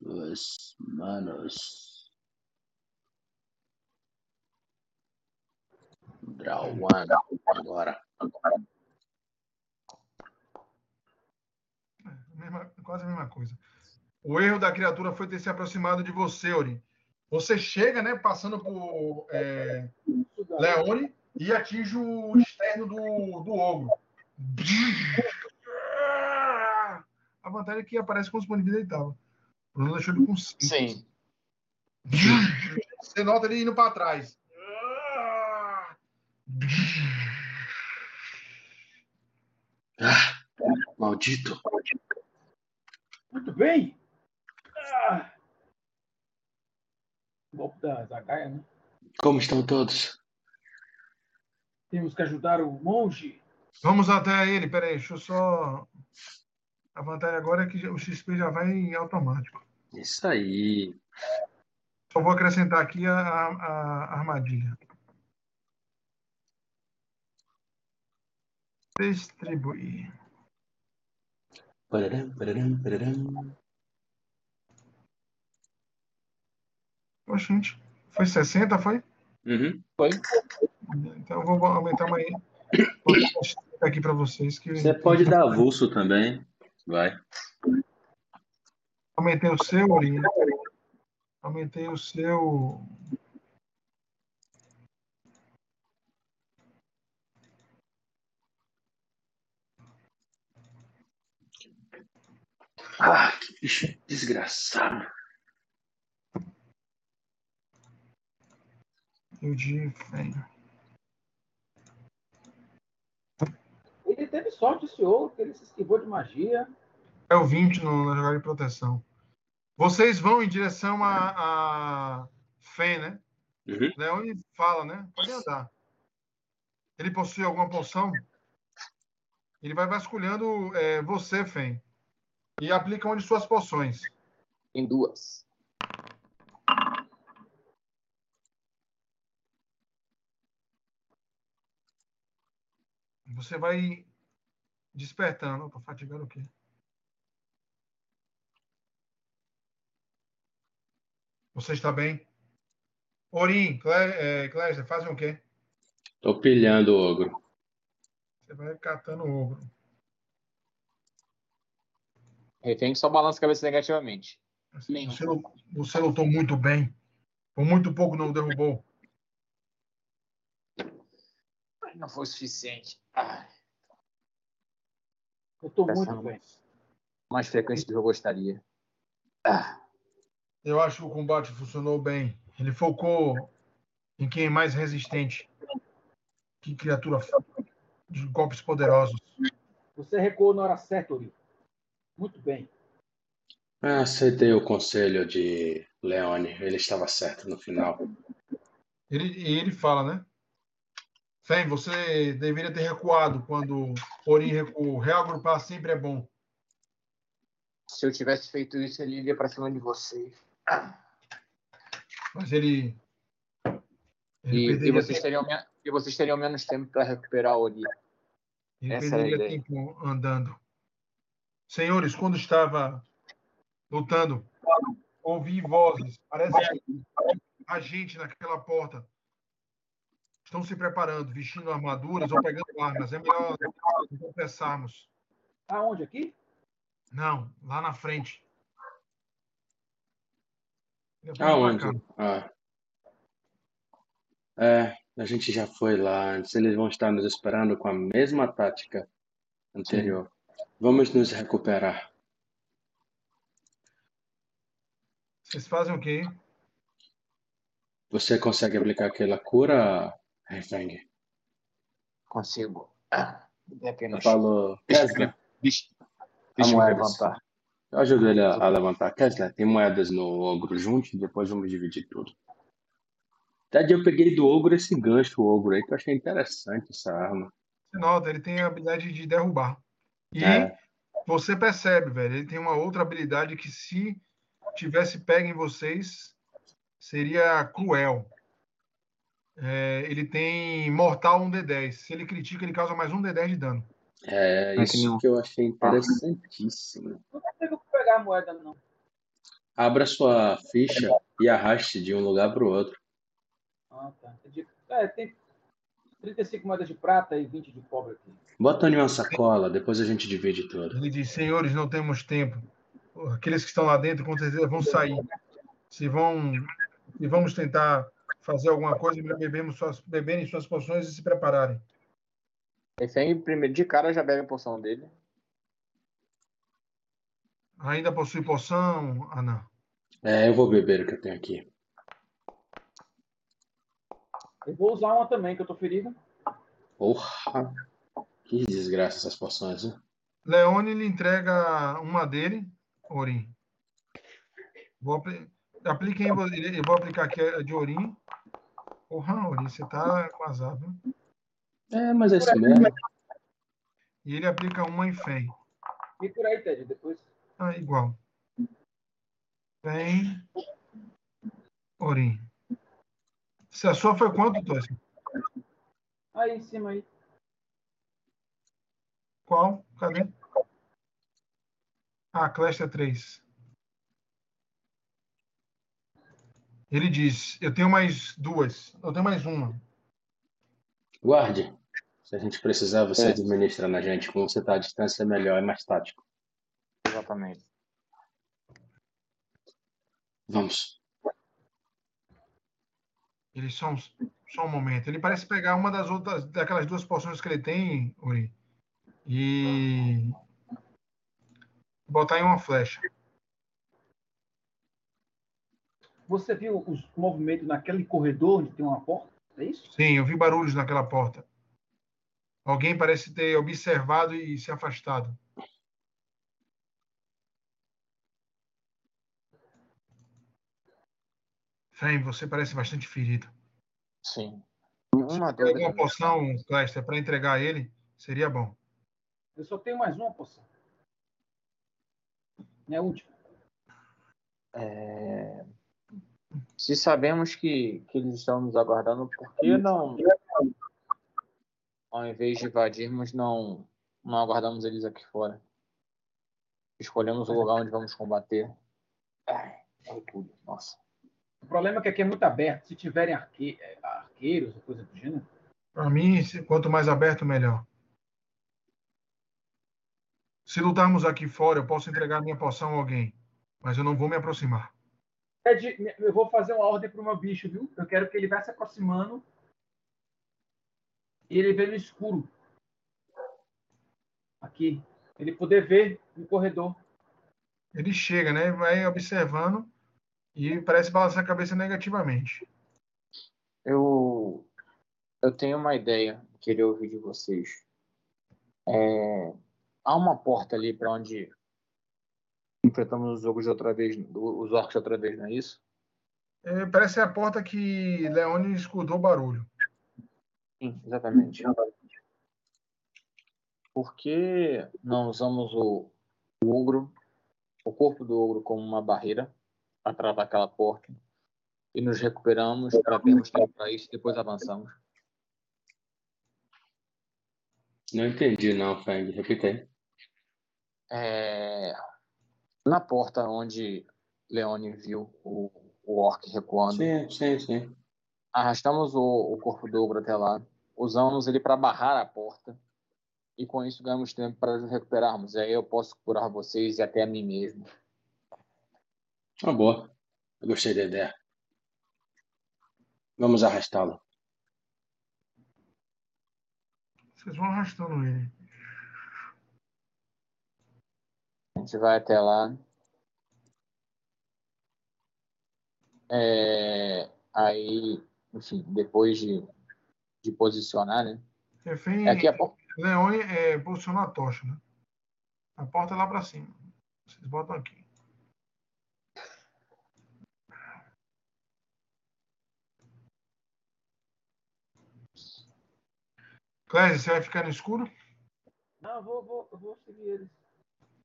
B: Duas manos. Draw one. Agora.
A: Mesma- quase a mesma coisa. O erro da criatura foi ter se aproximado de você, Ori. Você chega, né, passando por é, Leone e atinge o externo do, do ogro. A vantagem é que aparece quantos pontos de vida ele tava. O Bruno deixou ele com.
C: Sim.
A: Você nota ele indo para trás.
B: Ah, maldito.
D: Muito bem. Ah. Golpe da Zagaia, né?
B: Como estão todos?
D: Temos que ajudar o monge.
A: Vamos até ele. Peraí, deixa eu só. A vantagem agora é que o XP já vai em automático.
B: Isso aí.
A: Só vou acrescentar aqui a, a- a armadilha. Distribuir.
B: Pararam, pararam, pararam.
A: Poxa, gente. Foi 60, foi?
B: Uhum.
C: Foi.
A: Então eu vou aumentar botar aqui para vocês. Que
B: Você pode dar avulso também. Vai.
A: Aumentei o seu. Aumentei o seu.
B: Ah, que bicho desgraçado.
A: E o de Fen.
D: Ele teve sorte esse outro, que ele se esquivou de magia.
A: É o 20 no, na jogada de proteção. Vocês vão em direção a, a Fen, né?
B: Uhum.
A: Leone fala, né? Pode andar. Ele possui alguma poção? Ele vai vasculhando é, você, Fen. E aplica uma de suas poções.
C: Em duas.
A: Você vai despertando. Opa, fatigando o quê? Você está bem? Orim, é, Clésia, fazem o quê?
B: Tô pilhando o ogro.
A: Você vai catando o ogro.
C: Refém que só balança a cabeça negativamente.
A: Assim, Você, você lutou muito bem. Por muito pouco não derrubou.
C: Não foi o suficiente. Ah,
D: Eu tô
C: Essa
D: muito
C: não.
D: bem.
C: mais frequente do que eu gostaria. Ah,
A: Eu acho que o combate funcionou bem. Ele focou em quem é mais resistente. Que criatura de golpes poderosos.
D: Você recuou na hora certa, Ori. Muito bem.
B: Ah, Aceitei o conselho de Leone. Ele estava certo no final.
A: Ele, e ele fala, né? Fen, você deveria ter recuado quando Orim recuou. Reagrupar sempre é bom.
C: se eu tivesse feito isso, ele iria pra cima de vocês.
A: Mas ele. Ele
C: E, e, vocês teriam, e vocês teriam menos tempo para recuperar o Ori.
A: ele
C: essa é
A: perderia
C: ideia.
A: tempo andando. Senhores, quando estava lutando, ouvi vozes. Parece a gente naquela porta. Estão se preparando, vestindo armaduras ou pegando armas. É melhor tropeçarmos.
D: Aonde? Aqui?
A: Não, lá na frente.
B: Aonde? Ah. É, a gente já foi lá antes. Eles vão estar nos esperando com a mesma tática anterior. Vamos nos recuperar.
A: Vocês fazem o quê?
B: Você consegue aplicar aquela cura, Refeng?
C: Consigo. Ah, apenas.
B: falo, Kesler,
C: Deixa, deixa eu levantar.
B: eu ajudo ele a, a levantar. Kesler, tem moedas no ogro junto, depois vamos dividir tudo. Até eu peguei do ogro esse gancho ogro aí, que eu achei interessante essa arma.
A: Você nota, ele tem a habilidade de derrubar. E
B: É.
A: Você percebe, velho, ele tem uma outra habilidade que se tivesse pego em vocês, seria cruel. É, ele tem mortal 1d10. Se ele critica, ele causa mais 1d10 de dano.
B: É,
C: que
B: isso que eu achei interessantíssimo.
D: Não consigo pegar a moeda, não.
B: Abra sua ficha e arraste de um lugar para o outro.
D: Ah, tá. É, é, tem 35 moedas de prata e 20 de cobre aqui.
B: Bota em uma sacola, depois a gente divide tudo.
A: Ele diz: Senhores, não temos tempo. Aqueles que estão lá dentro com certeza vão sair. Se vão, se vamos tentar fazer alguma coisa, bebemos suas, beberem suas poções e se prepararem.
C: Refém, primeiro, de cara, já bebe a poção dele.
A: Ainda possui poção, Ana?
B: É, eu vou beber o que eu tenho aqui.
D: Eu vou usar uma também, que eu tô ferido.
B: Porra! Que desgraça essas poções, né?
A: Leone lhe entrega uma dele, Orim. Vou apli aplique em vo- eu vou aplicar aqui a de Orim. Porra, Orim, você tá com azar, viu?
B: É, mas é isso mesmo.
A: E ele aplica uma em Fen.
D: E por aí, Ted, depois.
A: Ah, igual. Fen. Orim. Se a sua foi quanto, Tossi?
D: Aí em cima aí.
A: Qual? Cadê? Ah, Cluster 3. Ele diz: Eu tenho mais duas. Eu tenho mais uma.
B: Guarde. Se a gente precisar, você
C: É.
B: administra na gente. Como você tá à distância, é melhor, é mais tático.
C: Exatamente.
B: Vamos.
A: Ele só um, só um momento. Ele parece pegar uma das outras, daquelas duas poções que ele tem, Uri, e botar em uma flecha.
D: Você viu os movimentos naquele corredor onde tem uma porta? É isso?
A: Sim, eu vi barulhos naquela porta. Alguém parece ter observado e se afastado. Fen, você parece bastante ferido.
C: Sim. Uma
A: Tem alguma poção, Cléster, para entregar a ele? Seria bom.
D: Eu só tenho mais uma poção. É a última.
C: É, Se sabemos que, que eles estão nos aguardando, por que não, ao invés de invadirmos, não, não aguardamos eles aqui fora? Escolhemos o lugar onde vamos combater. Ai, é tudo. Nossa.
D: O problema é que aqui é muito aberto. Se tiverem arque... é, arqueiros ou coisa do gênero.
A: Para mim, quanto mais aberto, melhor. Se lutarmos aqui fora, eu posso entregar minha poção a alguém, mas eu não vou me aproximar.
D: Ted, eu vou fazer uma ordem para o meu bicho, viu? Eu quero que ele vá se aproximando e ele vê no escuro. Aqui. Ele poder ver no corredor.
A: Ele chega, né? Vai observando e parece balançar a cabeça negativamente.
C: Eu, eu tenho uma ideia, queria ouvir de vocês. É, há uma porta ali para onde enfrentamos os ogros outra vez, os orcs outra vez, não é isso?
A: É, parece a porta que Leone escutou barulho.
C: Sim, exatamente. Por que não usamos o, o ogro, o corpo do ogro como uma barreira para travar aquela porta e nos recuperamos para termos tempo para isso e depois avançamos?
B: Não entendi, não, Fang. Repita aí.
C: É, na porta onde Leone viu o, o orc recuando,
B: Sim, sim, sim.
C: arrastamos o, o corpo do ogro até lá, usamos ele para barrar a porta e com isso ganhamos tempo para nos recuperarmos. E aí eu posso curar vocês e até a mim mesmo.
B: Uma boa. Eu gostei da ideia. Vamos arrastá-lo.
A: Vocês vão arrastando ele.
C: A gente vai até lá. É, aí, enfim, depois de, de posicionar, né?
A: Refém,
C: É aqui a porta.
A: Leone é, posiciona a tocha, né? A porta é lá para cima. Vocês botam aqui. Clésia, você vai ficar no escuro?
D: Não, vou, vou, vou seguir eles.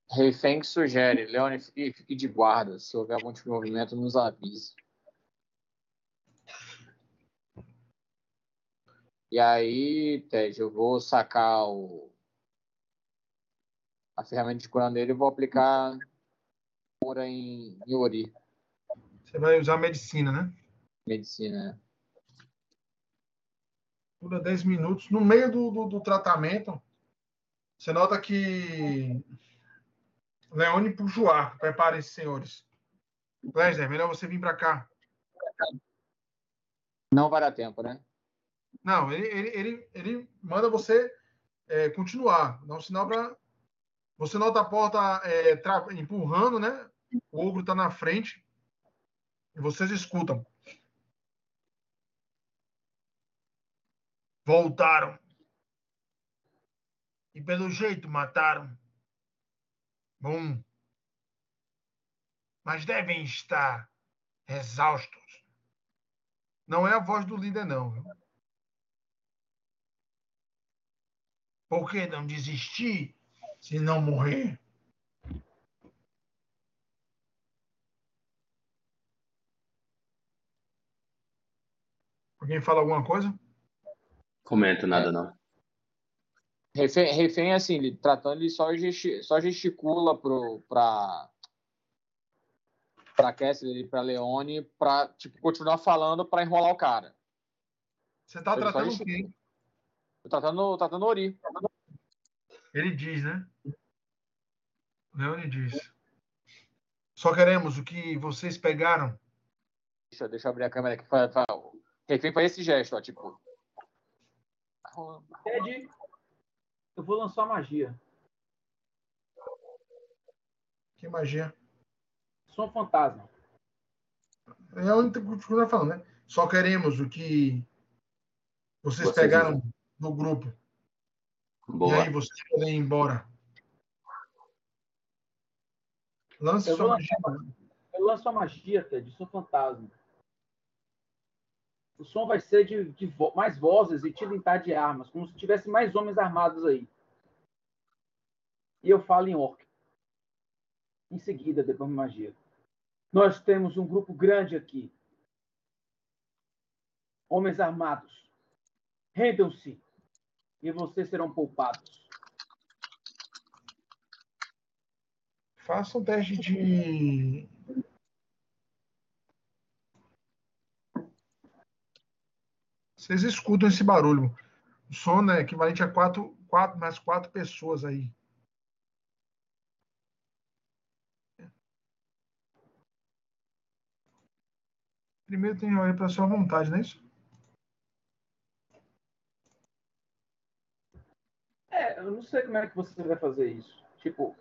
C: Refém sugere, Leone, fique, fique de guarda. Se houver algum tipo de movimento, nos avise. E aí, Ted, eu vou sacar o... a ferramenta de curandeiro e vou aplicar cura em, em Ori.
A: Você vai usar medicina, né?
C: Medicina. né?
A: Dura 10 minutos. No meio do, do, do tratamento, você nota que Leone arco. Preparem-se, senhores. Lesnar, melhor você vir para cá.
C: Não vai dar tempo, né?
A: Não, ele, ele, ele, ele manda você é, continuar. Dá um sinal para. Você nota a porta é, tra- empurrando, né? O ogro está na frente. E vocês escutam. Voltaram. E pelo jeito mataram. Bom. Mas devem estar exaustos. Não é a voz do líder, não. Por que não desistir se não morrer? Alguém fala alguma coisa?
B: Comento nada, não.
C: Refém, refém assim, ele, tratando, ele só, gesti- só gesticula pro, pra, pra Kessler e pra Leone pra, tipo, continuar falando pra enrolar o cara.
A: Você
C: Ele só
A: tratando quê?
C: Tô tratando, tratando Ori.
A: Ele diz, né? Leone diz. Só queremos o que vocês pegaram.
C: Deixa, deixa eu abrir a câmera aqui. Fa- O refém faz esse gesto, ó, tipo.
D: Ted, eu vou lançar magia.
A: Que magia.
D: Som fantasma.
A: É coisa que eu tô falando, né? Só queremos o que vocês
B: Vocês
A: pegaram do grupo. E
B: Boa.
A: aí vocês podem ir embora. Lance
D: Eu
A: sua magia.
D: Eu lanço a magia, Ted, som fantasma. O som vai ser de, de vo- mais vozes e tilintar de armas, como se tivesse mais homens armados aí. E eu falo em orc. Em seguida, depois de magia. Nós temos um grupo grande aqui. Homens armados. Rendam-se. E vocês serão poupados.
A: Faça um teste de. Vocês escutam esse barulho. O som é equivalente a quatro, quatro mais quatro pessoas aí. Primeiro tem olho para sua vontade, não é isso?
D: É, eu não sei como é que você vai fazer isso. Tipo,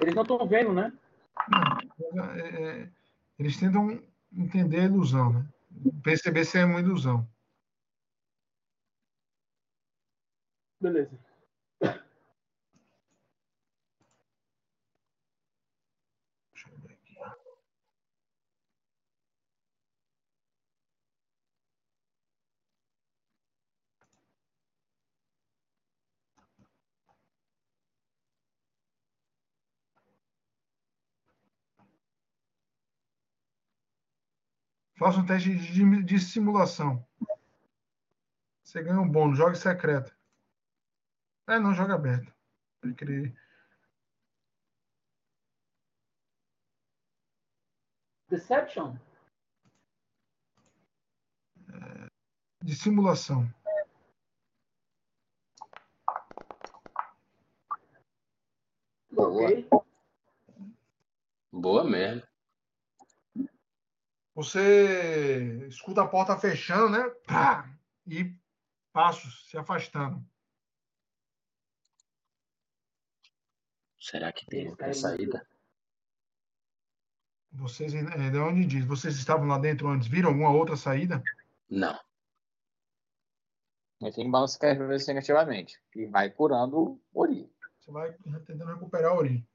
D: eles não estão vendo, né?
A: Não, é, é, eles tentam entender a ilusão, né? Perceber se é uma ilusão.
D: Beleza.
A: Deixa eu ver aqui. Faça um teste de, de simulação. Você ganha um bônus. Jogue secreto. É, não, joga aberto. Pode crer.
D: Deception?
A: De simulação.
C: Boa.
D: Ok.
B: Boa mesmo.
A: Você escuta a porta fechando, né? Pá! E passos se afastando.
B: Será que tem outra saída?
A: Vocês, é, de onde diz? Vocês estavam lá dentro antes? Viram alguma outra saída?
B: Não.
C: Refém balança a cabeça negativamente. E vai curando Ori.
A: Você vai tentando recuperar a Ori.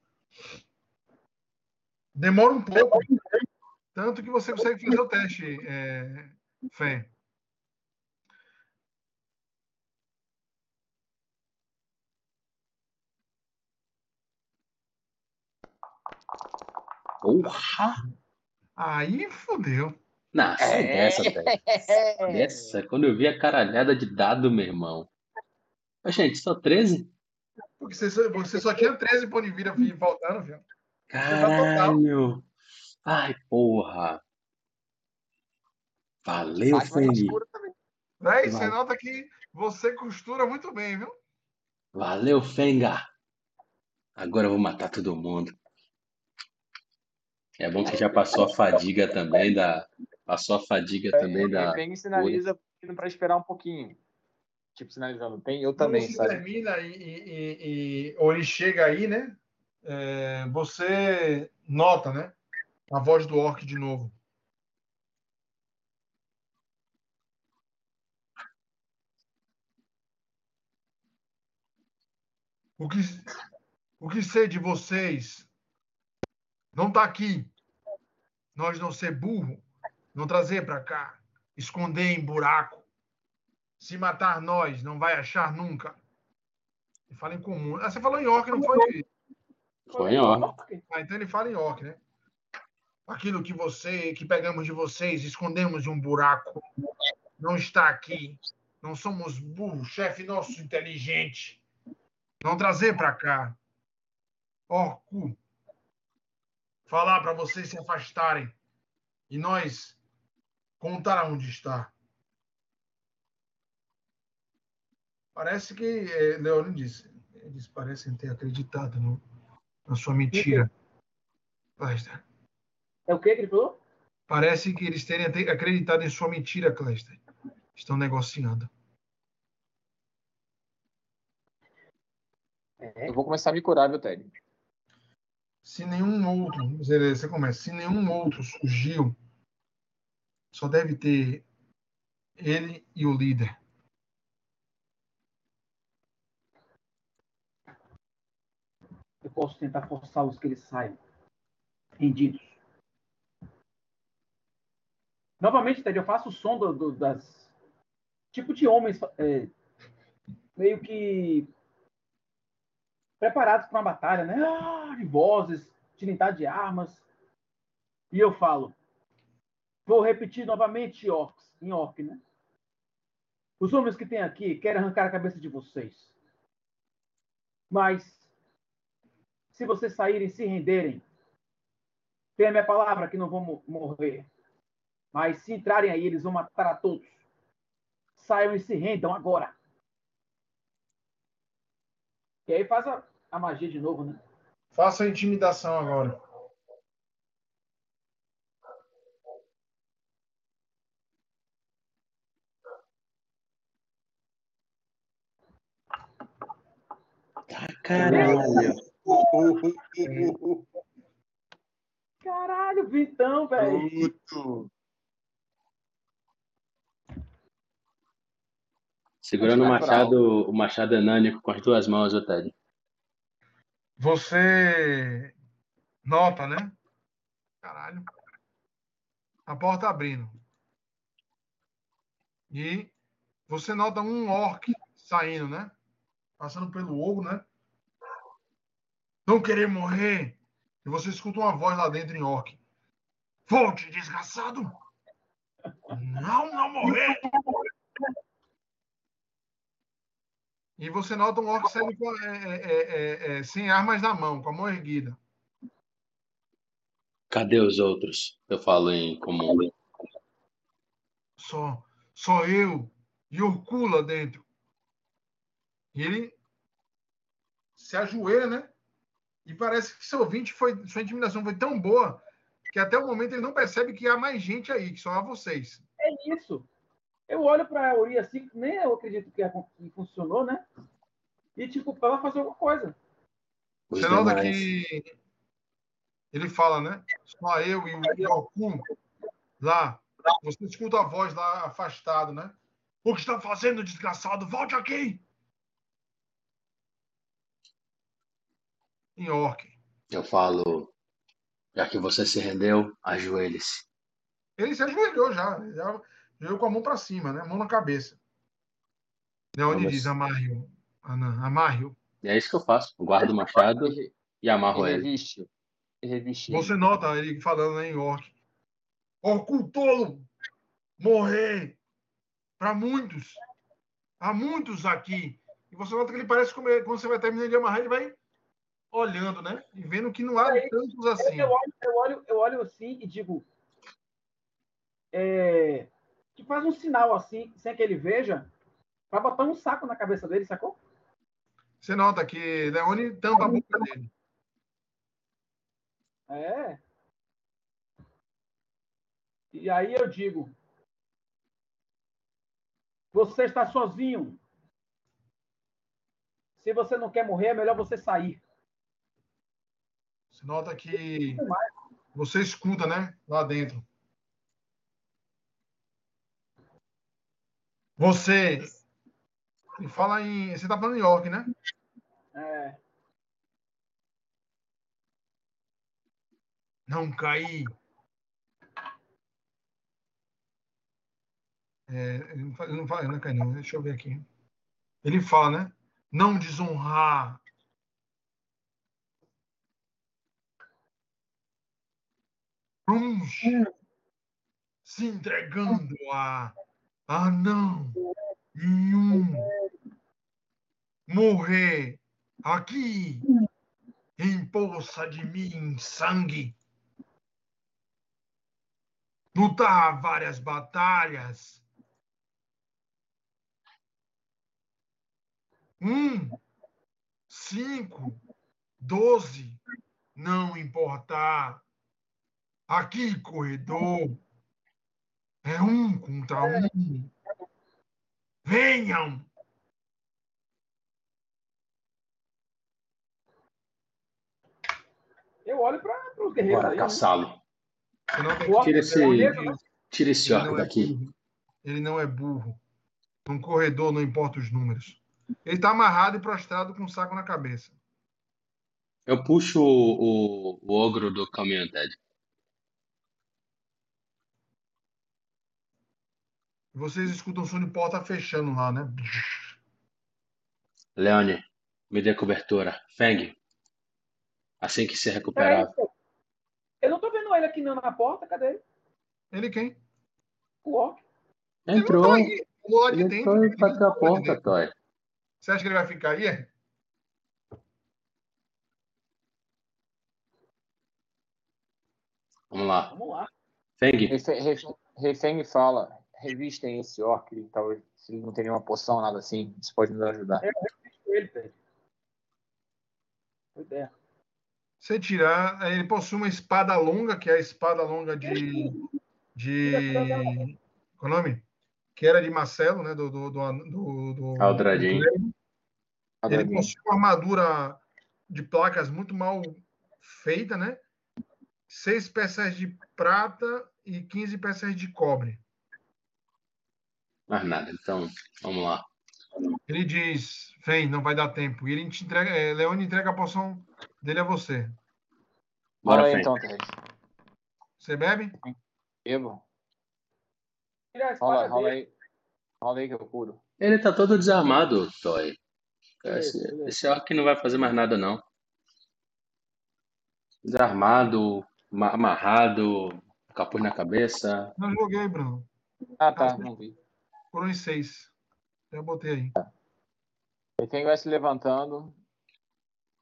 A: Demora um pouco, tanto que você consegue fazer o teste, é, Fé.
B: Porra!
A: Aí fodeu.
B: Não, sai
C: É.
B: dessa, velho. Dessa, quando eu vi a caralhada de dado, meu irmão. Ô, gente, só 13?
A: Porque você só, você só tinha 13 pontos de vida vi- voltando, viu?
B: Caralho! Ai, porra! Valeu,
C: escura também.
A: Véi, você nota que você costura muito bem, viu?
B: Valeu, Fenga. Agora eu vou matar todo mundo. É bom que já passou a fadiga também da. Passou a fadiga também da.
C: O Feng sinaliza pedindo pra esperar um pouquinho. Tipo, sinalizando. Tem eu também,
A: Quando você
C: sabe?
A: termina e, e, e, e- ou ele chega aí, né? É, você nota, né? A voz do orc de novo. O que, o que sei de vocês não tá aqui. Nós não ser burro, não trazer para cá, esconder em buraco. Se matar nós, não vai achar nunca. Ele fala em comum. Ah, você falou em orc, não foi?
B: Foi em ordem.
A: Ah, então ele fala em orc, né? Aquilo que você, que pegamos de vocês, escondemos em um buraco, não está aqui. Não somos burros, chefe nosso inteligente. Não trazer para cá. Orco. Falar para vocês se afastarem e nós contar onde está. Parece que é, Leone disse, eles parecem ter acreditado no, na sua mentira. Clester.
D: É o que ele falou?
A: Parece que eles terem acreditado em sua mentira, Clester. Estão negociando.
D: É.
C: Eu vou começar a me curar, viu, Ted?
A: Se nenhum outro, você começa, se nenhum outro surgiu, só deve ter ele e o líder.
D: Eu posso tentar forçá-los que eles saiam rendidos. Novamente, Ted, eu faço o som do, do- das tipo de homens é, meio que preparados para uma batalha, né? Ah, de vozes, tilintar de armas. E eu falo, vou repetir novamente orcs, em orc, né? Os homens que tem aqui querem arrancar a cabeça de vocês. Mas se vocês saírem e se renderem, tenha minha palavra que não vão mo- morrer. Mas se entrarem aí, eles vão matar a todos. Saiam e se rendam agora. E aí faz a, a magia de novo, né?
A: Faça a intimidação agora.
B: Caralho.
D: Caralho, Vitão, velho.
C: Puto.
B: Segurando o machado, o machado enânico com as duas mãos, Ted.
A: Você nota, né? Caralho. A porta abrindo. E você nota um orc saindo, né? Passando pelo ogro, né? Não querer morrer. E você escuta uma voz lá dentro em orc. Volte, desgraçado! Não, não morrer! E você nota um orc saindo com, é, é, é, é, sem armas na mão, com a mão erguida.
B: Cadê os outros? Eu falo em comum.
A: Só, só eu e Orcu lá dentro. E ele se ajoelha, né? E parece que seu ouvinte foi, sua intimidação foi tão boa que até o momento ele não percebe que há mais gente aí, que só há vocês.
D: É isso. Eu olho pra Uri assim, nem eu acredito que, que funcionou, né? E, tipo, pra ela fazer alguma coisa.
B: Os
A: Você nota
B: demais.
A: que ele fala, né? Só eu e o Orcu lá. Você escuta a voz lá afastado, né? O que está fazendo, desgraçado? Volte aqui! Em orc.
B: Eu falo, já que você se rendeu, ajoelhe-se.
A: Ele se ajoelhou já, já ajoelhou com a mão para cima, né? A mão na cabeça. Leone
B: Vamos.
A: diz, amarre-o. Anan, amarre-o.
B: E é isso que eu faço. Guardo o machado
C: E,
B: e amarro ele.
C: reviste. Revistinha.
A: Você nota ele falando né, em orc. Ocultolo! Morrer! Para muitos. Há muitos aqui. E você nota que ele parece como quando você vai terminar de amarrar, ele vai olhando, né? E vendo que não há
D: Aí,
A: tantos assim.
D: Eu olho, eu olho, eu olho assim e digo. É, que faz um sinal assim, sem que ele veja, para botar um saco na cabeça dele, sacou?
A: Você nota que Leone tampa a boca dele.
D: É. E aí eu digo: Você está sozinho. Se você não quer morrer, é melhor você sair.
A: Você nota que você escuta, né? Lá dentro. Você. Fala em. Você tá falando em York, né?
D: É,
A: Não cair. É, ele não fala, ele não fala, ele não cai, não. Deixa eu ver aqui. Ele fala, né? Não desonrar. Uns se entregando a, a não. Nenhum. Morrer aqui. Em poça de mim sangue. Lutar várias batalhas. Um cinco doze. Não importar aqui corredor é um contra um venham
D: eu olho para os guerreiros
B: Bora
D: né?
B: caçá-lo.
D: O
B: Tira esse, tira esse
A: é
B: daqui.
A: burro. Ele não é burro. Um corredor não importa os números. Ele está amarrado e prostrado com um saco na cabeça.
B: Eu puxo o, o, o ogro do caminhão, Ted.
A: Vocês escutam o som de porta fechando lá, né?
B: Leone, me dê cobertura. Feng, assim que se recuperar.
D: pô. eu não tô vendo ele aqui não na porta, cadê ele?
A: Ele quem?
D: O orc.
B: Entrou,
A: Ele lá de
B: ele
A: dentro. ele
B: bateu a porta. Toy.
A: Você acha que ele vai ficar aí? é?
B: Vamos lá.
D: Vamos lá.
B: Feng,
C: Refe- Refe- Refeng fala, revistem esse orc, ele talvez, se ele não tem nenhuma poção, nada assim, isso pode nos ajudar.
D: Ele, Pedro. Boa ideia.
A: Você tirar, ele possui uma espada longa, que é a espada longa de. de qual é o nome? Que era de Marcelo, né? Do. do, do, do, do
B: Aldradinho.
A: Ele possui uma armadura de placas muito mal feita, né? Seis peças de prata e 15 peças de cobre.
B: Mais nada. Então, vamos lá.
A: Ele diz, vem, não vai dar tempo. E ele te entrega, é, Leone entrega a poção dele a você.
B: Bora,
C: Fala aí então, Ted.
A: Você bebe?
C: Bebo. Rola, rola aí. Rola aí que eu curo.
B: Ele tá todo desarmado, Toy. Esse, esse orc não vai fazer mais nada, não. Desarmado, ma- amarrado, capuz na cabeça.
A: Não joguei, Bruno.
C: Ah, tá, não vi.
A: Foram em seis. Eu botei aí.
C: Refeng vai se levantando,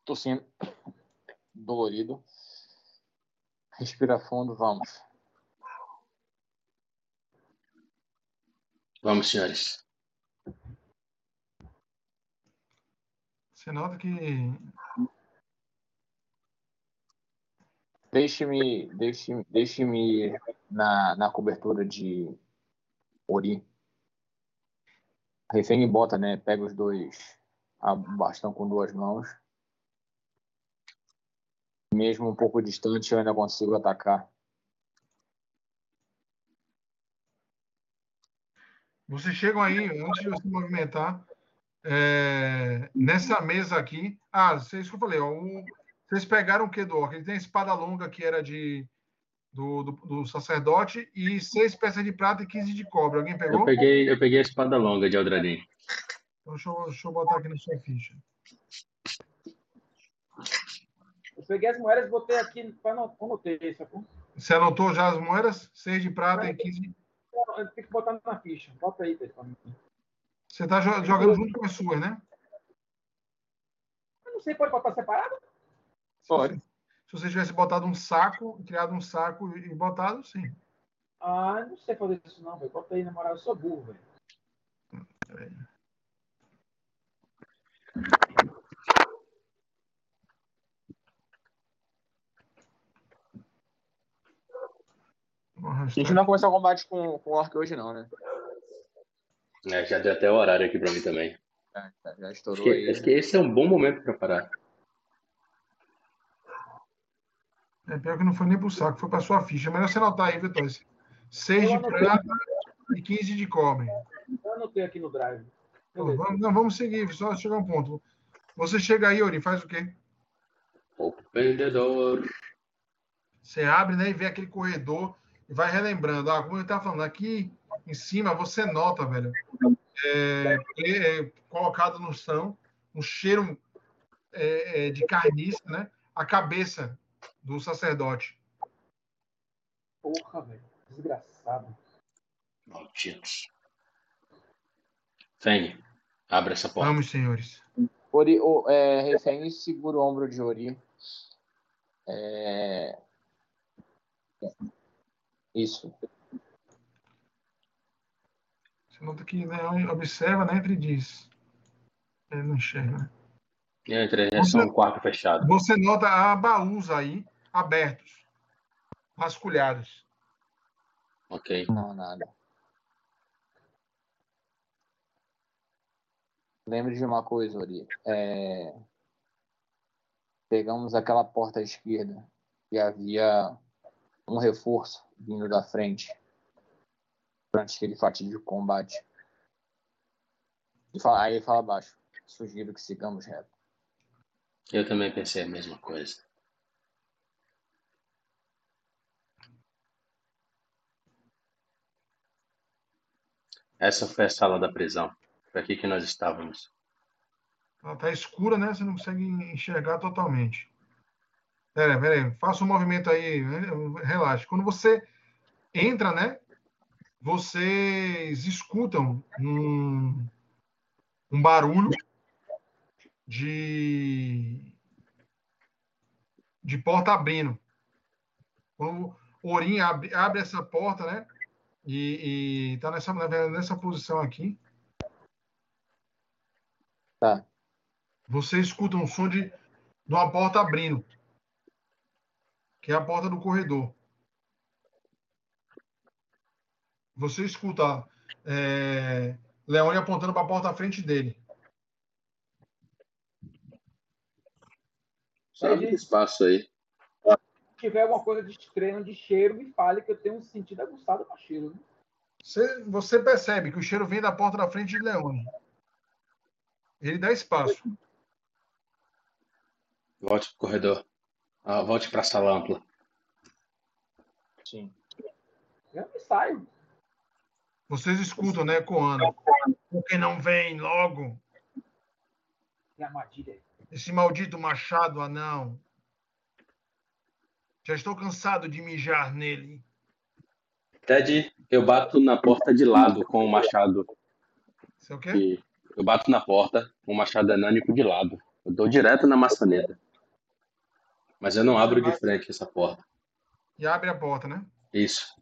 C: tossindo, dolorido. Respira fundo, vamos.
B: Vamos, senhores.
A: Você nota que
C: Deixe-me deixe, deixe-me ir na, na cobertura de Ori. Refém bota, né? Pega os dois a bastão com duas mãos. Mesmo um pouco distante, eu ainda consigo atacar.
A: vocês chegam aí, antes de você movimentar, é, nessa mesa aqui. Ah, vocês que eu falei, ó, o- vocês pegaram o que do? Ele tem a espada longa que era de do, do, do sacerdote e seis peças de prata e 15 de cobre. Alguém pegou?
B: Eu peguei, eu peguei a espada longa de Aldradin.
A: Então, deixa, eu, deixa eu botar aqui na sua ficha.
D: Eu peguei as moedas e botei aqui para não anotei, sacou?
A: Você anotou já as moedas? 6 de prata e 15 de...
D: Eu tenho que botar na ficha. Bota aí, mim.
A: Você está jogando junto com as suas, né?
D: Eu não sei, pode botar separado?
C: Pode.
A: Se você tivesse botado um saco, criado um saco e botado, sim.
D: Ah, não sei fazer isso não, velho. Bota aí, na moral, eu sou burro, velho.
C: A gente não vai começar o combate com, com o Orc hoje, não, né?
B: É, já deu até o horário aqui pra mim também.
C: Já, já- já
B: Acho
C: estourou
B: que,
C: aí.
B: acho que esse é um bom momento pra parar.
A: É pior que não foi nem pro saco, foi pra sua ficha. Melhor você anotar aí, Vitor. 6
D: Eu
A: de prata e 15 de cobre.
D: Eu anotei aqui no drive.
A: Pô,
D: Beleza.
A: vamos, não, vamos seguir, só chegar um ponto. Você chega aí, Ori, faz o quê?
B: Open the door.
A: Você abre né, e vê aquele corredor e vai relembrando. Ah, como eu estava falando, aqui em cima você nota, velho, é, é, colocado no chão, um cheiro é, é, de carniça, né? A cabeça do sacerdote.
D: Porra, velho. Desgraçado.
B: Malditos. Feng, abre essa porta.
A: Vamos, senhores.
C: Ori, o, é, refém segura o ombro de Ori. É... Isso.
A: Você nota que né, observa, né, e diz. Ele não enxerga, né?
B: Entra direção ao quarto fechado.
A: Você nota há baús aí abertos, vasculhados.
B: Ok.
C: Não, nada. Lembre de uma coisa, Ori. É... Pegamos aquela porta à esquerda e havia um reforço vindo da frente durante aquele fatídico combate. E fala- aí ele fala abaixo. Sugiro que sigamos reto.
B: Eu também pensei a mesma coisa. Essa foi a sala da prisão. Foi aqui que nós estávamos.
A: Ela está escura, né? Você não consegue enxergar totalmente. Pera, pera aí. Faça um movimento aí. Relaxe. Quando você entra, né? Vocês escutam um, um barulho de, de porta abrindo. Quando o Orim abre, abre essa porta, né? E, e tá nessa, nessa posição aqui.
C: Tá.
A: Você escuta um som de, de uma porta abrindo, que é a porta do corredor. Você escuta é, Leone apontando para a porta à frente dele.
B: Abre espaço aí.
D: Se tiver alguma coisa de estranho de cheiro, me fale que eu tenho um sentido aguçado para cheiro. né?
A: Você, você percebe que o cheiro vem da porta da frente de Leone. Ele dá espaço.
B: Volte pro corredor. Ah, volte pra sala ampla.
C: Sim.
D: Eu me saio.
A: Vocês escutam, né, Coana? Por que não vem logo?
D: A armadilha.
A: Esse maldito machado anão. Já estou cansado de mijar nele.
B: Ted, eu bato na porta de lado com o machado.
A: Você é o quê?
B: que- Eu bato na porta com o machado anânico de lado. Eu dou direto na maçaneta. Mas eu não abro de frente essa porta.
A: E abre a porta, né?
B: Isso.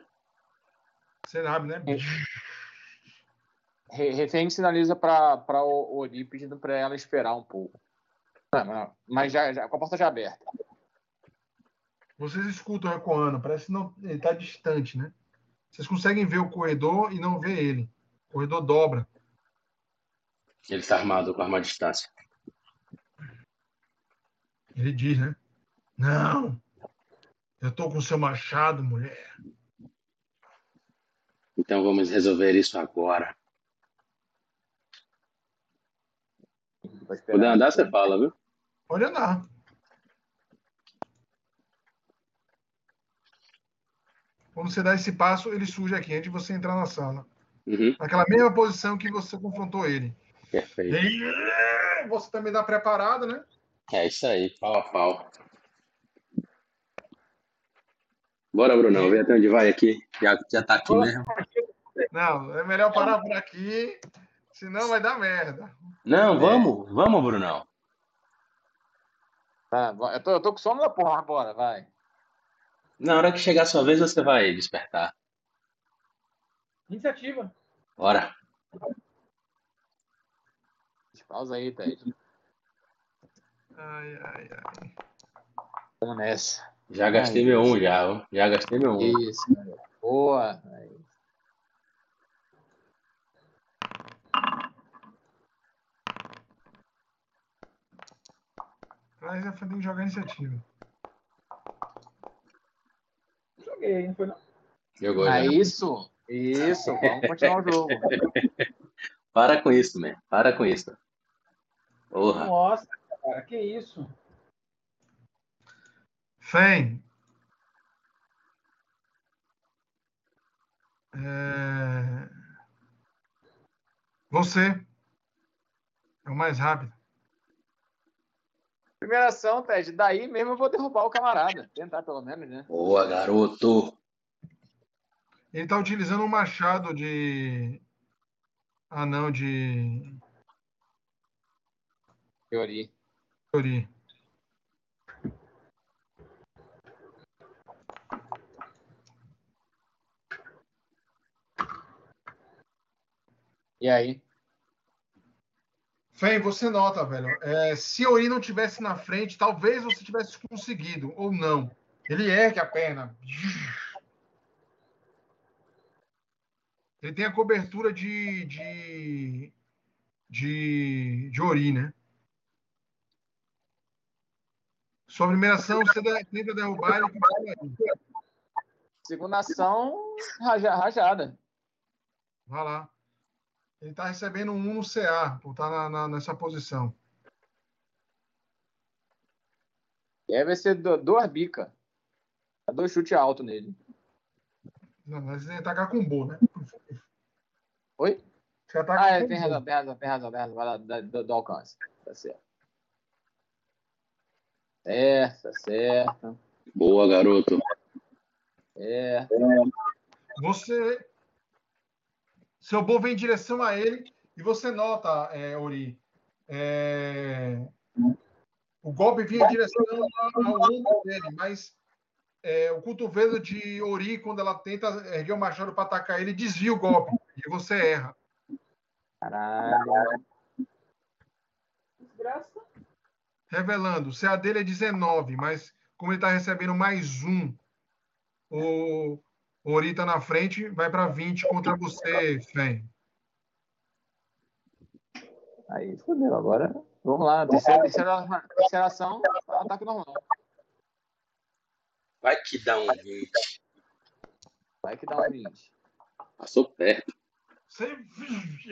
A: Você abre, né?
C: Re- Refém sinaliza para o Ori pedindo para ela esperar um pouco. Mas já, já com a porta já aberta.
A: Vocês escutam ecoando, parece que não, ele está distante, né? Vocês conseguem ver o corredor e não ver ele. O corredor dobra.
B: Ele está armado com arma à distância.
A: Ele diz, né? Não! Eu tô com seu machado, mulher.
B: Então vamos resolver isso agora. Poder andar, você fala, viu?
A: Pode andar. Quando você dá esse passo, ele surge aqui, antes de você entrar na sala.
B: Uhum,
A: Naquela mesma posição que você confrontou ele.
B: perfeito.
A: E você também dá preparado, né?
B: É isso aí, pau a pau. Bora, Brunão, vê até onde vai aqui. Já, já tá aqui mesmo.
A: Não, é melhor parar por aqui, senão vai dar merda.
B: Não, vamos, vamos, Brunão.
C: Tá, eu, tô, eu tô com sono da porra, bora, vai.
B: Na hora que chegar a sua vez, você vai despertar.
D: Iniciativa.
B: Bora.
C: Pausa aí, Ted.
A: Ai, ai, ai.
C: Vamos nessa.
B: Já gastei
C: Ai,
B: meu um, já. Já gastei meu um.
C: Isso, meu. boa. Aí.
A: Mas já tem que jogar iniciativa.
D: Joguei, não foi não.
B: Jogou já.
C: Ah, isso, isso, vamos continuar o jogo.
B: Para com isso, man. Para com isso. Porra.
D: Nossa, cara, que isso?
A: Fen. É... Você é o mais rápido.
C: Primeira ação, Ted, daí mesmo eu vou derrubar o camarada. Tentar pelo menos, né?
B: Boa, garoto.
A: Ele está utilizando um machado de. Ah, não, de.
C: Teoria.
A: Ori.
C: E aí?
A: Fen, você nota, velho. é, se Ori não tivesse na frente, talvez você tivesse conseguido, ou não. Ele ergue a perna. Ele tem a cobertura de. de. de, de Ori, né? Sua primeira ação, você tenta derrubar ele.
C: Segunda ação, raja- rajada.
A: Vai lá. Ele está recebendo um 1 no CA, por estar na- na- nessa posição.
C: E aí vai ser do- duas bicas. Dois chutes altos nele.
A: Não, mas ele atacar com boa, né?
C: Oi?
A: Você ataca
C: Ah, é, tem razão, tem razão, tem razão, tem razão. Vai lá, do, do alcance. Tá certo. Certo, tá certo.
B: Boa, garoto.
C: É.
A: Você. Seu bow vem em direção a ele e você nota, é, Ori. é, O golpe vinha em direção ao ao ombro dele, mas é, o cotovelo de Ori, quando ela tenta erguer o machado para atacar ele, desvia o golpe e você erra.
C: Caralho.
D: Desgraça.
A: Revelando, o CA dele é 19, mas como ele está recebendo mais um, o Ori está na frente, vai para 20 contra você, Fen.
C: Aí fodeu. Agora, vamos lá. Terceira, terceira, terceira ação, ataque normal.
B: Vai que dá um 20.
C: Vai que dá um 20.
B: Passou perto.
A: Você...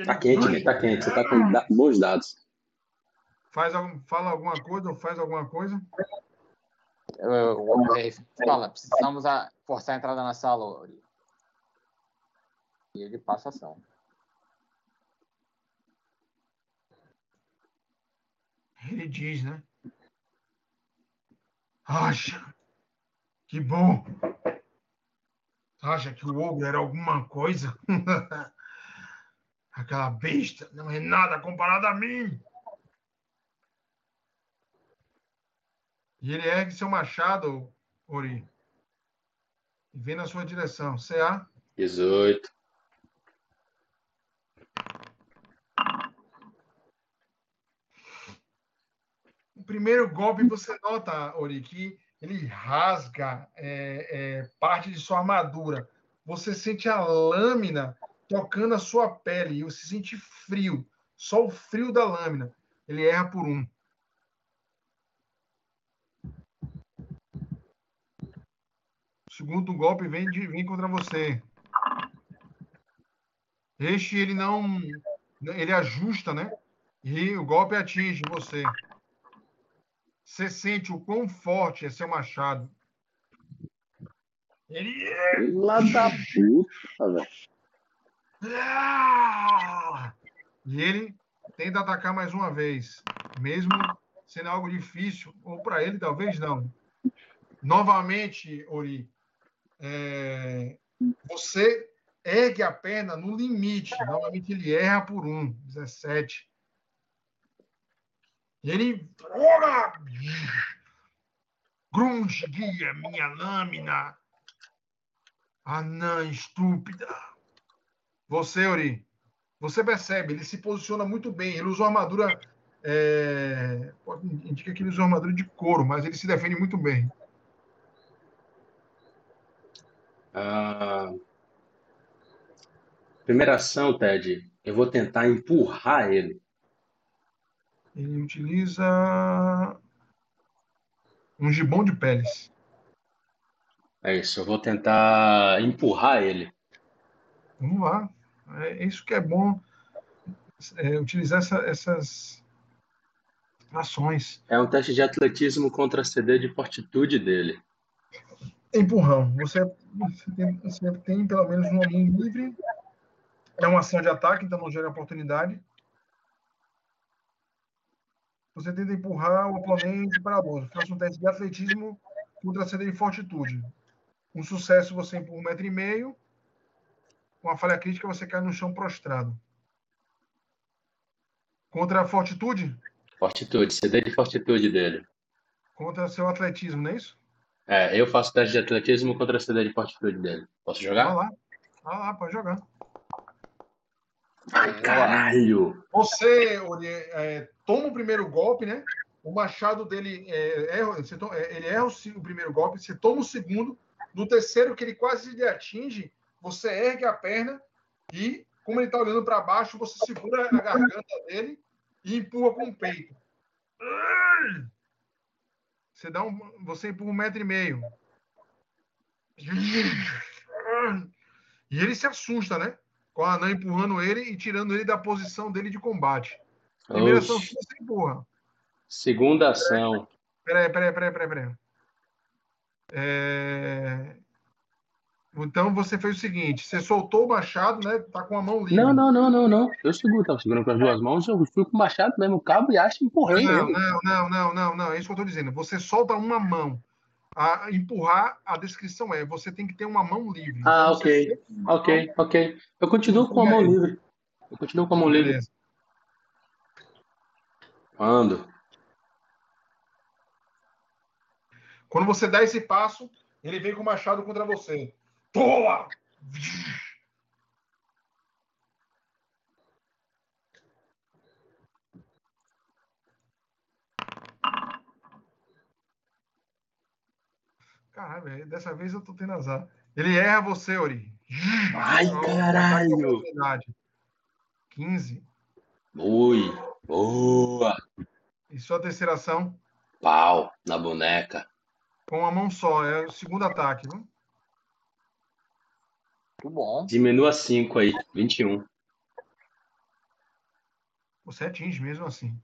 B: Tá quente, né? Tá quente. Você tá com bons dados.
A: Faz algum, fala alguma coisa ou faz alguma coisa?
C: Eu, eu, eu, é, fala, precisamos a- forçar a entrada na sala, Ori. E ele passa ação.
A: Ele diz, né? Acha. Que bom. Acha que o ogro era alguma coisa? Aquela besta não é nada comparado a mim. E ele ergue seu machado, Ori. E vem na sua direção. CA.
B: 18.
A: O primeiro golpe você nota, Ori, que ele rasga é, é, parte de sua armadura. Você sente a lâmina tocando a sua pele e você sente frio. Só o frio da lâmina. Ele erra por um. Segundo golpe vem, de, vem contra você. Este ele não. Ele ajusta, né? E o golpe atinge você. Você sente o quão forte é seu machado. Ele.
B: Lá da puta, velho.
A: Ah! E ele tenta atacar mais uma vez, mesmo sendo algo difícil, ou para ele talvez não. Novamente, Ori, é, você ergue a perna no limite. Normalmente ele erra por um, 17. E ele. Grunge, guia minha lâmina. Anã estúpida. Você, Ori, você percebe, ele se posiciona muito bem. Ele usa uma armadura. É, indica que ele usa uma armadura de couro, mas ele se defende muito bem.
B: Ah, primeira ação, Ted, eu vou tentar empurrar ele.
A: Ele utiliza um gibão de peles.
B: É isso, eu vou tentar empurrar ele.
A: Vamos lá. É isso que é bom é, utilizar essa, essas ações.
B: É um teste de atletismo contra a CD de fortitude dele.
A: Empurrão. Você, você, tem, você tem pelo menos uma mão livre. É uma ação de ataque, então não gera oportunidade. Você tenta empurrar o oponente para a lousa. Faça um teste de atletismo contra a CD de fortitude. Um sucesso, você empurra um metro e meio. Com a falha crítica, você cai no chão prostrado. Contra a fortitude?
B: Fortitude, CD de fortitude dele.
A: Contra seu atletismo, não é isso?
B: É, eu faço teste de atletismo contra a CD de fortitude dele. Posso jogar?
A: Vai lá. Vai lá, pode jogar.
B: Ai, caralho!
A: Você, é, toma o primeiro golpe, né? O machado dele é, erra, toma, é, ele erra o, o, primeiro golpe, você toma o segundo. No terceiro, que ele quase lhe atinge, você ergue a perna e, como ele está olhando para baixo, você segura a garganta dele e empurra com o peito. Você dá um, você empurra um metro e meio. E ele se assusta, né? Com a anã empurrando ele e tirando ele da posição dele de combate. Primeira ação você empurra.
B: Segunda ação.
A: Peraí, peraí, peraí, peraí, peraí. É... Então você fez o seguinte: você soltou o machado, né? Tá com a mão livre.
B: Não, não, não, não, não. Eu seguro, tava segurando com as duas mãos, eu fui com o machado mesmo, o cabo e acho empurrei.
A: Não, não, não, não, não, não. É isso que eu tô dizendo. Você solta uma mão. A empurrar, a descrição é: você tem que ter uma mão livre.
B: Ah, então, ok. Ok, mão... ok. Eu continuo com a mão livre. Eu continuo com a mão livre. Quando?
A: Quando você dá esse passo, ele vem com o machado contra você. Toma! Caralho, dessa vez eu tô tendo azar. Ele erra você, Ori.
B: Ai, caralho!
A: 15.
B: Ui, boa!
A: E sua terceira ação?
B: Pau, na boneca.
A: Com uma mão só, é o segundo ataque, viu?
C: Muito bom.
B: Diminua 5 aí, 21.
A: Você atinge mesmo assim.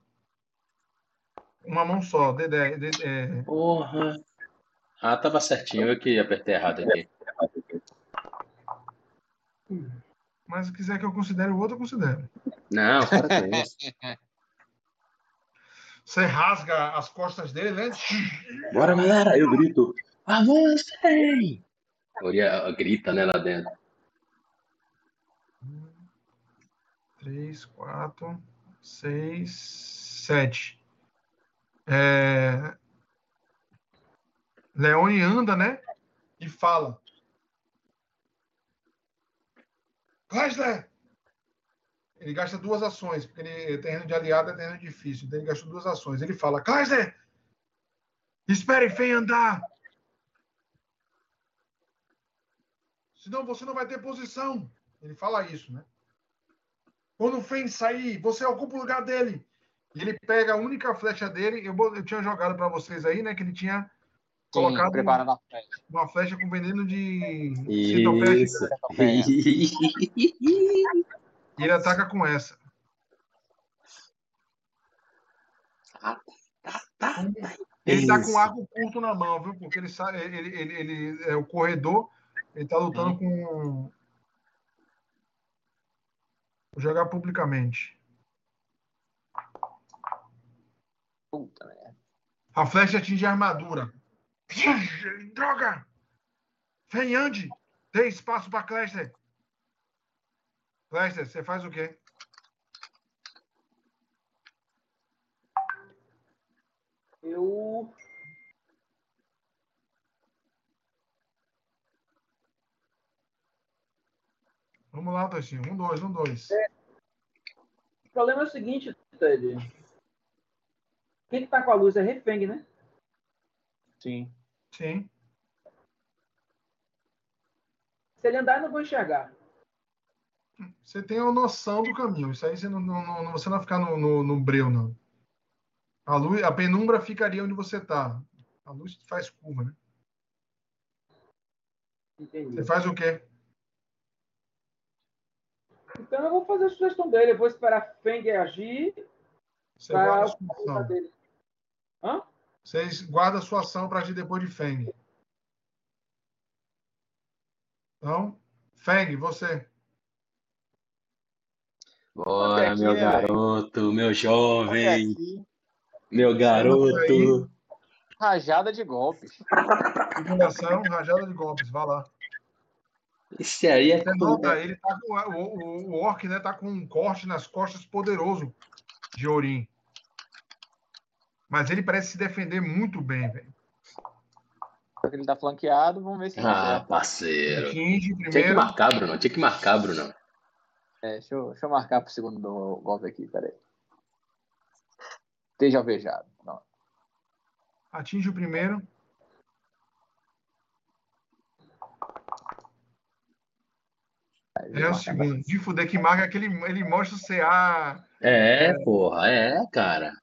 A: Uma mão só, Dedé.
B: Dedé. Porra. Ah, tava certinho, eu que apertei errado aqui.
A: Mas se quiser que eu considere o outro, eu considero.
B: Não, para com isso.
A: Você rasga as costas dele, né?
B: Bora, galera! Eu grito. Avancem! Oria grita, né, lá dentro.
A: Três, quatro, seis, sete. É... Leone anda, né? E fala. Chrysler! Ele gasta duas ações, porque ele, terreno de aliado é terreno difícil. Então ele gasta duas ações. Ele fala, Kaiser! Espere Fen andar! Senão você não vai ter posição. Ele fala isso, né? Quando o Fen sair, você ocupa o lugar dele. E ele pega a única flecha dele. Eu, eu tinha jogado para vocês aí, né? Que ele tinha Sim, colocado
C: uma,
A: flecha. uma flecha com veneno de
B: Isso.
A: e ele ataca com essa. Ele tá com arco curto na mão, viu? Porque ele sabe, ele, ele, ele é o corredor, ele tá lutando com jogar publicamente.
C: Puta merda.
A: A flecha atinge a armadura. Droga! Vem, ande! Dê espaço para Cléster. Cléster, você faz o quê?
D: Eu.
A: Vamos lá, Tocinho. Um, dois, um, dois.
D: O problema é o seguinte, Ted. Quem que tá com a luz é refém, né?
C: Sim.
A: Sim.
D: Se ele andar, eu não vou enxergar.
A: Você tem uma noção do caminho. Isso aí você não, não, não- você não vai ficar no, no, no breu, não. A, luz, a penumbra ficaria onde você está. A luz faz curva, né?
D: Entendi.
A: Você faz o quê?
D: Então eu vou fazer a sugestão dele. Eu vou esperar Feng agir
A: Você
D: para
A: guarda a sua ação.
D: dele. Hã?
A: Você guarda a sua ação para agir depois de Feng. Então, Feng, você.
B: Bora,
C: aqui,
B: meu garoto, meu jovem, meu garoto.
C: rajada de golpes.
A: Segunda ação, rajada de golpes. Vá lá.
B: Esse aí é
A: Você nota, ele tá com, o, o, o orc né, tá com um corte nas costas poderoso de Orim. Mas ele parece se defender muito bem, velho.
C: Só que ele tá flanqueado, vamos ver se ele
B: Ah,
C: acerta.
B: parceiro.
A: Atinge
B: Tinha que
A: primeiro.
B: marcar, Bruno. Tinha que marcar, Bruno.
C: É, deixa, eu, deixa eu marcar pro segundo do golpe aqui, peraí. Esteja alvejado. Não.
A: Atinge o primeiro. É o
C: marcar pra-
A: segundo. De fuder que marca aquele. Ele mostra o CA.
B: É, porra, é, cara.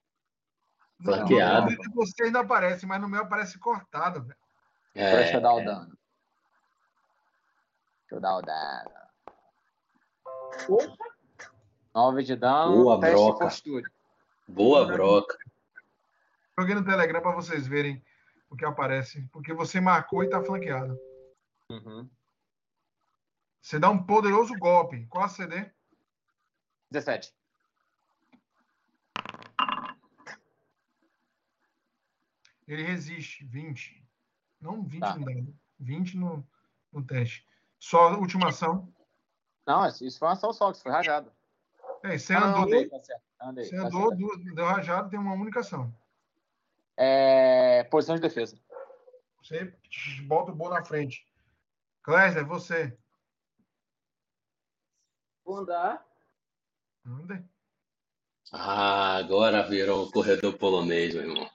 B: Flanqueado.
A: No você ainda aparece, mas no meu aparece cortado, velho.
C: Então, Deixa
B: É,
C: eu dar o dano. Deixa eu dar o dano.
D: Poxa,
C: 9 de dano,
B: Boa,
C: teste
B: broca.
C: postura.
B: boa broca.
A: Joguei no Telegram para vocês verem o que aparece. Porque você marcou e tá flanqueado.
C: Uhum.
A: Você dá um poderoso golpe. Qual a CD?
C: 17.
A: Ele resiste. 20. Não 20
C: Tá.
A: no dado. 20 no, no teste. Só a última ação.
C: Não, isso foi uma ação só, que isso foi rajado.
A: É, você
C: Ah, não,
A: andou.
C: andei, tá certo. Andei,
A: Você
C: tá
A: andou,
C: certo.
A: deu rajado, tem uma única ação.
C: É, posição de defesa.
A: Você bota o bolo na frente. Clésler, você.
D: Vou andar.
A: Anda.
B: Ah, agora virou o corredor polonês, meu irmão.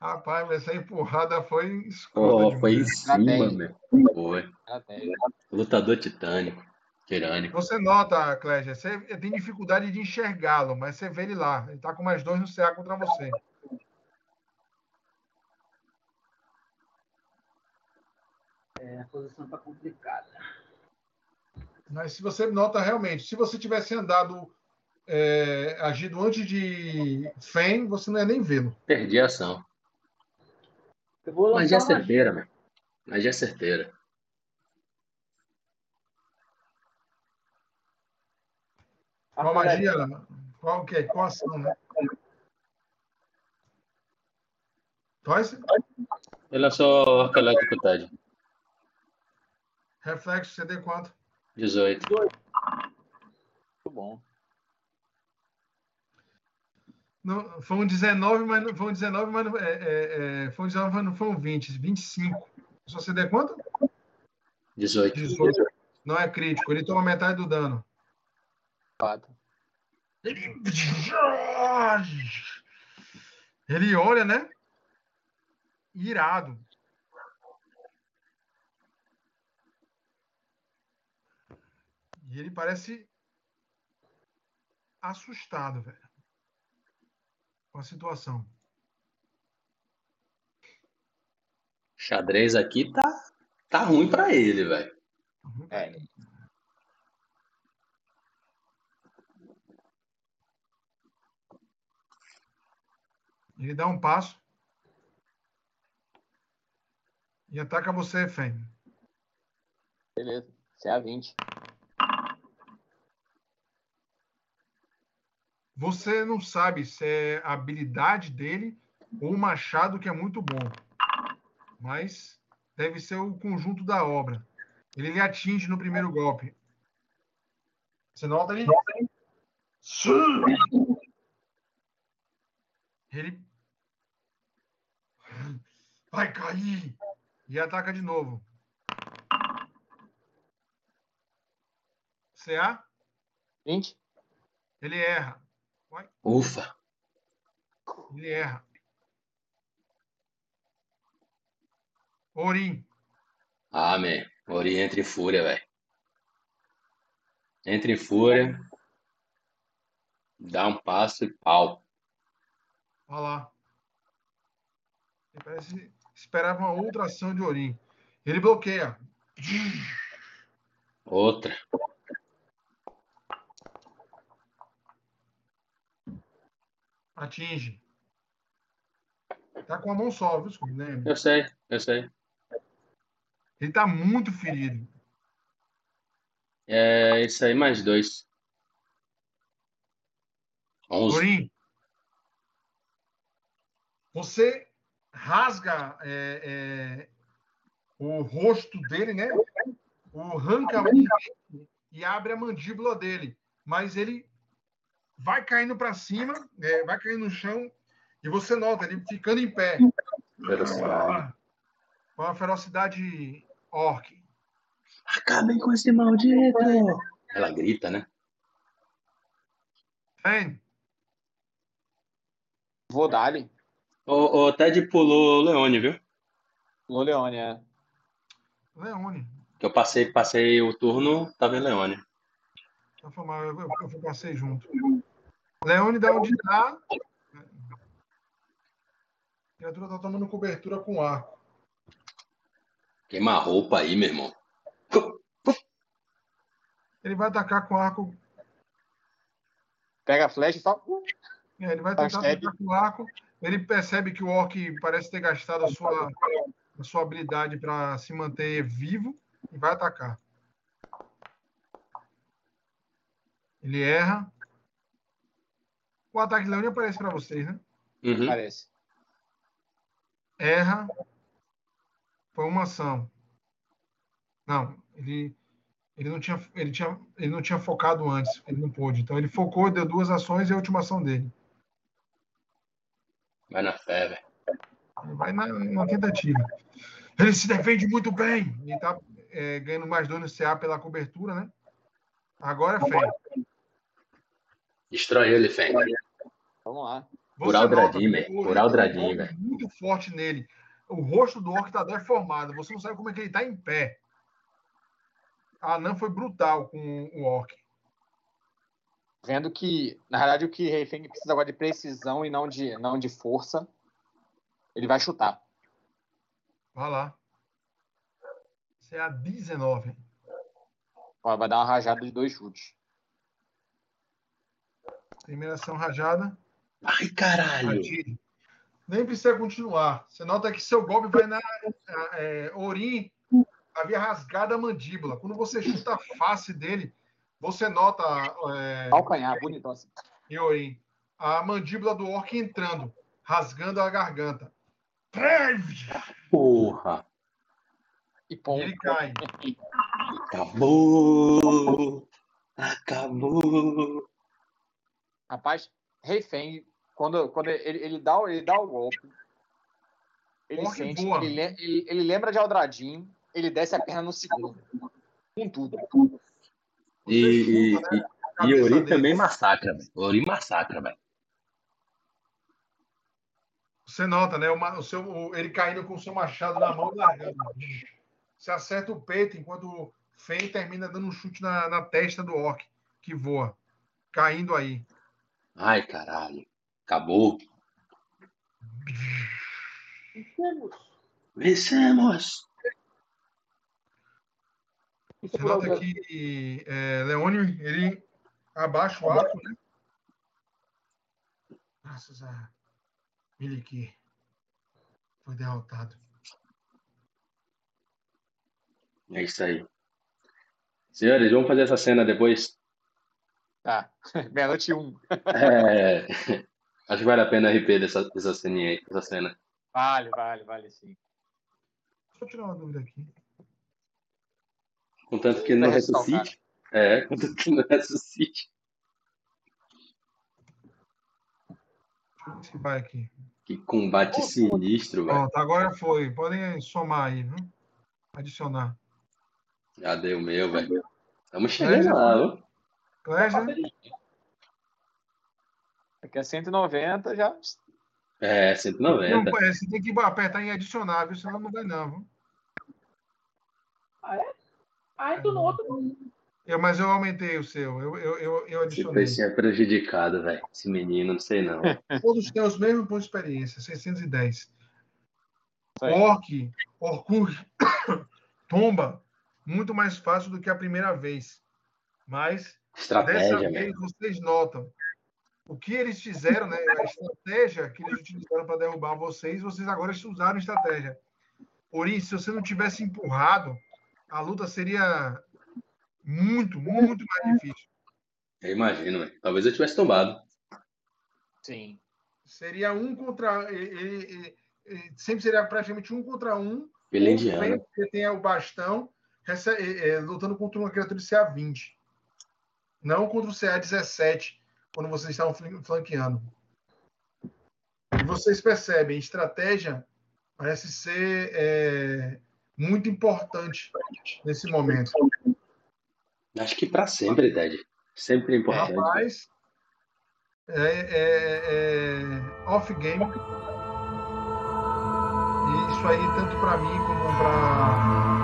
A: Rapaz, essa empurrada foi escrota
B: Oh, foi em cima, meu. Foi. Lutador titânico. Tirânico.
A: Você nota, Clésia, você tem dificuldade de enxergá-lo, mas você vê ele lá. Ele tá com mais dois no CA contra você.
D: É, a posição tá complicada.
A: Mas se você nota realmente, se você tivesse andado, é, agido antes de Fen, você não ia nem vê-lo.
B: Perdi a ação.
D: Eu vou
B: Mas é
D: uma
B: certeira, meu. Mas é certeira.
A: Qual magia? Qual que é? Qual ação, né? Toys?
B: Ele é só arco elétrico, Ted.
A: Reflexo, CD quanto?
B: 18.
C: Muito bom.
A: Não, foi um 19, mas não, foi um 19, mas não, é, é, é, foi um 19, mas não foi um 20, 25. Sua CD é quanto?
B: 18.
A: 18. Não é crítico, ele toma metade do dano. Ele, ele olha, né? Irado. E ele parece assustado, velho, com a situação.
B: Xadrez aqui tá, tá ruim para ele, velho. Uhum.
C: É.
A: Ele dá um passo e ataca você, Fêmea.
C: Beleza, CA20.
A: Você não sabe se é a habilidade dele ou o machado que é muito bom. Mas deve ser o conjunto da obra. Ele lhe atinge no primeiro golpe. Você nota ali? Sim! Ele vai cair e ataca de novo. CA?
C: 20.
A: Ele erra.
B: Ufa.
A: Ele erra. Orim.
B: Ah, man. Ori entra em fúria, velho. Entra em fúria. Dá um passo e pau.
A: Olha lá. Ele parece esperava uma outra ação de Orim. Ele bloqueia.
B: Outra.
A: Atinge. Tá com a mão só, viu, Scooby? Lembra?
B: Eu sei, eu sei.
A: Ele tá muito ferido.
B: É isso aí, mais dois. Onze.
A: Orim. Você rasga é, é, o rosto dele, né? O arranca e abre a mandíbula dele. Mas ele vai caindo para cima, é, vai caindo no chão, e você nota ele ficando em pé.
B: Velocidade.
A: Com a ferocidade orc.
B: Acabem com esse maldito! Ela grita, né?
A: Fen,
C: Vou dar-lhe.
B: O, o Ted pulou o Leone, viu?
C: No Leone, é.
A: Leone.
B: Que eu passei, passei o turno, tava em Leone.
A: Então, foi mal, eu, eu, eu passei junto. Leone dá onde dá. A criatura tá tomando cobertura com arco.
B: Queima a roupa aí, meu irmão.
A: Ele vai atacar com arco.
C: Pega a flecha e só.
A: é, Ele vai tentar atacar com arco. Ele percebe que o orc parece ter gastado a sua, a sua habilidade para se manter vivo e vai atacar. Ele erra. O ataque de Leone aparece para vocês, né?
B: Uhum.
C: Parece.
A: erra. Foi uma ação. Não, ele, ele, não tinha, ele, tinha, ele não tinha focado antes, ele não pôde. Então ele focou, deu duas ações e a última ação dele.
B: Vai na fé, velho.
A: Vai na, na tentativa. Ele se defende muito bem. Ele tá é, ganhando mais dois no CA pela cobertura, né? Agora é fé.
B: Destrói ele, Feng.
C: Vamos lá.
B: Por Aldradim, velho. Por Aldradim, velho.
A: Muito forte nele. O rosto do orc tá deformado. Você não sabe como é que ele tá em pé. A Anã foi brutal com o orc.
C: Vendo que, na realidade, o que Refeng precisa agora de precisão e não de, não de força, ele vai chutar.
A: Vai lá. Isso é a 19.
C: Vai dar uma rajada de dois chutes.
A: Primeira ação rajada.
B: Ai, caralho.
A: Atire. Nem precisa continuar. Você nota que seu golpe vai na é, Orim havia rasgado a mandíbula. Quando você chuta a face dele, você nota é,
C: Calcanhar, bonitão assim.
A: em Orim a mandíbula do orc entrando, rasgando a garganta.
B: Porra.
C: E
A: E
C: ponto.
A: ele cai.
B: Acabou. Acabou.
C: Rapaz, Refeng, quando, quando ele, ele, dá, o- ele dá o golpe, ele sente, ele, le- ele, ele lembra de Aldradim, ele desce a perna no segundo. Com tudo.
B: E, e,
A: chuta, né,
B: e, e Ori
A: dele.
B: também massacra, velho. Ori massacra, velho.
A: Você nota, né? O, seu, ele caindo com o seu machado na mão e largando. Você acerta o peito enquanto Fen termina dando um chute na, na testa do orc, que voa. Caindo aí.
B: Ai, caralho. Acabou. Vencemos.
D: Isso
A: Você nota que é, Leone, ele abaixa o arco, né? Graças a Miliki. Foi derrotado.
B: É isso aí. Senhores, vamos fazer essa cena depois?
C: Tá. Meia-noite um.
B: É, acho que vale a pena RP dessa, dessa, ceninha aí, dessa cena.
C: Vale, vale, vale sim.
A: Deixa eu tirar uma dúvida aqui.
B: Contanto que não
C: Vai ressaltar.
B: ressuscite. É, contanto que não ressuscite.
A: Deixa eu ver se vai aqui.
B: Que combate sinistro, velho.
A: Pronto, agora foi. Podem somar aí, viu? Adicionar.
B: Já deu o meu, velho. Estamos chegando lá, viu?
A: Clésia?
C: Aqui é 190 já.
B: É,
A: Não,
B: 190.
A: é, você tem que apertar em adicionar, viu? Senão não vai não, viu?
D: Ah, então no outro não.
A: Eu, mas eu aumentei o seu. Eu, eu, eu, eu
B: Esse
A: adicionei.
B: precinho é prejudicado, velho. Esse menino, não sei não.
A: Todos têm os mesmos pontos de experiência, 610.
C: Isso aí.
A: Orc, Orcur, tomba, muito mais fácil do que a primeira vez. Mas dessa
B: Estratégia,
A: vez
B: velho.
A: vocês notam o que eles fizeram, né? A estratégia que eles utilizaram para derrubar vocês, vocês agora usaram estratégia. Por isso, se você não tivesse empurrado, a luta seria muito, muito mais difícil.
B: Eu imagino. Talvez eu tivesse tombado.
C: Sim.
A: Seria um contra. e- e- e- e- sempre seria praticamente um contra um. Ou
B: indiana.
A: sempre Você tem o bastão rece- é, é, lutando contra uma criatura de CA20. Não contra o CA17, quando vocês estavam flan- flanqueando. E vocês percebem, estratégia parece ser é, muito importante nesse momento.
B: Acho que pra sempre, Ted. Sempre é importante.
A: Rapaz, é, é- é off-game. E isso aí, tanto para mim como para